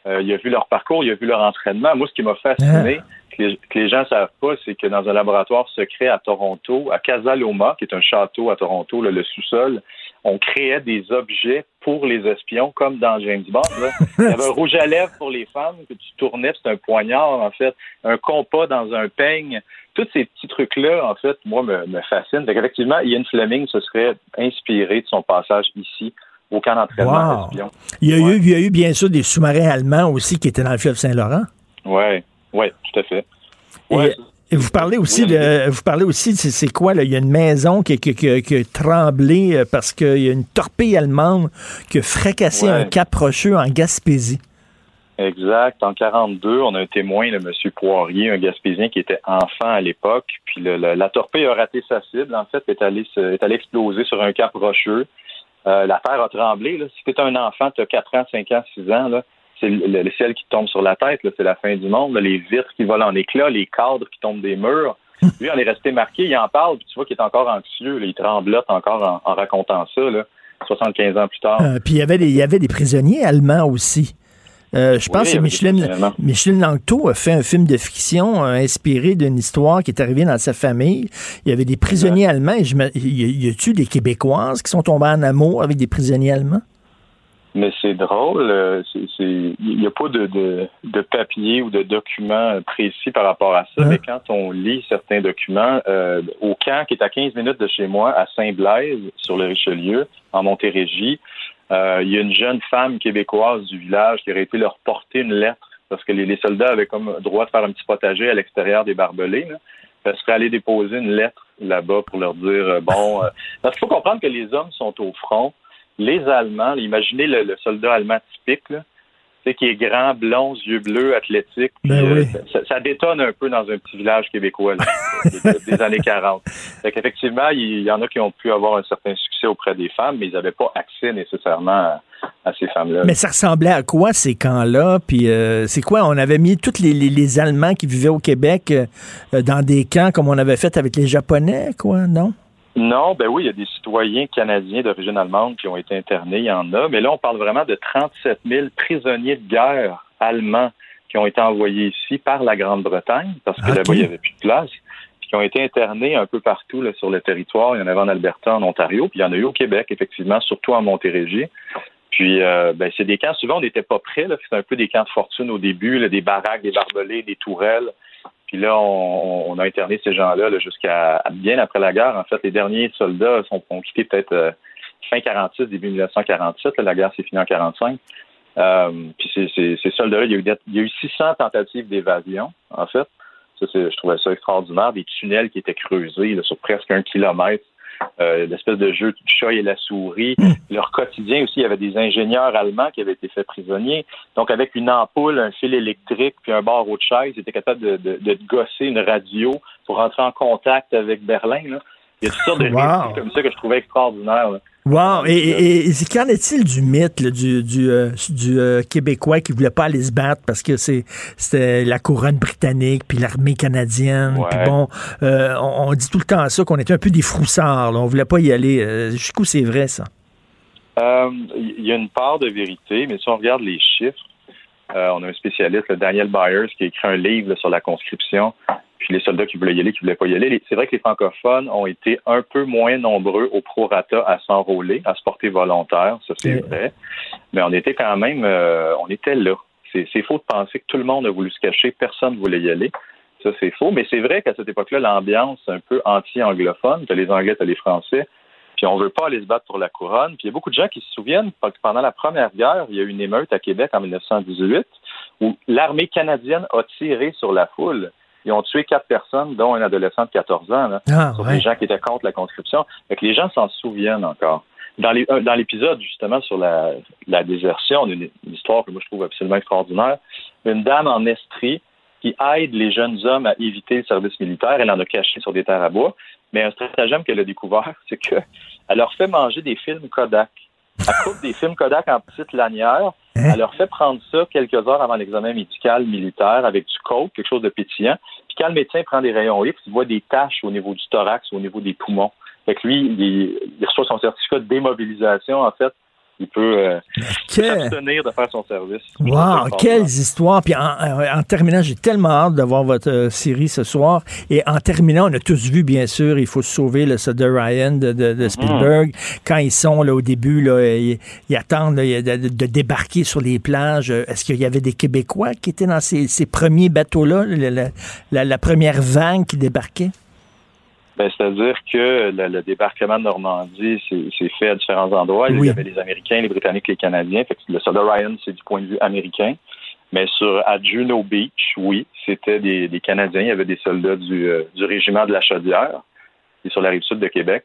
Euh, il a vu leur parcours, il a vu leur entraînement. Moi, ce qui m'a fasciné, ah que les, gens ne savent pas, c'est que dans un laboratoire secret à Toronto, à Casa Loma, qui est un château à Toronto, le sous-sol, on créait des objets pour les espions, comme dans James Bond. Là. Il y avait un rouge à lèvres pour les femmes que tu tournais, c'est un poignard, en fait, un compas dans un peigne. Tous ces petits trucs-là, en fait, moi, me, me fascinent. Fait Effectivement, Ian Fleming se serait inspiré de son passage ici au camp d'entraînement Wow. d'espions. Il y, a eu, il y a eu bien sûr des sous-marins allemands aussi qui étaient dans le fleuve Saint-Laurent. Oui, oui, tout à fait. Et, Ouais. et vous parlez aussi Oui, de, vous parlez aussi, c'est c'est quoi là? Il y a une maison qui, qui, qui- qui a tremblé euh, parce qu'il y a une torpille allemande qui a fracassé Ouais. un cap rocheux en Gaspésie. Exact. En 42, on a un témoin, le monsieur Poirier, un Gaspésien qui était enfant à l'époque. Puis le- le- la torpille a raté sa cible. En fait, est allée, est allée exploser sur un cap rocheux. Euh, la terre a tremblé. Là. Si tu es un enfant, tu as 4 ans, 5 ans, 6 ans, là, c'est le, le ciel qui tombe sur la tête. C'est la fin du monde. là. Les vitres qui volent en éclats, les cadres qui tombent des murs. Lui, on est resté marqué. Il en parle. Puis tu vois qu'il est encore anxieux. là. Il tremblote encore en, en racontant ça. Là, 75 ans plus tard. Euh, puis il y avait des, il y avait des prisonniers allemands aussi. Euh, je Oui, pense que Micheline, Langto a fait un film de fiction euh, inspiré d'une histoire qui est arrivée dans sa famille. Il y avait des prisonniers allemands. Et je me, y a- y a-tu des Québécoises qui sont tombées en amour avec des prisonniers allemands? Mais c'est drôle, euh, il n'y a pas de, de, de papier ou de document précis par rapport à ça, Hein? mais quand on lit certains documents, euh, au camp qui est à 15 minutes de chez moi, à Saint-Blaise, sur le Richelieu, en Montérégie, euh, il y a une jeune femme québécoise du village qui aurait été leur porter une lettre parce que les, les soldats avaient comme droit de faire un petit potager à l'extérieur des barbelés. Là. Elle serait allée déposer une lettre là-bas pour leur dire euh, bon. euh, parce qu'il faut comprendre que les hommes sont au front. Les Allemands, imaginez le, le soldat allemand typique, là, tu sais, qui est grand, blond, yeux bleus, athlétique. Ben euh, oui. ça, ça détonne un peu dans un petit village québécois là, des, des années 40. Fait qu'effectivement, il y en a qui ont pu avoir un certain succès auprès des femmes, mais ils n'avaient pas accès nécessairement à, à ces femmes-là. Mais ça ressemblait à quoi ces camps-là? Puis euh, c'est quoi? On avait mis tous les, les- les Allemands qui vivaient au Québec euh, dans des camps comme on avait fait avec les Japonais, quoi, non? Non, ben oui, il y a des citoyens canadiens d'origine allemande qui ont été internés, il y en a, mais là, on parle vraiment de 37 000 prisonniers de guerre allemands qui ont été envoyés ici par la Grande-Bretagne, parce que Ok. là-bas, il n'y avait plus de place, puis qui ont été internés un peu partout là, sur le territoire. Il y en avait en Alberta, en Ontario, puis il y en a eu au Québec, effectivement, surtout en Montérégie. Puis, euh, ben, c'est des camps, souvent, on n'était pas prêts. C'était un peu des camps de fortune au début, là, des baraques, des barbelés, des tourelles. Puis là, on, on a interné ces gens-là là, jusqu'à bien après la guerre. En fait, les derniers soldats sont, ont quitté peut-être euh, fin 46, début 1947. là. la guerre s'est finie en 45. Euh, puis ces, ces, ces soldats-là, il y, a eu, des- il y a eu 600 tentatives d'évasion, en fait. Ça, je trouvais ça extraordinaire. Des tunnels qui étaient creusés là, sur presque un kilomètre. Euh, l'espèce de jeu du chat et la souris. Leur quotidien aussi, il y avait des ingénieurs allemands qui avaient été faits prisonniers. Donc, avec une ampoule, un fil électrique, puis un barreau de chaise, ils étaient capables de, de, de gosser une radio pour entrer en contact avec Berlin. Là. Il y a toutes sortes de Wow. comme ça que je trouvais extraordinaires. là. Wow! Et, et, et c'est- qu'en est-il du mythe là, du, du, euh, du euh, Québécois qui voulait pas aller se battre parce que c'est c'était la couronne britannique puis l'armée canadienne? Puis bon, euh, on, on dit tout le temps ça, qu'on était un peu des froussards. Là, on voulait pas y aller. Jusqu'où c'est vrai, ça? Il y a une part de vérité, mais si on regarde les chiffres, on a un spécialiste, le Daniel Byers, qui a écrit un livre là, sur la conscription, puis les soldats qui voulaient y aller, qui voulaient pas y aller. C'est vrai que les francophones ont été un peu moins nombreux au prorata à s'enrôler, à se porter volontaire, ça c'est Oui. vrai, mais on était quand même, euh, on était là. C'est faux de penser que tout le monde a voulu se cacher, personne ne voulait y aller. Ça, c'est faux. Mais c'est vrai qu'à cette époque-là, l'ambiance un peu anti-anglophone, que les Anglais, t'as les Français, puis on veut pas aller se battre pour la couronne. Puis il y a beaucoup de gens qui se souviennent que pendant la Première Guerre, il y a eu une émeute à Québec en 1918 où l'armée canadienne a tiré sur la foule. Ils ont tué quatre personnes, dont un adolescent de 14 ans, là, Ah, sur ouais. des gens qui étaient contre la conscription. Fait que les gens s'en souviennent encore. Dans euh, dans l'épisode, justement, sur la, la désertion, une, une histoire que moi je trouve absolument extraordinaire. Une dame en Estrie qui aide les jeunes hommes à éviter le service militaire. Elle en a caché sur des terres à bois. Mais un stratagème qu'elle a découvert, c'est qu'elle leur fait manger des films Kodak. Elle coupe des films Kodak en petites lanières. Elle leur fait prendre ça quelques heures avant l'examen médical militaire avec du coke, quelque chose de pétillant. Puis quand le médecin prend des rayons X, il voit des taches au niveau du thorax, au niveau des poumons. Fait que lui, il, il reçoit son certificat de démobilisation, en fait, il peut euh, Quel- de faire son service. Wow, quelles histoires. Puis en, en- terminant, j'ai tellement hâte de voir votre euh, série ce soir. Et en terminant, on a tous vu, bien sûr, Il faut sauver, le soldat Ryan de, de- de Spielberg. Quand ils sont là au début, là, ils, ils attendent là, de, de débarquer sur les plages. Euh, Est-ce qu'il y avait des Québécois qui étaient dans ces, ces premiers bateaux-là, la- la première vague qui débarquait? Ben, C'est-à-dire que le, le débarquement de Normandie c'est- c'est fait à différents endroits. Il y avait les Américains, les Britanniques, les Canadiens. Fait que le soldat Ryan, c'est du point de vue américain. Mais sur à Juno Beach, oui, c'était des, des Canadiens. Il y avait des soldats du, euh, du régiment de la Chaudière, qui est sur la rive sud de Québec,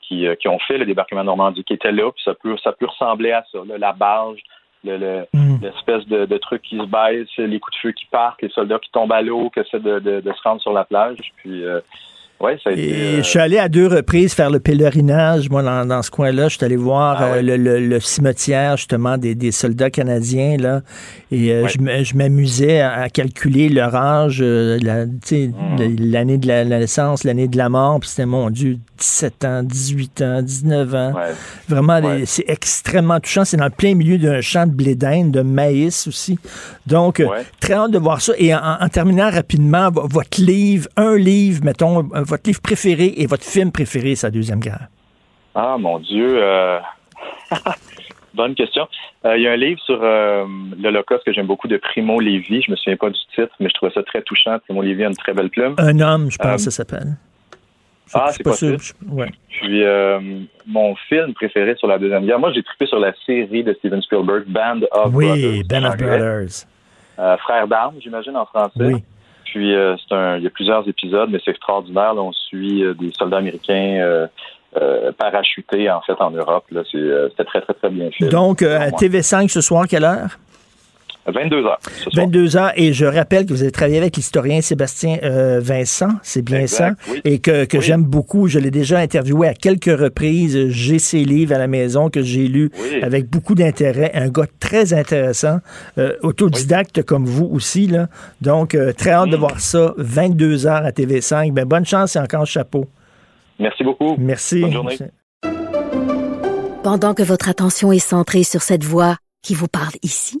qui, euh, qui ont fait le débarquement de Normandie, qui étaient là. Puis ça peut, ça peut ressembler à ça. là, la barge, le- le- l'espèce de, de truc qui se baisse, les coups de feu qui partent, les soldats qui tombent à l'eau, qui essaient de, de- de se rendre sur la plage. Puis, euh, ouais, ça a été. Et euh, je suis allé à deux reprises faire le pèlerinage, moi, dans, dans ce coin-là. Je suis allé voir Ah euh, le, le- le cimetière, justement, des, des soldats canadiens, là. Et euh, je m'amusais à, à calculer leur âge, la- Hmm. l'année de la, la naissance, l'année de la mort. Puis c'était, mon Dieu, 17 ans, 18 ans, 19 ans. Vraiment, c'est extrêmement touchant. C'est dans le plein milieu d'un champ de blé d'Inde, de maïs aussi. Donc, très hâte de voir ça. Et en, en terminant rapidement, vo- votre livre, un livre, mettons, votre livre préféré et votre film préféré, la Deuxième Guerre? Ah, mon Dieu. euh, Bonne question. Euh, Il y a un livre sur euh, l'Holocauste que j'aime beaucoup de Primo Levi. Je me souviens pas du titre, mais je trouvais ça très touchant. Primo Levi a une très belle plume. Un homme, je pense Euh, ça s'appelle. Ah, c'est pas possible. sûr. Je- ouais. Puis euh, mon film préféré sur la Deuxième Guerre, moi j'ai trippé sur la série de Steven Spielberg, Band of Oui, Brothers. Ben en of. Brothers. Euh, Frères d'armes, j'imagine, en français. Oui. Puis euh, c'est un, il y a plusieurs épisodes, mais c'est extraordinaire. Là, on suit euh, des soldats américains euh, parachutés en fait en Europe. Là, c'est, c'était très très très bien fait. Donc, à Vraiment. TV5 ce soir, quelle heure? 22 heures. ce soir. 22 heures. Et je rappelle que vous avez travaillé avec l'historien Sébastien euh, Vincent, c'est bien Exact, ça, oui. et que, que Oui. j'aime beaucoup. Je l'ai déjà interviewé à quelques reprises. J'ai ses livres à la maison que j'ai lus Oui. avec beaucoup d'intérêt. Un gars très intéressant, euh, autodidacte comme vous aussi. Là. Donc, euh, très hâte de voir ça. 22 heures à TV5. Ben, bonne chance et encore chapeau. Merci beaucoup. Merci. Bonne journée. Pendant que votre attention est centrée sur cette voix qui vous parle ici,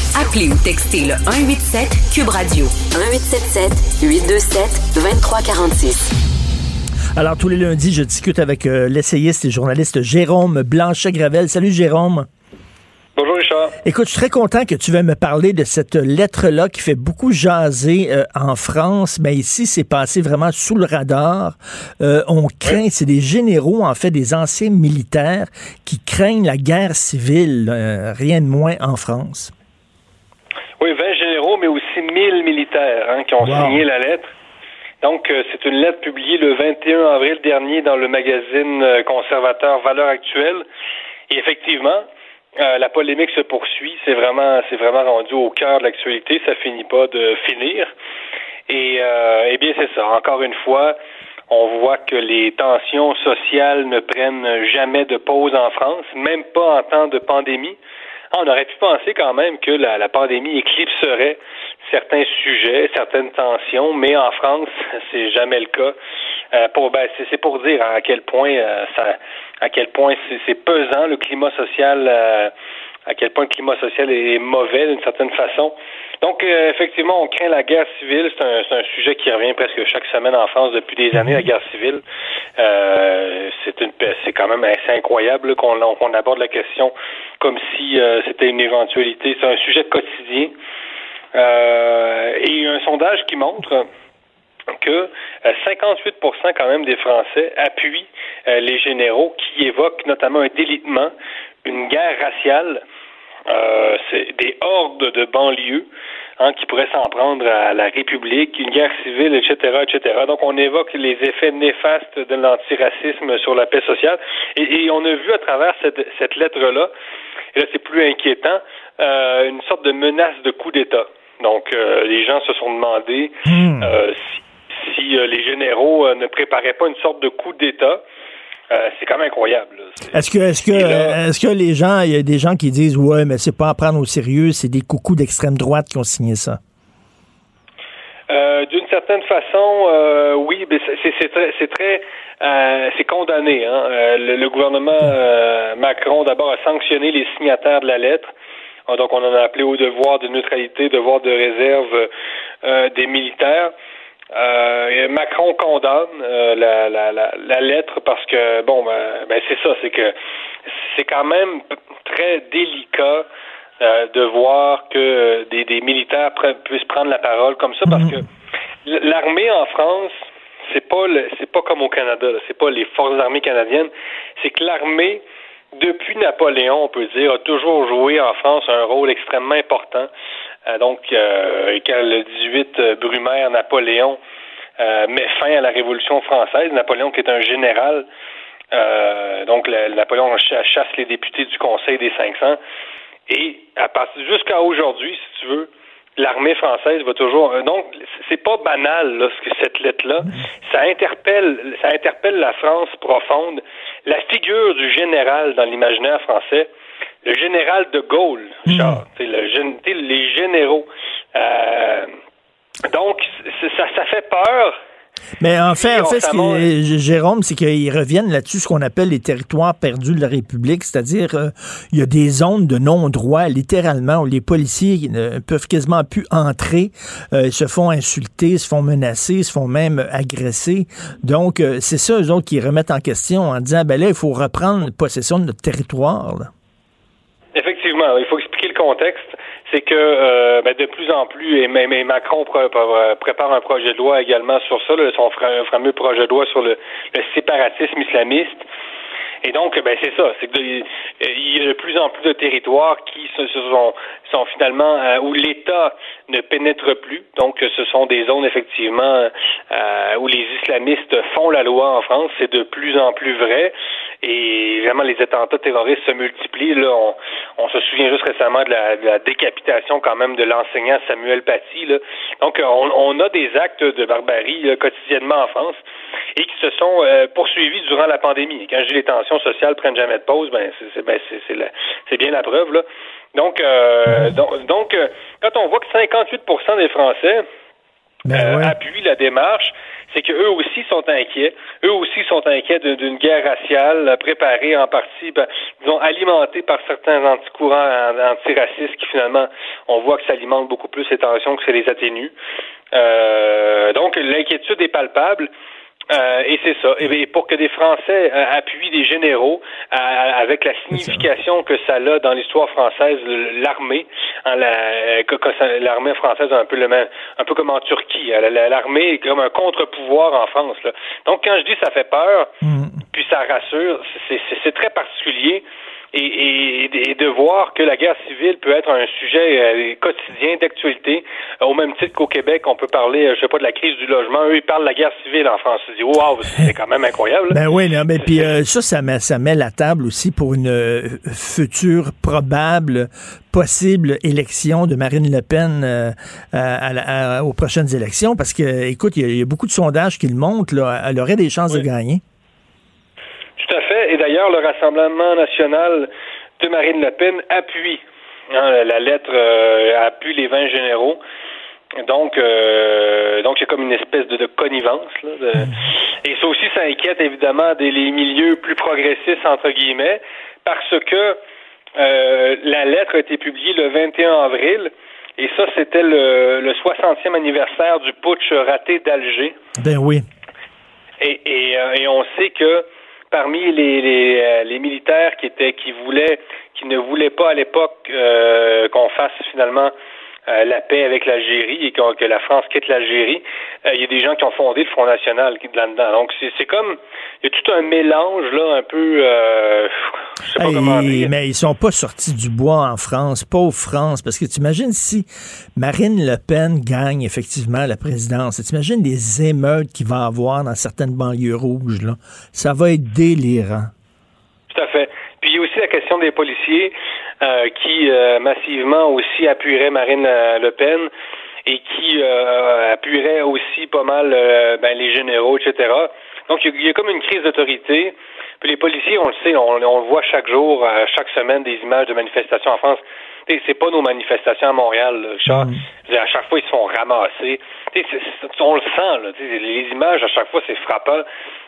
Appelez ou textez le 187 Cube Radio 1877 827 2346. Alors, tous les lundis, je discute avec euh, l'essayiste et journaliste Jérôme Blanchet-Gravel. Salut, Jérôme. Bonjour Richard. Écoute, je suis très content que tu veuilles me parler de cette lettre-là qui fait beaucoup jaser euh, en France, mais ici, c'est passé vraiment sous le radar. Euh, on craint, c'est des généraux, en fait, des anciens militaires qui craignent la guerre civile, euh, rien de moins en France. Oui, 20 généraux, mais aussi 1000 militaires hein, qui ont Wow. signé la lettre. Donc, euh, c'est une lettre publiée le 21 avril dernier dans le magazine euh, conservateur Valeurs Actuelles. Et effectivement, euh, la polémique se poursuit. C'est vraiment, c'est vraiment rendu au cœur de l'actualité. Ça finit pas de finir. Et euh, eh bien, c'est ça. Encore une fois, on voit que les tensions sociales ne prennent jamais de pause en France, même pas en temps de pandémie. Ah, on aurait pu penser quand même que la, la pandémie éclipserait certains sujets, certaines tensions, mais en France, c'est jamais le cas. Euh, pour, ben, c'est, pour dire à quel point euh, ça, à quel point c'est, c'est pesant le climat social, euh, à quel point le climat social est mauvais d'une certaine façon. Donc, euh, effectivement, on craint la guerre civile. C'est un, c'est un sujet qui revient presque chaque semaine en France depuis des années, la guerre civile. Euh, c'est quand même assez incroyable qu'on, aborde la question comme si euh, c'était une éventualité. C'est un sujet quotidien. Euh, et un sondage qui montre que euh, 58% quand même des Français appuient euh, les généraux qui évoquent notamment un délitement, une guerre raciale, euh, des hordes de banlieues hein, qui pourrait s'en prendre à la République, une guerre civile, etc., etc. Donc, on évoque les effets néfastes de l'antiracisme sur la paix sociale. Et, on a vu à travers cette, cette lettre-là, et là, c'est plus inquiétant, euh, une sorte de menace de coup d'État. Donc, euh, les gens se sont demandé hmm. euh, si, si les généraux ne préparaient pas une sorte de coup d'État. C'est quand même incroyable. Est-ce que, est-ce que, est-ce que les gens, il y a des gens qui disent, ouais, mais c'est pas à prendre au sérieux, c'est des coucous d'extrême droite qui ont signé ça? d'une certaine façon, oui, mais c'est très, c'est très, c'est condamné. Hein. le, gouvernement Macron d'abord a sanctionné les signataires de la lettre. Ah, donc, on en a appelé au devoir de neutralité, devoir de réserve euh, des militaires. Euh, Macron condamne euh, la, la, la, lettre parce que bon ben, ben c'est ça, c'est que c'est quand même très délicat de voir que des, des militaires puissent prendre la parole comme ça parce que l'armée en France c'est pas c'est pas comme au Canada, c'est pas les forces armées canadiennes, c'est que l'armée depuis Napoléon, on peut dire, a toujours joué en France un rôle extrêmement important. Euh, donc, euh, quand le 18 euh, Brumaire, Napoléon met fin à la Révolution française, Napoléon qui est un général, donc Napoléon chasse les députés du Conseil des 500, et à partir jusqu'à aujourd'hui, si tu veux, l'armée française va toujours. Donc, c'est pas banal là, ce cette lettre-là. Ça interpelle, ça interpelle la France profonde la figure du général dans l'imaginaire français, le général de Gaulle, hmm. genre, le, les généraux. Euh, donc, ça, ça fait peur. Mais en fait, en fait, ce Jérôme, c'est qu'ils reviennent là-dessus, ce qu'on appelle les territoires perdus de la République, c'est-à-dire euh, il y a des zones de non-droit, littéralement, où les policiers ne peuvent quasiment plus entrer, euh, ils se font insulter, se font menacer, se font même agresser. Donc, euh, c'est ça, eux autres, qui remettent en question en disant, ben là, il faut reprendre possession de notre territoire. Effectivement, il faut expliquer le contexte c'est que euh, ben, de plus en plus, et Macron prépare un projet de loi également sur ça, son fameux projet de loi sur le séparatisme islamiste. Et donc, ben c'est ça, c'est qu'il y a de plus en plus de territoires qui se, sont, sont finalement euh, où l'État ne pénètre plus. Donc, ce sont des zones effectivement euh, où les islamistes font la loi en France. C'est de plus en plus vrai. Et vraiment, les attentats terroristes se multiplient. Là, on, se souvient juste récemment de la, décapitation quand même de l'enseignant Samuel Paty. Là. Donc, on, on, a des actes de barbarie quotidiennement en France et qui se sont euh, poursuivis durant la pandémie. quand je dis les tensions sociales prennent jamais de pause, ben c'est ben, c'est bien la preuve là. Donc euh, donc, euh, quand on voit que 58% des Français ben appuient la démarche, c'est qu'eux aussi sont inquiets. Eux aussi sont inquiets d'une guerre raciale préparée en partie, ben, disons, alimentée par certains anticourants antiracistes qui finalement, on voit que ça alimente beaucoup plus les tensions que ça les atténue. donc l'inquiétude est palpable. Euh, et c'est ça. Et pour que des Français euh, appuient des généraux euh, avec la signification que ça a dans l'histoire française, l'armée, hein, l'armée française un peu le même, un peu comme en Turquie. Hein, l'armée est comme un contre-pouvoir en France. Là. Donc quand je dis ça fait peur, mm. puis ça rassure, c'est très particulier et, et, de voir que la guerre civile peut être un sujet euh, quotidien d'actualité, euh, au même titre qu'au Québec, on peut parler, euh, je sais pas, de la crise du logement. Eux, ils parlent de la guerre civile en France. Je dis, wow, c'est quand même incroyable. Ben oui, non, mais puis ça, ça met, ça met la table aussi pour une future probable possible élection de Marine Le Pen aux prochaines élections, parce que, écoute, il y, a beaucoup de sondages qui le montrent, là, elle aurait des chances de gagner. Et d'ailleurs, le Rassemblement national de Marine Le Pen appuie hein, la lettre euh, appuie les 20 généraux. Donc, euh, donc c'est comme une espèce de, connivence. Là, Et ça aussi, ça inquiète évidemment des les milieux plus progressistes entre guillemets, parce que euh, la lettre a été publiée le 21 avril. Et ça, c'était le, le 60e anniversaire du putsch raté d'Alger. Ben oui. Et, et, et on sait que parmi les, les, euh, les, militaires qui étaient qui voulaient qui ne voulaient pas à l'époque euh, qu'on fasse finalement euh, la paix avec l'Algérie et que, la France quitte l'Algérie. Euh, il y a des gens qui ont fondé le Front National là-dedans. Donc c'est comme il y a tout un mélange là, un peu. Euh, je sais pas comment dire. Mais ils sont pas sortis du bois en France, pauvre France, parce que tu imagines si Marine Le Pen gagne effectivement la présidence, tu imagines les émeutes qu'il va avoir dans certaines banlieues rouges là, ça va être délirant. Tout à fait. Puis il y a aussi la question des policiers. Euh, qui euh, massivement aussi appuierait Marine euh, Le Pen et qui appuierait aussi pas mal ben, les généraux, etc. Donc il y, a comme une crise d'autorité. Puis les policiers, on le sait, on, le voit chaque jour, chaque semaine, des images de manifestations en France. C'est pas nos manifestations à Montréal, là, mm. À chaque fois, ils se font ramasser. on le sent, là, les images, à chaque fois, c'est frappant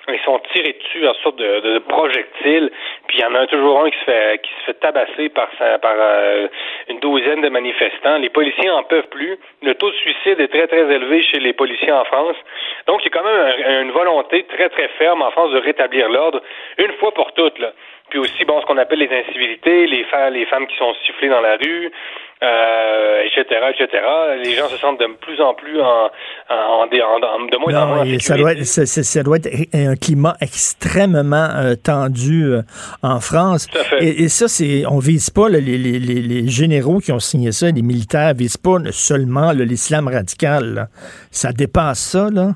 ils sont tirés dessus en sorte de, projectiles, puis il y en a toujours un qui se fait qui se fait tabasser par par euh, une douzaine de manifestants. Les policiers en peuvent plus. Le taux de suicide est très très élevé chez les policiers en France. Donc il y a quand même une volonté très très ferme en France de rétablir l'ordre une fois pour toutes là. Puis aussi bon ce qu'on appelle les incivilités, les femmes les femmes qui sont sifflées dans la rue, euh, etc., etc. Les gens se sentent de plus en plus en, en, de moins en moins. Ça doit, être, ça, doit être un climat extrêmement euh, tendu euh, en France. Et, et, ça, c'est, on vise pas les, les, les, généraux qui ont signé ça, les militaires visent pas seulement l'islam radical. Ça dépasse ça, là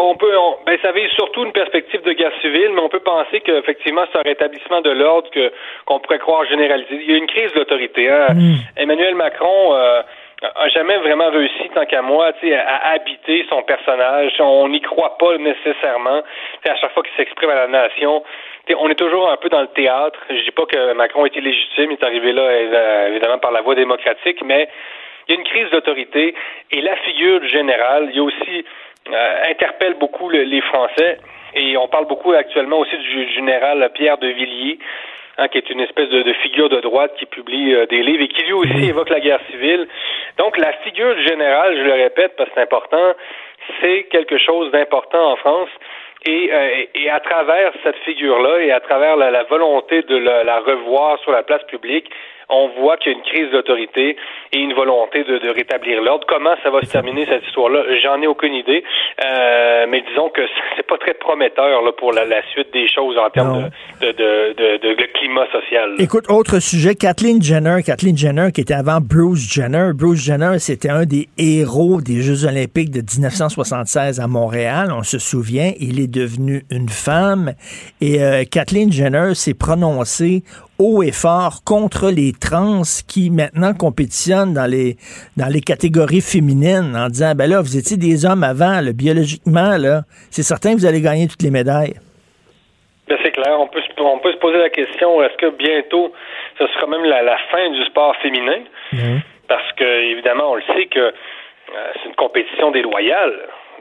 on peut, on ben, ça vise surtout une perspective de guerre civile, mais on peut penser qu'effectivement, c'est un rétablissement de l'ordre que qu'on pourrait croire généralisé. Il y a une crise d'autorité. Hein. Mm. Emmanuel Macron euh, a jamais vraiment réussi, tant qu'à moi, à habiter son personnage. On n'y croit pas nécessairement. à chaque fois qu'il s'exprime à la nation, on est toujours un peu dans le théâtre. Je dis pas que Macron était légitime, il est arrivé là évidemment par la voie démocratique, mais il y a une crise d'autorité et la figure générale, il y a aussi euh, interpelle beaucoup les Français. Et on parle beaucoup actuellement aussi du général Pierre de Villiers, hein, qui est une espèce de, figure de droite qui publie euh, des livres et qui lui aussi évoque la guerre civile. Donc la figure du général, je le répète parce que c'est important, c'est quelque chose d'important en France. Et, euh, et, à travers cette figure-là et à travers la, la volonté de la, revoir sur la place publique, on voit qu'il y a une crise d'autorité et une volonté de, rétablir l'ordre. Comment ça va se terminer cette histoire-là? J'en ai aucune idée, euh, mais disons que c'est pas très prometteur là, pour la, suite des choses en termes de, de, de, climat social. Écoute, autre sujet, Kathleen Jenner, Kathleen Jenner qui était avant Bruce Jenner. Bruce Jenner, c'était un des héros des Jeux Olympiques de 1976 à Montréal. On se souvient, il est devenu une femme et euh, Kathleen Jenner s'est prononcée haut et fort contre les trans qui maintenant compétitionnent dans les dans les catégories féminines en disant ben là vous étiez des hommes avant biologiquement là c'est certain que vous allez gagner toutes les médailles. Ben, c'est clair, on peut, on peut se poser la question est-ce que bientôt ce sera même la, fin du sport féminin? Mhm. Parce que évidemment on le sait que euh, c'est une compétition déloyale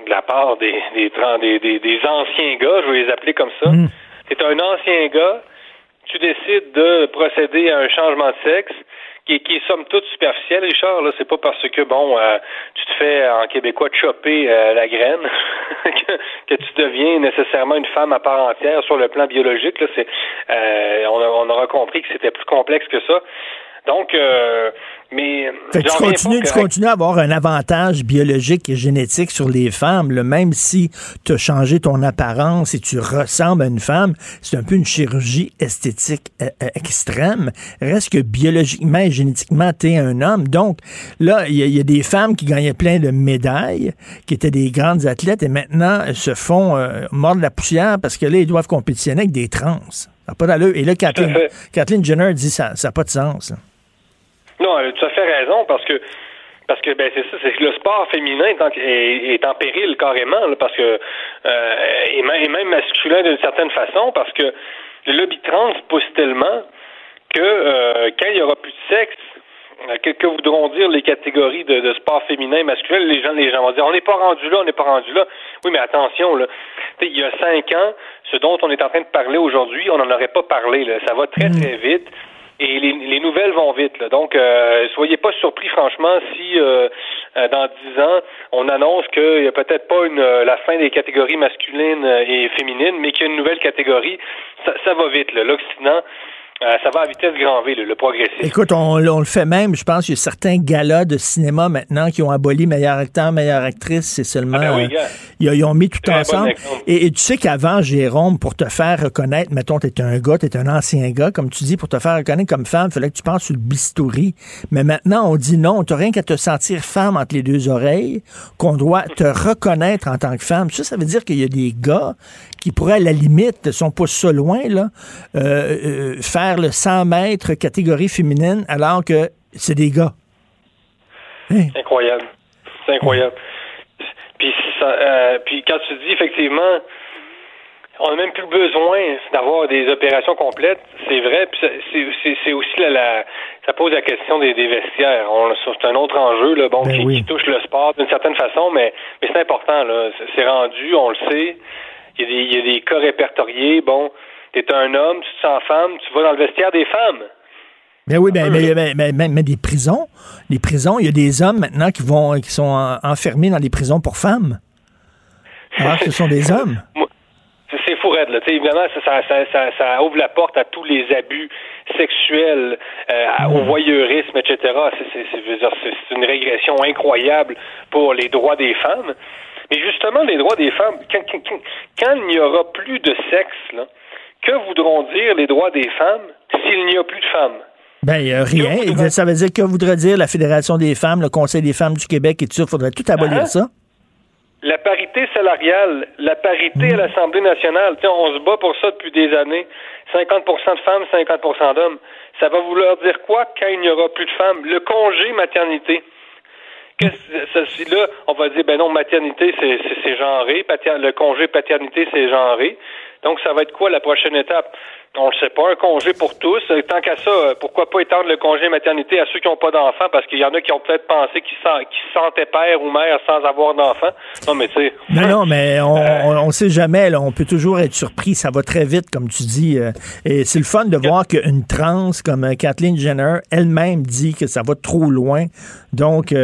de la part des des, des, des, anciens gars, je vais les appeler comme ça. Mhm. C'est un ancien gars tu décides de procéder à un changement de sexe qui, qui est somme toute superficiel, Richard, là, c'est pas parce que bon, euh, tu te fais en québécois choper euh, la graine que, tu deviens nécessairement une femme à part entière sur le plan biologique. Là, c'est, euh, on, on aura compris que c'était plus complexe que ça. Donc, euh, mais. tu, continues, tu continues à avoir un avantage biologique et génétique sur les femmes, même si tu as changé ton apparence et tu ressembles à une femme. C'est un peu une chirurgie esthétique euh, euh, extrême. Reste que biologiquement et génétiquement, tu es un homme. Donc, là, il y, a des femmes qui gagnaient plein de médailles, qui étaient des grandes athlètes, et maintenant, elles se font mordre la poussière parce que là, ils doivent compétitionner avec des trans. Ça n'a pas d'allure. Et là, Kathleen, Jenner dit ça n'a pas de sens. Non, elle a tout à fait raison parce que parce que ben c'est ça, c'est que le sport féminin est en, péril carrément, parce que euh, et, même, masculin d'une certaine façon, parce que le lobby trans pousse tellement que euh, quand il y aura plus de sexe, euh, que, que voudront dire les catégories de, sport féminin et masculin, les gens, les gens vont dire on n'est pas rendu là, on n'est pas rendu là. Oui, mais attention, là, il y a cinq ans, ce dont on est en train de parler aujourd'hui, on n'en aurait pas parlé. Là. Ça va très, très vite. Et les, nouvelles vont vite. Donc, euh, soyez pas surpris, franchement, si euh, euh, dans dix ans, on annonce qu'il n'y a peut-être pas une, la fin des catégories masculines et féminines, mais qu'il y a une nouvelle catégorie. Ça, va vite. L'Occident Euh, ça va à vitesse grand V, le, le progressif. Écoute, on, le fait même. Je pense qu'il y a certains galas de cinéma maintenant qui ont aboli meilleur acteur, meilleure actrice. C'est seulement. Ah ben euh, ils, ont mis tout ensemble. Et, tu sais qu'avant, Jérôme, pour te faire reconnaître, mettons, t'es un gars, t'es un ancien gars, comme tu dis, pour te faire reconnaître comme femme, il fallait que tu penses sur le bistouri. Mais maintenant, on dit non, t'as rien qu'à te sentir femme entre les deux oreilles, qu'on doit te reconnaître en tant que femme. Ça, ça veut dire qu'il y a des gars qui pourraient, à la limite, sont pas ça loin, là, euh, euh, faire le 100 mètres catégorie féminine alors que c'est des gars. Hein? C'est incroyable. C'est incroyable. Puis, euh, puis quand tu dis effectivement, on n'a même plus besoin d'avoir des opérations complètes, c'est vrai. Puis c'est aussi la, ça pose la question des, vestiaires. C'est un autre enjeu là, bon, ben qui, touche le sport d'une certaine façon, mais, mais c'est important. C'est rendu, on le sait. Il y, a des, cas répertoriés. Bon, tu es un homme, tu te sens femme, tu vas dans le vestiaire des femmes. Ben oui, ben, mais, mais, mais, des prisons, les prisons, il y a des hommes maintenant qui vont qui sont enfermés dans des prisons pour femmes. Alors ce sont des hommes. C'est fou là. évidemment, ça, ça, ça, ça, ouvre la porte à tous les abus sexuels, euh, au voyeurisme, etc. C'est une régression incroyable pour les droits des femmes. Mais justement, les droits des femmes, quand, il n'y aura plus de sexe, que voudront dire les droits des femmes s'il n'y a plus de femmes? Ben, rien. Ça veut dire que voudrait dire la Fédération des femmes, le Conseil des femmes du Québec et tout ça? Il faudrait tout abolir hein? ça? La parité salariale, la parité à hmm. l'Assemblée nationale, on se bat pour ça depuis des années. 50% de femmes, 50% d'hommes. Ça va vouloir dire quoi quand il n'y aura plus de femmes? Le congé maternité là, on va dire, ben non, maternité, c'est genré, le congé paternité, c'est genré. Donc, ça va être quoi la prochaine étape? On ne sait pas, un congé pour tous. Tant qu'à ça, pourquoi pas étendre le congé maternité à ceux qui n'ont pas d'enfants, parce qu'il y en a qui ont peut-être pensé qu'ils se sentaient père ou mère sans avoir d'enfants. Non, mais tu sais. Non, non, mais on, euh, on, sait jamais. Là, on peut toujours être surpris. Ça va très vite, comme tu dis. Euh, et c'est le fun de voir qu'une trans comme euh, Kathleen Jenner elle-même dit que ça va trop loin. Donc,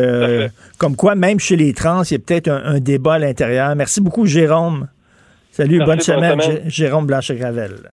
comme quoi, même chez les trans, il y a peut-être un, débat à l'intérieur. Merci beaucoup, Jérôme. Salut, bonne semaine, Jérôme Blanchet-Gravel.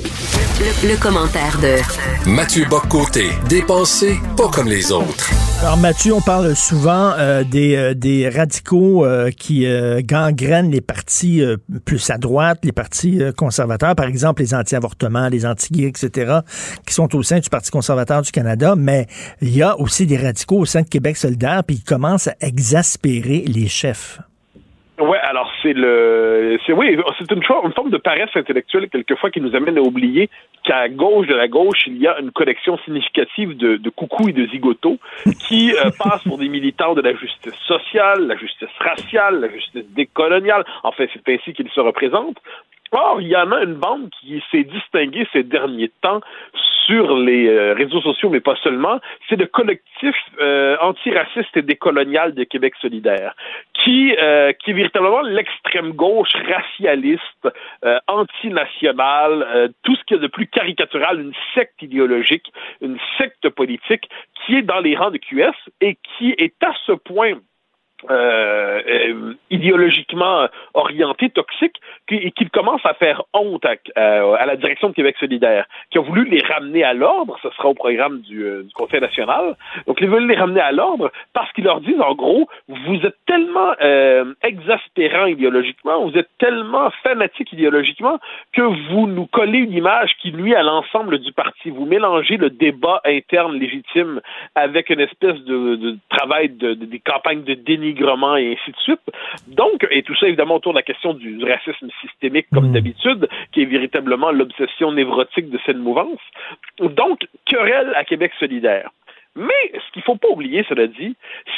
Le, commentaire de Mathieu Boccoté, dépensé pas comme les autres. Alors Mathieu, on parle souvent euh, des, euh, des, radicaux euh, qui gangrènent les partis plus à droite, les partis conservateurs, par exemple les anti-avortements, les anti-gays, etc., qui sont au sein du Parti conservateur du Canada, mais il y a aussi des radicaux au sein de Québec solidaire, puis ils commencent à exaspérer les chefs. Ouais, alors c'est le, c'est oui, c'est une, une, forme de paresse intellectuelle quelquefois qui nous amène à oublier qu'à gauche de la gauche il y a une collection significative de, de coucous et de zigotos qui euh, passent pour des militants de la justice sociale, la justice raciale, la justice décoloniale. En fait, c'est ainsi qu'ils se représentent. Or, il y en a une bande qui s'est distinguée ces derniers temps sur les euh, réseaux sociaux, mais pas seulement, c'est le collectif euh, antiraciste et décolonial de Québec solidaire, qui, euh, qui est véritablement l'extrême gauche racialiste, euh, antinationale, tout ce qu'il y a de plus caricatural, une secte idéologique, une secte politique, qui est dans les rangs de QS et qui est à ce point euh, euh, idéologiquement orienté, toxique, et qu'il commence à faire honte à, la direction de Québec solidaire, qui a voulu les ramener à l'ordre, ce sera au programme du, euh, Conseil national, donc ils veulent les ramener à l'ordre parce qu'ils leur disent, en gros, vous êtes tellement euh, exaspérant idéologiquement, vous êtes tellement fanatique idéologiquement, que vous nous collez une image qui nuit à l'ensemble du parti. Vous mélangez le débat interne légitime avec une espèce de, travail de, de, des campagnes de déni et ainsi de suite. Donc, et tout ça évidemment autour de la question du racisme systémique comme hmm. d'habitude, qui est véritablement l'obsession névrotique de cette mouvance. Donc, querelle à Québec solidaire. Mais ce qu'il faut pas oublier, cela dit,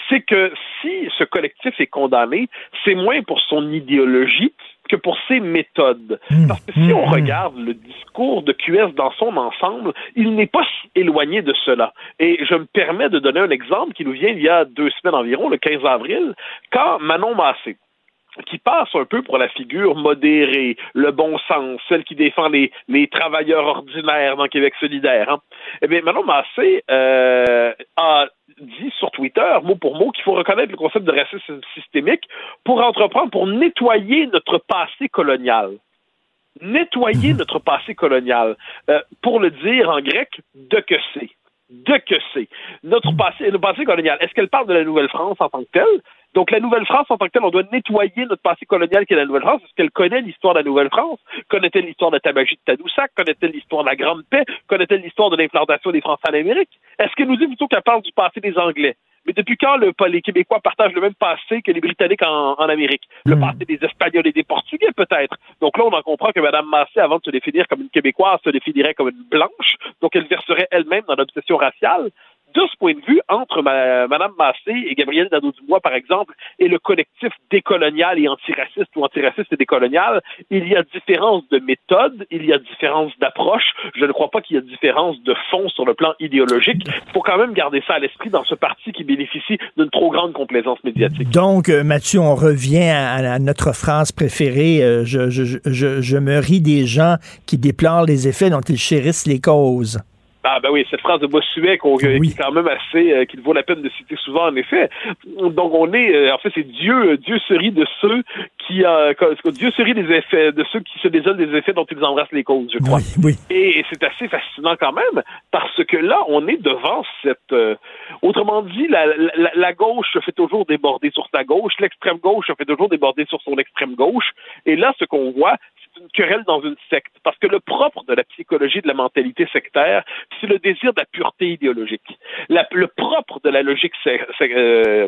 c'est que si ce collectif est condamné, c'est moins pour son idéologie que pour ses méthodes. Hmm. Parce que si on regarde le discours de QS dans son ensemble, il n'est pas si éloigné de cela. Et je me permets de donner un exemple qui nous vient il y a deux semaines environ, le 15 avril, quand Manon Massé, qui passe un peu pour la figure modérée, le bon sens, celle qui défend les, les travailleurs ordinaires dans Québec solidaire. Hein. Eh bien, Manon Massé euh, a dit sur Twitter, mot pour mot, qu'il faut reconnaître le concept de racisme systémique pour entreprendre, pour nettoyer notre passé colonial. Nettoyer notre passé colonial. Euh, pour le dire en grec, de que c'est. De que c'est. Notre passé, notre passé colonial. Est-ce qu'elle parle de la Nouvelle-France en tant que telle? Donc, la Nouvelle-France, en tant que telle, on doit nettoyer notre passé colonial qui est la Nouvelle-France. Est-ce qu'elle connaît l'histoire de la Nouvelle-France? Connaît-elle l'histoire de la tabagie de Tadoussac? Connaît-elle l'histoire de la Grande Paix? Connaît-elle l'histoire de l'implantation des Français en Amérique? Est-ce qu'elle nous dit plutôt qu'elle parle du passé des Anglais? Mais depuis quand le, les Québécois partagent le même passé que les Britanniques en, en Amérique? Le passé des Espagnols et des Portugais, peut-être? Donc là, on en comprend que Mme Massé, avant de se définir comme une Québécoise, se définirait comme une blanche. Donc elle verserait elle-même dans l'obsession raciale de ce point de vue, entre Mme Massé et Gabriel Nadeau-Dubois, par exemple, et le collectif décolonial et antiraciste ou antiraciste et décolonial, il y a différence de méthode, il y a différence d'approche. Je ne crois pas qu'il y a différence de fond sur le plan idéologique. Il faut quand même garder ça à l'esprit dans ce parti qui bénéficie d'une trop grande complaisance médiatique. Donc, euh, Mathieu, on revient à, notre phrase préférée. Euh, je me ris des gens qui déplorent les effets dont ils chérissent les causes. Ah ben oui, cette phrase de Bossuet qu'on qui est quand même assez euh, qu'il vaut la peine de citer souvent en effet. Donc on est euh, en fait c'est Dieu Dieu se rit de ceux qui euh, Dieu se rit des effets de ceux qui se désolent des effets dont ils embrassent les causes, je crois. Oui, Et, et c'est assez fascinant quand même parce que là on est devant cette euh, autrement dit la, la, la gauche se fait toujours déborder sur sa gauche, l'extrême gauche se fait toujours déborder sur son extrême gauche et là ce qu'on voit une querelle dans une secte. Parce que le propre de la psychologie de la mentalité sectaire, c'est le désir de la pureté idéologique. Le propre de la logique euh,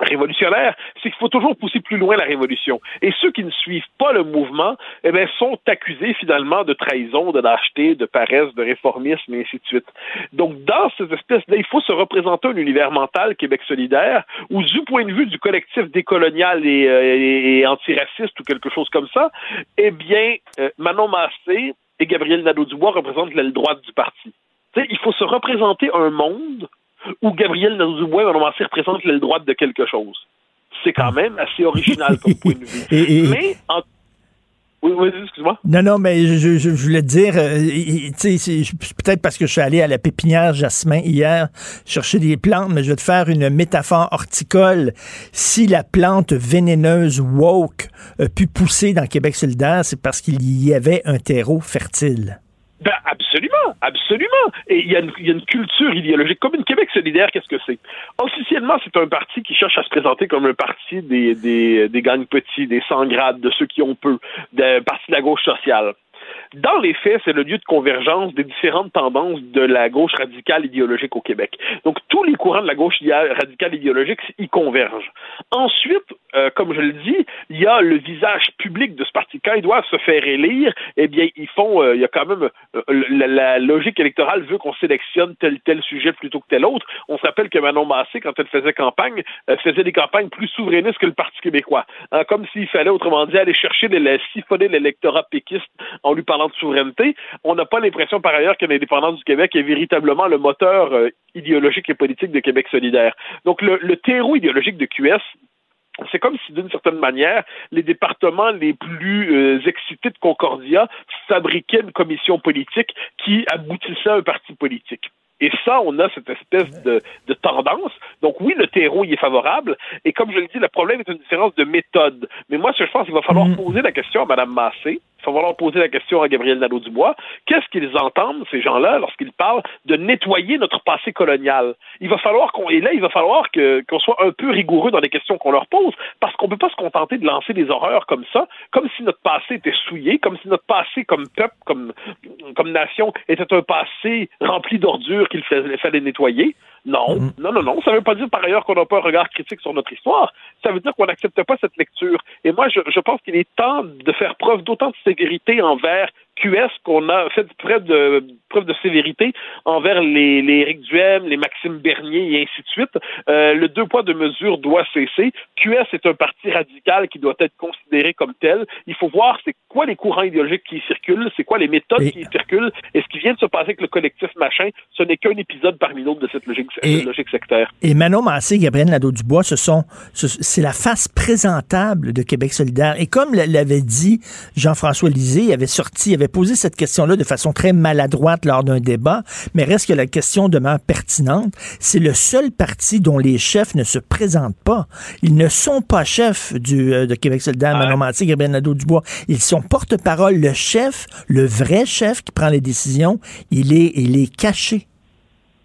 révolutionnaire, c'est qu'il faut toujours pousser plus loin la révolution. Et ceux qui ne suivent pas le mouvement, eh bien, sont accusés finalement de trahison, de lâcheté, de paresse, de réformisme, et ainsi de suite. Donc, dans cette espèce-là, il faut se représenter un univers mental Québec solidaire, où du point de vue du collectif décolonial et, euh, et antiraciste ou quelque chose comme ça, eh bien, euh, Manon Massé et Gabriel Nadeau-Dubois représentent l'aile droite du parti. Il faut se représenter un monde où Gabriel Nadeau-Dubois Massé représentent l'aile droite de quelque chose. C'est quand même assez original comme point de vue. Et- et- Mais, en... oui, oui, excuse-moi. Non, non, mais je, je, je voulais te dire, euh, tu sais, peut-être parce que je suis allé à la pépinière Jasmin hier chercher des plantes, mais je vais te faire une métaphore horticole. Si la plante vénéneuse woke a pu pousser dans Québec solidaire, c'est parce qu'il y avait un terreau fertile. Ben absolument, absolument. Et il y, a une, il y a une culture idéologique. Comme une Québec solidaire, qu'est-ce que c'est? Officiellement, c'est un parti qui cherche à se présenter comme un parti des, des, des gangs petits, des sans grades, de ceux qui ont peu, d'un parti de la gauche sociale. Dans les faits, c'est le lieu de convergence des différentes tendances de la gauche radicale idéologique au Québec. Donc, tous les courants de la gauche radicale idéologique y convergent. Ensuite, euh, comme je le dis, il y a le visage public de ce parti. Quand ils doivent se faire élire, eh bien, ils font, euh, il y a quand même, euh, la, logique électorale veut qu'on sélectionne tel tel sujet plutôt que tel autre. On se rappelle que Manon Massé, quand elle faisait campagne, euh, faisait des campagnes plus souverainistes que le Parti québécois. Hein, comme s'il fallait, autrement dit, aller chercher, les- siphonner l'électorat péquiste en lui parlant de souveraineté. On n'a pas l'impression, par ailleurs, que l'indépendance du Québec est véritablement le moteur euh, idéologique et politique de Québec solidaire. Donc, le, le terreau idéologique de QS, c'est comme si, d'une certaine manière, les départements les plus euh, excités de Concordia fabriquaient une commission politique qui aboutissait à un parti politique. Et ça, on a cette espèce de, de tendance. Donc oui, le terreau y est favorable. Et comme je le dis, le problème est une différence de méthode. Mais moi, ce que je pense qu'il va falloir poser la question à Mme Massé, il va falloir poser la question à Gabriel Nadeau-Dubois. Qu'est-ce qu'ils entendent, ces gens-là, lorsqu'ils parlent de nettoyer notre passé colonial? Il va falloir qu'on, et là, il va falloir qu'on soit un peu rigoureux dans les questions qu'on leur pose, parce qu'on peut pas se contenter de lancer des horreurs comme ça, comme si notre passé était souillé, comme si notre passé comme peuple, comme, nation, était un passé rempli d'ordures qu'il fallait nettoyer. Non, non, non, non. Ça ne veut pas dire par ailleurs qu'on n'a pas un regard critique sur notre histoire. Ça veut dire qu'on n'accepte pas cette lecture. Et moi, je, je pense qu'il est temps de faire preuve d'autant de sévérité envers QS qu'on a fait preuve de, preuve de sévérité envers les, les Éric Duhem, les Maxime Bernier et ainsi de suite. Euh, le deux poids, deux mesures doit cesser. QS est un parti radical qui doit être considéré comme tel. Il faut voir c'est quoi les courants idéologiques qui circulent, c'est quoi les méthodes qui circulent, et ce qui vient de se passer avec le collectif machin, ce n'est qu'un épisode parmi d'autres de cette logique, logique sectaire. Et Manon Massé, Gabriel Nadeau-Dubois, ce sont, c'est la face présentable de Québec solidaire. Et comme l'avait dit Jean-François Lisée, il avait sorti, il avait posé cette question-là de façon très maladroite lors d'un débat, mais reste que la question demeure pertinente. C'est le seul parti dont les chefs ne se présentent pas. Ils ne sont pas chefs du, euh, de Québec solidaire, Manon Massé, Gabriel Nadeau-Dubois. Ils sont porte-parole. Le chef, le vrai chef qui prend les décisions, il est, il est caché.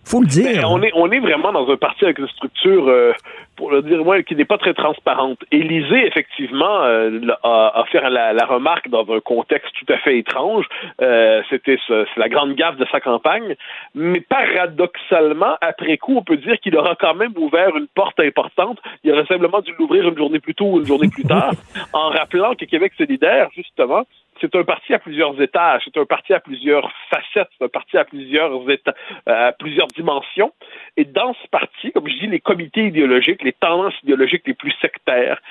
Faut le dire. on est, on est vraiment dans un parti avec une structure, euh, pour le dire moi, qui n'est pas très transparente. Élysée, effectivement, euh, a, fait la, remarque dans un contexte tout à fait étrange. Euh, C'était la grande gaffe de sa campagne. Mais paradoxalement, après coup, on peut dire qu'il aura quand même ouvert une porte importante. Il aurait simplement dû l'ouvrir une journée plus tôt ou une journée plus tard, en rappelant que Québec solidaire, justement, c'est un parti à plusieurs étages, c'est un parti à plusieurs facettes, c'est un parti à plusieurs états, euh, à plusieurs dimensions. Et dans ce parti, comme je dis, les comités idéologiques, les tendances idéologiques les plus sectaires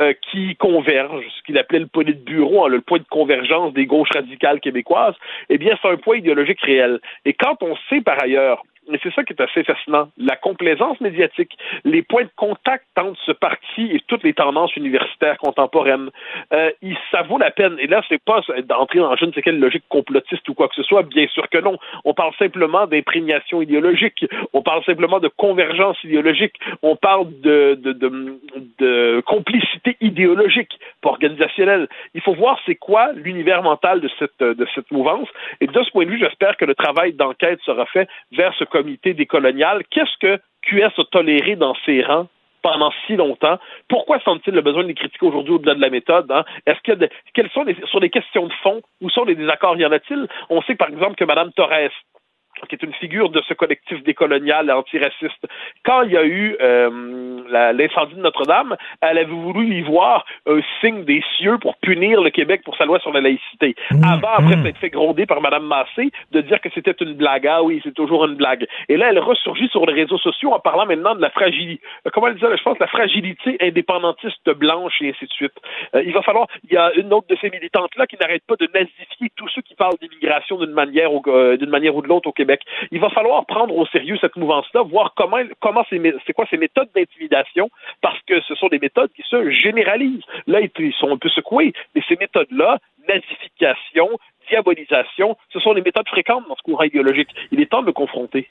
euh, qui convergent, ce qu'il appelait le point de bureau, hein, le point de convergence des gauches radicales québécoises, eh bien, c'est un point idéologique réel. Et quand on sait par ailleurs mais c'est ça qui est assez fascinant. La complaisance médiatique, les points de contact entre ce parti et toutes les tendances universitaires contemporaines, euh, ça vaut la peine. Et là, c'est pas d'entrer dans je ne sais quelle logique complotiste ou quoi que ce soit. Bien sûr que non. On parle simplement d'imprégnation idéologique. On parle simplement de convergence idéologique. On parle de, complicité idéologique, pas organisationnelle. Il faut voir c'est quoi l'univers mental de cette, de cette mouvance. Et de ce point de vue, j'espère que le travail d'enquête sera fait vers ce comité décolonial. Qu'est-ce que QS a toléré dans ses rangs pendant si longtemps? Pourquoi sent-il le besoin de les critiquer aujourd'hui au-delà de la méthode? Hein? Est-ce y a quelles sont sur les questions de fond? Où sont les désaccords? Y en a-t-il? On sait par exemple que Mme Torres qui est une figure de ce collectif décolonial antiraciste. Quand il y a eu euh, l'incendie de Notre-Dame, elle avait voulu y voir un signe des cieux pour punir le Québec pour sa loi sur la laïcité. Mmh, Avant, après, mmh. été fait gronder par Mme Massé de dire que c'était une blague. Ah oui, c'est toujours une blague. Et là, elle ressurgit sur les réseaux sociaux en parlant maintenant de la fragilité. Euh, comment elle disait, je pense, la fragilité indépendantiste blanche et ainsi de suite. Euh, il va falloir, il y a une autre de ces militantes-là qui n'arrête pas de nazifier tous ceux qui parlent d'immigration d'une manière ou, d'une manière ou de l'autre au Québec. Il va falloir prendre au sérieux cette mouvance-là, voir comment, comment c'est quoi ces méthodes d'intimidation, parce que ce sont des méthodes qui se généralisent. Là, ils sont un peu secoués, mais ces méthodes-là, nazification, diabolisation, ce sont des méthodes fréquentes dans ce courant idéologique. Il est temps de le confronter.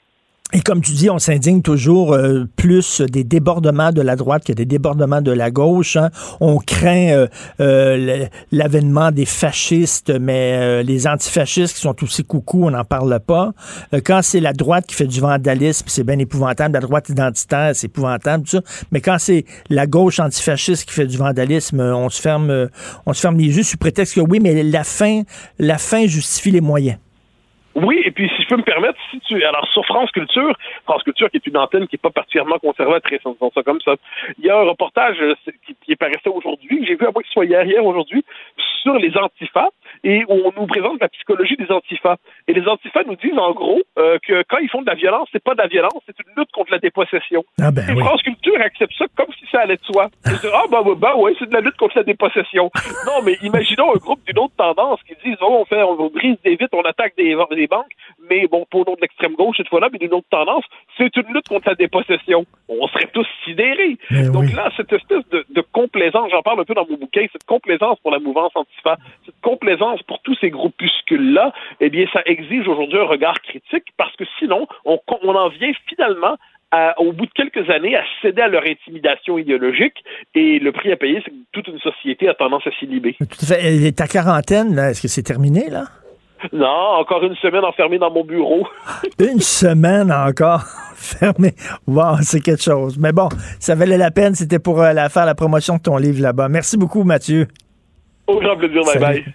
Et comme tu dis, on s'indigne toujours euh, plus des débordements de la droite que des débordements de la gauche. Hein. On craint euh, euh, l'avènement des fascistes, mais les antifascistes qui sont aussi coucou, on n'en parle pas. quand c'est la droite qui fait du vandalisme, c'est bien épouvantable. La droite identitaire, c'est épouvantable, tout. Mais quand c'est la gauche antifasciste qui fait du vandalisme, on se ferme, on se ferme les yeux sous prétexte que oui, mais la fin, la fin justifie les moyens. Oui, et puis si je peux me permettre, si tu alors sur France Culture, France Culture qui est une antenne qui n'est pas particulièrement conservatrice, on ça comme ça. Il y a un reportage euh, qui, qui est paraissait aujourd'hui, que j'ai vu à moi qu'il soit hier, hier aujourd'hui, sur les antifas et où on nous présente la psychologie des antifas. Et les antifas nous disent en gros euh, que quand ils font de la violence, c'est pas de la violence, c'est une lutte contre la dépossession. Ah ben et France Culture accepte ça comme si ça allait de soi. ah bah, bah, bah ouais, c'est de la lutte contre la dépossession. non, mais imaginons un groupe d'une autre tendance qui disent oh, on fait on brise des vitres, on attaque des, des banques, mais bon, pour nom de l'extrême gauche cette fois-là, mais d'une autre tendance, c'est une lutte contre la dépossession. On serait tous sidérés. Donc là, cette espèce de, de complaisance, j'en parle un peu dans mon bouquin, cette complaisance pour la mouvance antifa, cette complaisance pour tous ces groupuscules-là, eh bien, ça exige aujourd'hui un regard critique parce que sinon, on, on en vient finalement au bout de quelques années, à céder à leur intimidation idéologique. Et le prix à payer, c'est que toute une société a tendance à s'y liber. Tout à fait. Et ta quarantaine, est-ce que c'est terminé, là? Non, encore une semaine enfermé dans mon bureau. une semaine encore fermé. Wow, c'est quelque chose. Mais bon, ça valait la peine. C'était pour euh, la, faire la promotion de ton livre là-bas. Merci beaucoup, Mathieu. Au grand plaisir. Bye bye.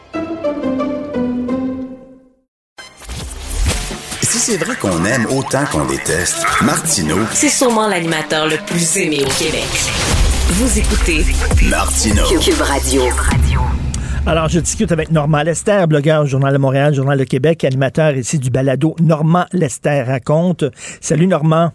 C'est vrai qu'on aime autant qu'on déteste, Martineau, C'est sûrement l'animateur le plus aimé au Québec. Vous écoutez Martineau. Cube Radio. Alors, je discute avec Normand Lester, blogueur au Journal de Montréal, Journal de Québec, animateur ici du balado Normand Lester raconte. Salut Normand.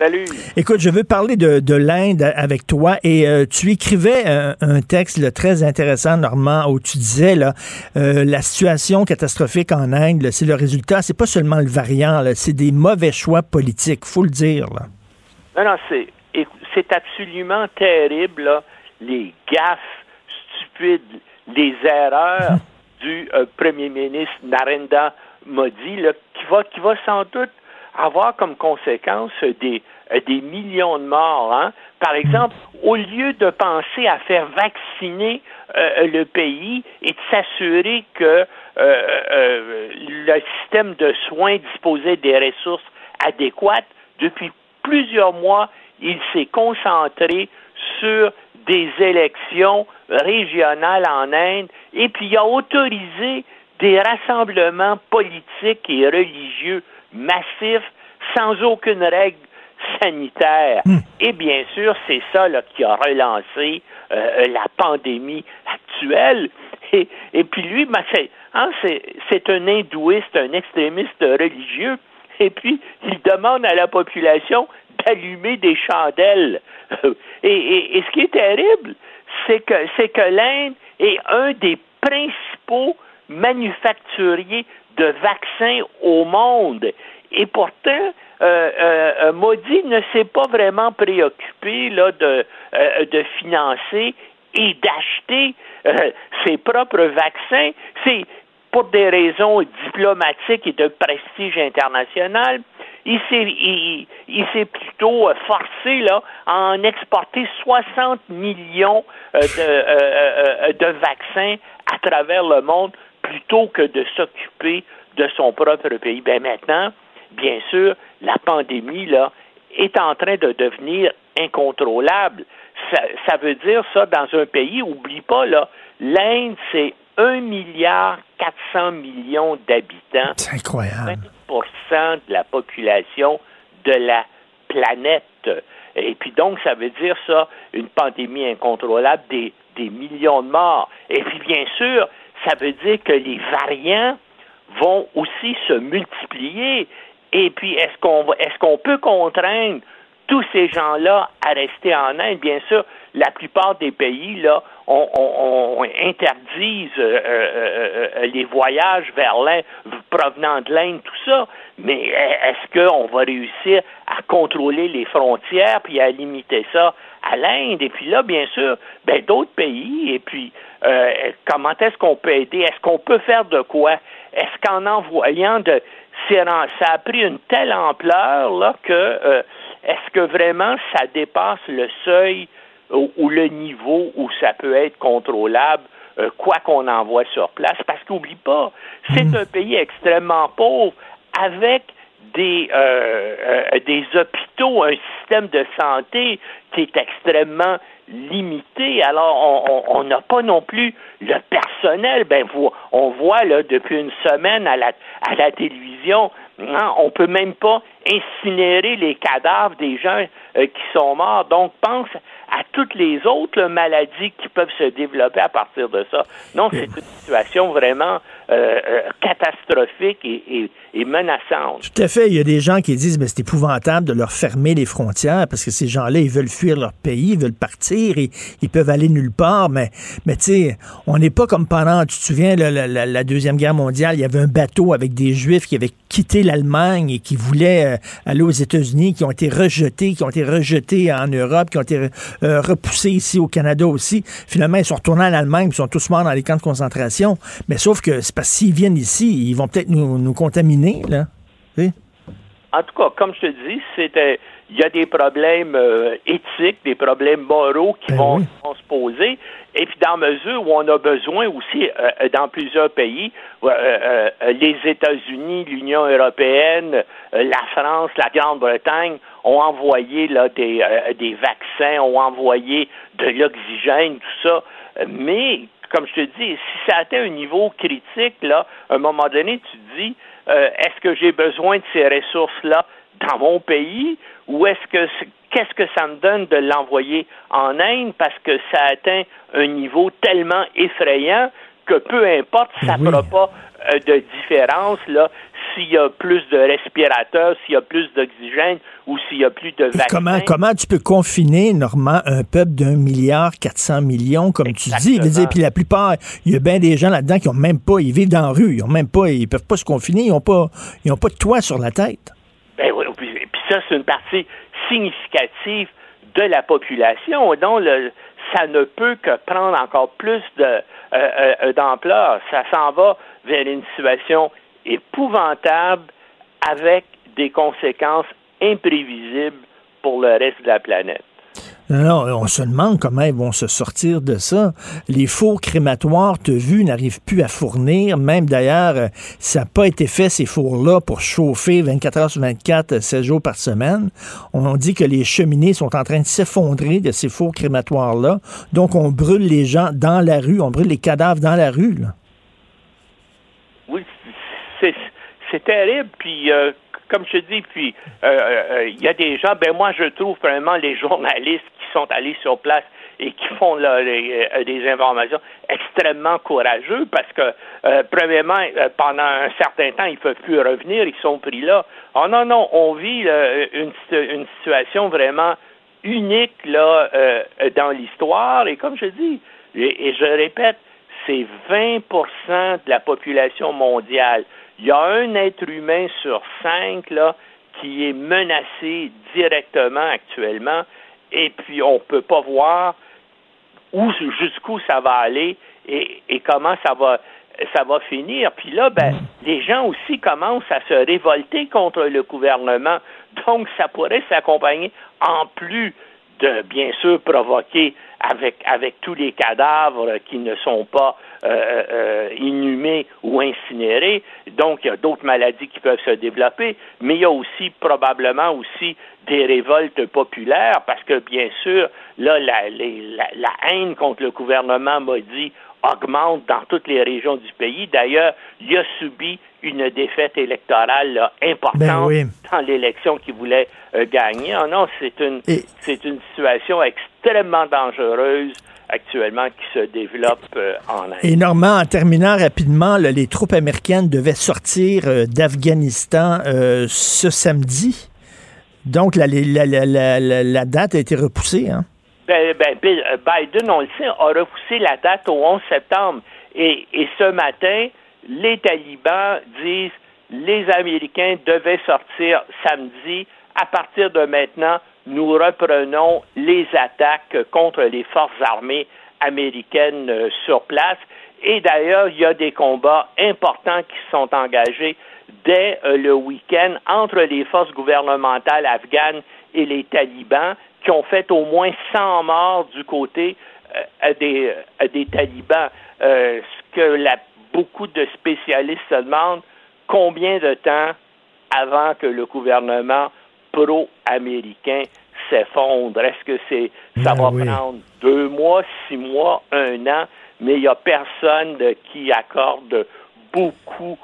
Salut. Écoute, je veux parler de, de l'Inde avec toi et euh, tu écrivais un, un texte là, très intéressant, Normand, où tu disais là, euh, la situation catastrophique en Inde, c'est le résultat, c'est pas seulement le variant, c'est des mauvais choix politiques, faut le dire. Là. Non, non, c'est, absolument terrible, là, les gaffes stupides, les erreurs du euh, premier ministre Narendra Modi, là, qui va, qui va sans doute avoir comme conséquence euh, des, euh, des millions de morts. Hein? Par exemple, au lieu de penser à faire vacciner euh, le pays et de s'assurer que euh, euh, le système de soins disposait des ressources adéquates, depuis plusieurs mois, il s'est concentré sur des élections régionales en Inde et puis il a autorisé des rassemblements politiques et religieux massifs sans aucune règle sanitaire. Et bien sûr, c'est ça là, qui a relancé euh, la pandémie actuelle. Et, et puis lui, ben, c'est, hein, c'est, c'est un hindouiste, un extrémiste religieux. Et puis, il demande à la population d'allumer des chandelles. Et, et- et ce qui est terrible, c'est que, c'est que l'Inde est un des principaux manufacturiers de vaccins au monde. Et pourtant, euh, euh, Modi ne s'est pas vraiment préoccupé là, de, euh, financer et d'acheter euh, ses propres vaccins. C'est pour des raisons diplomatiques et de prestige international. Il s'est, plutôt euh, forcé là, à en exporter 60 millions euh, de, euh, euh, de vaccins à travers le monde plutôt que de s'occuper de son propre pays. Ben maintenant, bien sûr, la pandémie là est en train de devenir incontrôlable. Ça, ça veut dire ça dans un pays, oublie pas là, l'Inde c'est 1 milliard 400 millions d'habitants. C'est incroyable. 20 de la population de la planète. Et puis donc, ça veut dire ça, une pandémie incontrôlable, des, des millions de morts. Et puis bien sûr, ça veut dire que les variants vont aussi se multiplier. Et puis, est-ce qu'on est-ce qu'on peut contraindre tous ces gens-là à rester en Inde? Bien sûr, la plupart des pays là on, on- on interdisent euh, euh, euh, les voyages vers l'Inde provenant de l'Inde, tout ça. Mais est-ce qu'on va réussir à contrôler les frontières puis à limiter ça à l'Inde? Et puis là, bien sûr, ben d'autres pays. Et puis, euh, comment est-ce qu'on peut aider? Est-ce qu'on peut faire de quoi? Est-ce qu'en envoyant de ça a pris une telle ampleur là que euh, est-ce que vraiment ça dépasse le seuil ou, ou le niveau où ça peut être contrôlable euh, quoi qu'on envoie sur place? Parce qu'oublie pas c'est un pays extrêmement pauvre avec des euh, euh, des hôpitaux un système de santé qui est extrêmement limité. Alors on- n'a pas non plus le personnel. Ben vo- on voit là depuis une semaine à la à la télévision hein, on peut même pas incinérer les cadavres des gens euh, qui sont morts. Donc pense à toutes les autres maladies qui peuvent se développer à partir de ça. Non c'est une situation vraiment euh, euh, catastrophique et, et- et menaçante Tout à fait. Il y a des gens qui disent, mais c'est épouvantable de leur fermer les frontières parce que ces gens-là, ils veulent fuir leur pays, ils veulent partir, et, ils peuvent aller nulle part. Mais, mais tu sais, on n'est pas comme pendant, tu te souviens, la, la- la- Deuxième Guerre mondiale, il y avait un bateau avec des Juifs qui avaient quitté l'Allemagne et qui voulaient euh, aller aux États-Unis, qui ont été rejetés, qui ont été rejetés en Europe, qui ont été repoussés ici au Canada aussi. Finalement, ils sont retournés en Allemagne, ils sont tous morts dans les camps de concentration. Mais sauf que c'est parce que s'ils viennent ici, ils vont peut-être nous, nous contaminer, là. En tout cas, comme je te dis, c'était il y a des problèmes euh, éthiques, des problèmes moraux qui Ben vont, oui. vont se poser. Et puis, dans mesure où on a besoin aussi, euh, dans plusieurs pays, euh, euh, euh, les États-Unis, l'Union européenne, euh, la France, la Grande-Bretagne ont envoyé là, des, euh, des vaccins, ont envoyé de l'oxygène, tout ça. Euh, Mais, comme je te dis, si ça atteint un niveau critique, là, à un moment donné, tu te dis, euh, est-ce que j'ai besoin de ces ressources-là dans mon pays ou est-ce que qu'est-ce que ça me donne de l'envoyer en Inde parce que ça atteint un niveau tellement effrayant que peu importe, ça ne fera pas euh, de différence là s'il y a plus de respirateurs, s'il y a plus d'oxygène ou s'il y a plus de vaccins. comment, comment tu peux confiner, Normand, un peuple d'un milliard 400 millions, comme tu dis? Dire, puis la plupart, il y a bien des gens là-dedans qui ont même pas, ils vivent dans la rue, ils ont même pas, ils peuvent pas se confiner, ils ont pas, ils ont pas de toit sur la tête. Ben oui, puis, puis ça, c'est une partie significative de la population, donc le- ça ne peut que prendre encore plus de, euh, euh, d'ampleur. Ça s'en va vers une situation épouvantable avec des conséquences imprévisibles pour le reste de la planète. Non, non, on se demande comment ils vont se sortir de ça. Les fours crématoires, tu vu, n'arrivent plus à fournir. Même d'ailleurs, euh, ça n'a pas été fait, ces fours-là, pour chauffer 24 heures sur 24, euh, 16 jours par semaine. On dit que les cheminées sont en train de s'effondrer de ces fours crématoires-là. Donc, on brûle les gens dans la rue, on brûle les cadavres dans la rue. là. Oui, c'est, terrible. Puis, euh, comme je dis, puis euh, euh, il y a des gens. Ben moi, je trouve vraiment les journalistes qui sont allés sur place et qui font là, euh, des informations extrêmement courageux parce que, euh, premièrement, euh, pendant un certain temps, ils ne peuvent plus revenir, ils sont pris là. Oh non, non, on vit une, une situation vraiment unique là euh, dans l'histoire et comme je dis et, et je répète c'est 20% de la population mondiale il y a un être humain sur cinq là qui est menacé directement actuellement et puis on peut pas voir où jusqu'où ça va aller et, et comment ça va ça va finir. Puis là, ben, les gens aussi commencent à se révolter contre le gouvernement. Donc, ça pourrait s'accompagner, en plus bien sûr, provoquer avec, avec tous les cadavres qui ne sont pas euh, euh, inhumés ou incinérés. Donc, il y a d'autres maladies qui peuvent se développer, mais il y a aussi probablement aussi des révoltes populaires parce que, bien sûr, là, la, la haine contre le gouvernement maudit augmente dans toutes les régions du pays. D'ailleurs, il a subi une défaite électorale là, importante Ben oui. dans l'élection qu'il voulait euh, gagner. Ah non, c'est une c'est une situation extrêmement dangereuse actuellement qui se développe euh, en Inde. Et Normand, en terminant rapidement, là, les troupes américaines devaient sortir euh, d'Afghanistan ce samedi. Donc, la- la date a été repoussée. Hein? Ben, ben, euh, Biden, on le sait, a repoussé la date au 11 septembre. Et, et ce matin, les talibans disent les Américains devaient sortir samedi. À partir de maintenant, nous reprenons les attaques contre les forces armées américaines euh, sur place. Et d'ailleurs, il y a des combats importants qui sont engagés dès euh, le week-end entre les forces gouvernementales afghanes et les talibans qui ont fait au moins 100 morts du côté euh, des, euh, des talibans. Euh, ce que la- beaucoup de spécialistes se demandent, combien de temps avant que le gouvernement pro-américain s'effondre? Est-ce que c'est ça va prendre deux mois, six mois, un an? Mais il n'y a personne de- qui accorde beaucoup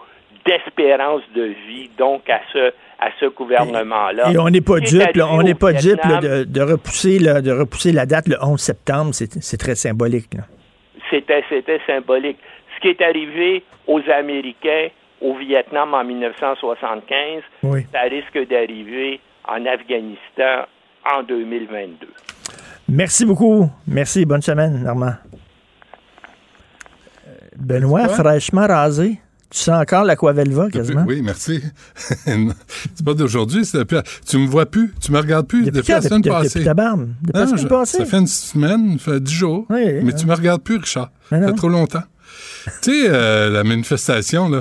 d'espérance de vie donc à ce à ce gouvernement-là. Et on n'est pas dupe, on n'est pas dupe de, de repousser, là, de repousser la date le 11 septembre. C'est très symbolique. c'était c'était symbolique. Ce qui est arrivé aux Américains au Vietnam en 1975, Oui. ça risque d'arriver en Afghanistan en 2022. Merci beaucoup. Merci. Bonne semaine, Normand. Benoît, fraîchement rasé. Tu sens encore l'aquavelva quasiment? Oui, merci. c'est pas d'aujourd'hui, c'est depuis- Tu me vois plus, tu me regardes plus depuis, quand? la semaine Depuis- depuis passée. ta barbe? Depuis la semaine passée? Ça fait une semaine, ça fait dix jours. Oui, mais tu me regardes plus, Richard. Mais Ça fait trop longtemps. tu sais, euh, la manifestation, là,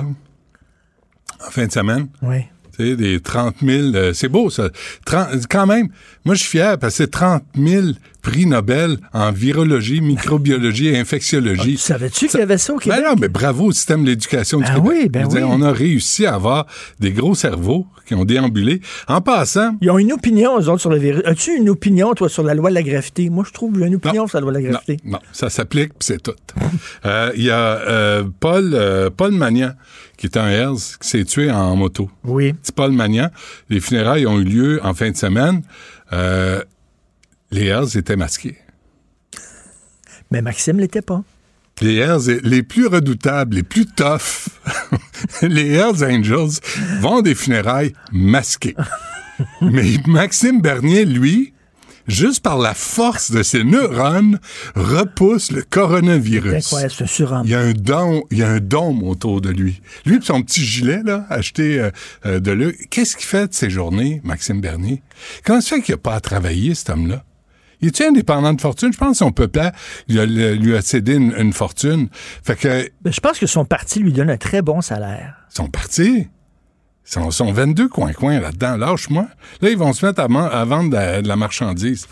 en fin de semaine, Oui. Des 30 000, euh, c'est beau ça. 30 quand même, moi je suis fier parce que c'est 30 000 prix Nobel en virologie, microbiologie et infectiologie. Tu savais-tu qu'il y avait ça au Québec? Ben non, mais bravo au système de l'éducation du Ben Québec. oui, ben dire, oui. On a réussi à avoir des gros cerveaux qui ont déambulé. En passant, Ils ont une opinion, eux autres, sur le virus. As-tu une opinion, toi, sur la loi de la gravité? Moi, je trouve que j'ai une opinion sur la loi de la gravité. Non, ça s'applique, puis c'est tout. Euh, Il y a euh, Paul, euh, Paul Magnan, qui est un Hells, qui s'est tué en moto. Oui. C'est Paul Magnan. Les funérailles ont eu lieu en fin de semaine. Euh, les Hells étaient masqués. Mais Maxime l'était pas. Les Hells, les plus redoutables, les plus toughs, les Hells Angels vont des funérailles masqués. Mais Maxime Bernier, lui, juste par la force de ses neurones, repousse le coronavirus. c'est. Il y a un dôme, il y a un dôme autour de lui. Lui, son petit gilet, là, acheté euh, euh, de lui. Qu'est-ce qu'il fait de ses journées, Maxime Bernier? Comment ça fait qu'il n'a pas à travailler, cet homme-là? Il est indépendant de fortune? Je pense que son papa il a- le- lui a cédé une, une fortune. Fait que Ben, Je pense que son parti lui donne un très bon salaire. son parti, sont, sont 22 coins-coins là-dedans. Lâche-moi. Là, ils vont se mettre à, vendre de la, de la marchandise.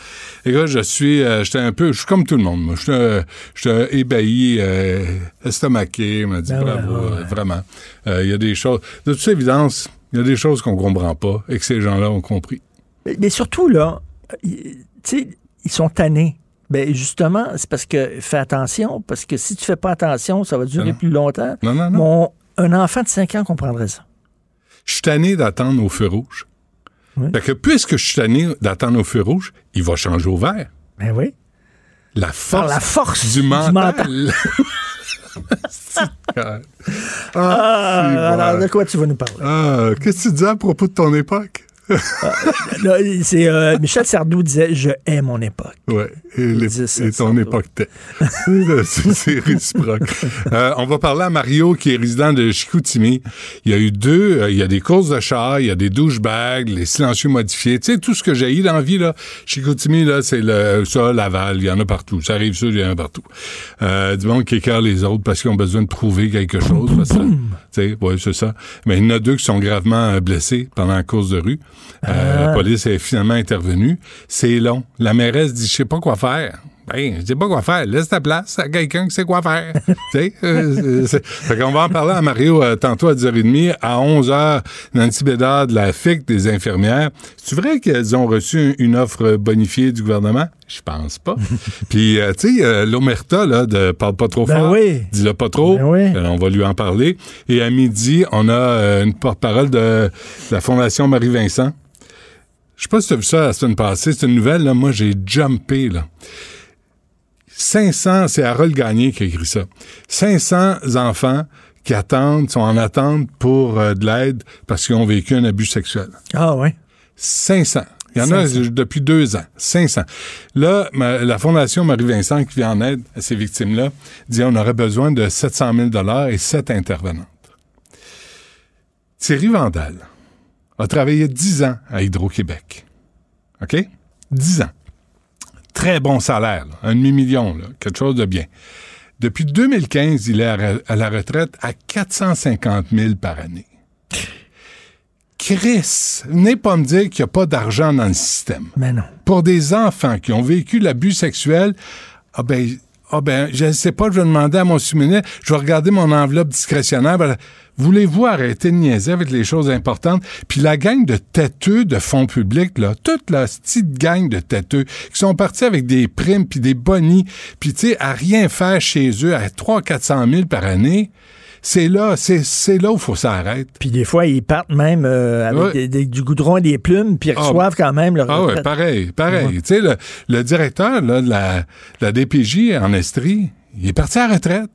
Les gars, je suis, euh, j'étais un peu, je suis comme tout le monde. moi. J'étais, euh, j'étais ébahi, euh, estomaqué. M'a dit Ben bravo, ouais, vraiment. Euh, Il y a des choses, de toute évidence, il y a des choses qu'on comprend pas et que ces gens-là ont compris. Mais, mais surtout, là, tu sais, ils sont tannés. Ben justement, c'est parce que fais attention, parce que si tu fais pas attention, ça va durer Non. plus longtemps. Non, non, non. Mon, un enfant de 5 ans comprendrait ça. Je suis tanné d'attendre au feu rouge. Fait que puisque je suis tanné d'attendre au feu rouge, il va changer au vert. Ben oui. La force, la force du du mental. Ah, c'est alors, de quoi tu vas nous parler? Ah, qu'est-ce que tu dis à propos de ton époque? Là, c'est euh, Michel Sardou disait Je hais mon époque. Ouais, et, les- et ton époque t'es. c'est réciproque. Euh, on va parler à Mario, qui est résident de Chicoutimi. Il y a eu deux, euh, il y a des courses de chars, il y a des douchebags, les silencieux modifiés. Tu sais, tout ce que j'ai eu dans la vie, là, Chicoutimi, là, c'est le, ça, Laval, il y en a partout. Ça arrive ça, il y en a partout. Euh, du monde qui écœure les autres parce qu'ils ont besoin de prouver quelque chose. parce que, tu ouais, c'est ça. Mais il y en a deux qui sont gravement euh, blessés pendant la course de rue. Euh, La police est finalement intervenue. C'est long. La mairesse dit, je sais pas quoi faire. Ben, je sais pas quoi faire. Laisse ta place à quelqu'un qui sait quoi faire. euh, c'est- fait qu'on va en parler à Mario euh, tantôt à 10h30. À 11h, Nancy Bédard de la FIC des infirmières. C'est vrai qu'elles ont reçu une offre bonifiée du gouvernement? Je pense pas. Puis, euh, tu sais, euh, l'Omerta, là, de Parle pas trop Ben fort. oui. Dis-le pas trop. Ben oui. Euh, on va lui en parler. Et à midi, on a euh, une porte-parole de la Fondation Marie-Vincent. Je sais pas si tu as vu ça la semaine passée. C'est une nouvelle, là. Moi, j'ai jumpé, là. 500, c'est Harold Gagné qui a écrit ça. 500 enfants qui attendent, sont en attente pour euh, de l'aide parce qu'ils ont vécu un abus sexuel. Ah ouais. 500. Il y en a 500. depuis deux ans. 500. Là, ma- la Fondation Marie-Vincent qui vient en aide à ces victimes-là dit on aurait besoin de 700 000 et sept intervenantes. Thierry Vandal a travaillé 10 ans à Hydro-Québec. OK? 10 ans. Très bon salaire, là, un demi-million, quelque chose de bien. Depuis 2015, il est à, la retraite à 450 000 par année. Chris, venez pas me dire qu'il n'y a pas d'argent dans le système. Mais non. Pour des enfants qui ont vécu l'abus sexuel, ah ben, ah ben, je ne sais pas, je vais demander à mon sous-ministre, je vais regarder mon enveloppe discrétionnaire. ben, Voulez-vous arrêter de niaiser avec les choses importantes? Puis la gang de têteux de fonds publics, là, toute la petite gang de têteux qui sont partis avec des primes puis des bonnies, puis tu sais, à rien faire chez eux, à 300-400 000 par année, c'est là, c'est c'est là où il faut s'arrêter. Puis des fois, ils partent même euh, avec Ouais. des- des- du goudron et des plumes, puis ils Ah, reçoivent quand même leur Ah ouais, retraite. pareil, pareil. Ouais. Tu sais, le, le directeur là, de la, de la DPJ en Estrie, il est parti à la retraite.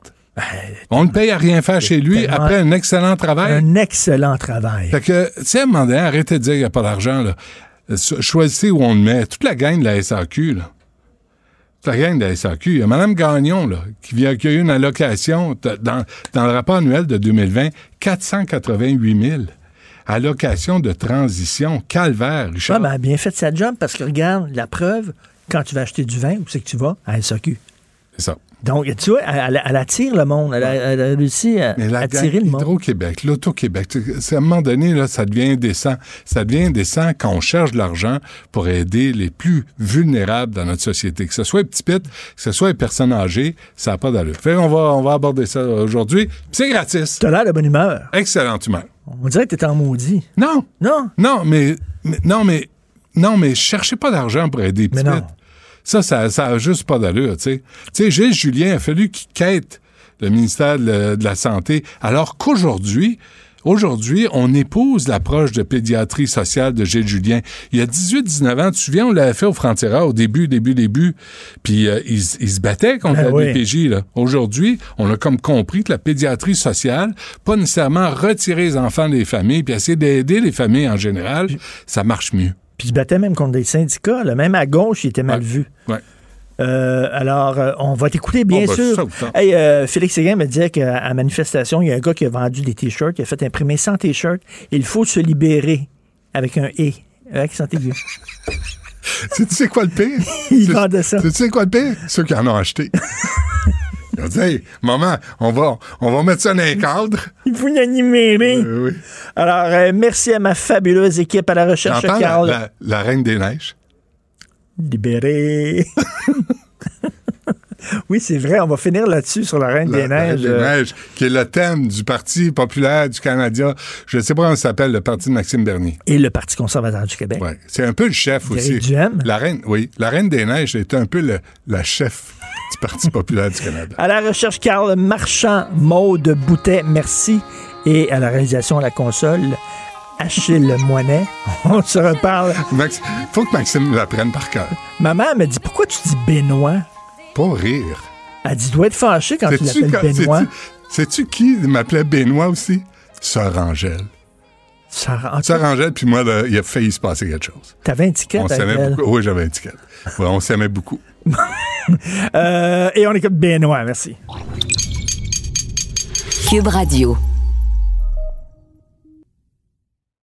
On le paye à rien faire chez lui après un excellent travail. Un excellent travail. Fait que, tu sais, à un moment donné, arrêtez de dire qu'il n'y a pas d'argent, là. Euh, Choisissez où on le met. Toute la gang de la SAQ, là. La gang de la SAQ. Il y a Mme Gagnon, là, qui vient qui a eu une allocation dans, dans le rapport annuel de 2020, 488 000. Allocation de transition. Calvaire, Richard. Ah, ben, elle a bien fait sa job parce que regarde, la preuve, quand tu vas acheter du vin, où c'est que tu vas? À SAQ. C'est ça. Donc, tu vois, elle, elle attire le monde. Elle, a- elle a réussi à Mais la attirer le monde. Hydro-Québec, l'Auto-Québec, à un moment donné, là, ça devient indécent. Ça devient indécent quand on cherche de l'argent pour aider les plus vulnérables dans notre société. Que ce soit les petits pits, que ce soit les personnes âgées, ça n'a pas d'allure. Fait on va, on va aborder ça aujourd'hui. C'est gratis. T'as l'air de bonne humeur. Excellente humeur. On dirait que t'es en maudit. Non. Non? Non, mais, mais- non, mais, non, mais cherchez pas d'argent pour aider les petits Mais non. Ça, ça, ça a juste pas d'allure, tu sais. Tu sais, Gilles Julien a fallu qu'il quête le ministère de la, de la Santé, alors qu'aujourd'hui, Aujourd'hui, on épouse l'approche de pédiatrie sociale de Gilles Julien. Il y a 18-19 ans, tu te souviens, on l'avait fait au Frontiera au début, début, début. Puis euh, il, s- il se battait contre Ben la oui. BPJ. là. Aujourd'hui, on a comme compris que la pédiatrie sociale, pas nécessairement retirer les enfants des familles, puis essayer d'aider les familles en général, ça marche mieux. Puis il se battait même contre des syndicats. là. Même à gauche, il était mal vu. Ouais. Euh, alors, euh, on va t'écouter, bien Oh, ben, sûr. Hey, euh, Félix Séguin me disait qu'à à manifestation, il y a un gars qui a vendu des T-shirts, il a fait imprimer 100 T-shirts. Il faut se libérer avec un « et », avec accent aigu. Tu sais quoi le pire? Il vendait ça. Tu sais quoi le pire? Ceux qui en ont acheté. Ils ont dit, hey, maman, on va, on va mettre ça dans un cadre. Il faut y animer. Alors, euh, merci à ma fabuleuse équipe à la recherche, la, Carl. la- la Reine des Neiges? Libéré. oui, c'est vrai, on va finir là-dessus sur la Reine des La Reine Neiges. des Euh, Neiges, qui est le thème du Parti populaire du Canada. Je ne sais pas comment ça s'appelle, le Parti de Maxime Bernier. Et le Parti conservateur du Québec. Ouais. C'est un peu le chef aussi. Duhem. La reine, oui. La Reine des Neiges est un peu le- la chef du Parti populaire du Canada. À la recherche, Carl Marchand, Maude Boutet, merci. Et à la réalisation à la console, Achille Moinet. On se reparle. Max, faut que Maxime l'apprenne par cœur. Maman me dit Pourquoi tu dis Benoît? Pas rire. Elle dit Tu dois être fâché quand tu l'appelles Benoît. Sais-tu qui m'appelait Benoît aussi? Sœur Angèle. Sœur Angèle, puis moi, là, il a failli se passer quelque chose. T'avais un ticket On avec s'aimait elle. beaucoup. Oui, j'avais un ticket. Ouais, on s'aimait beaucoup. Euh, et on écoute Benoît, merci. Cube Radio.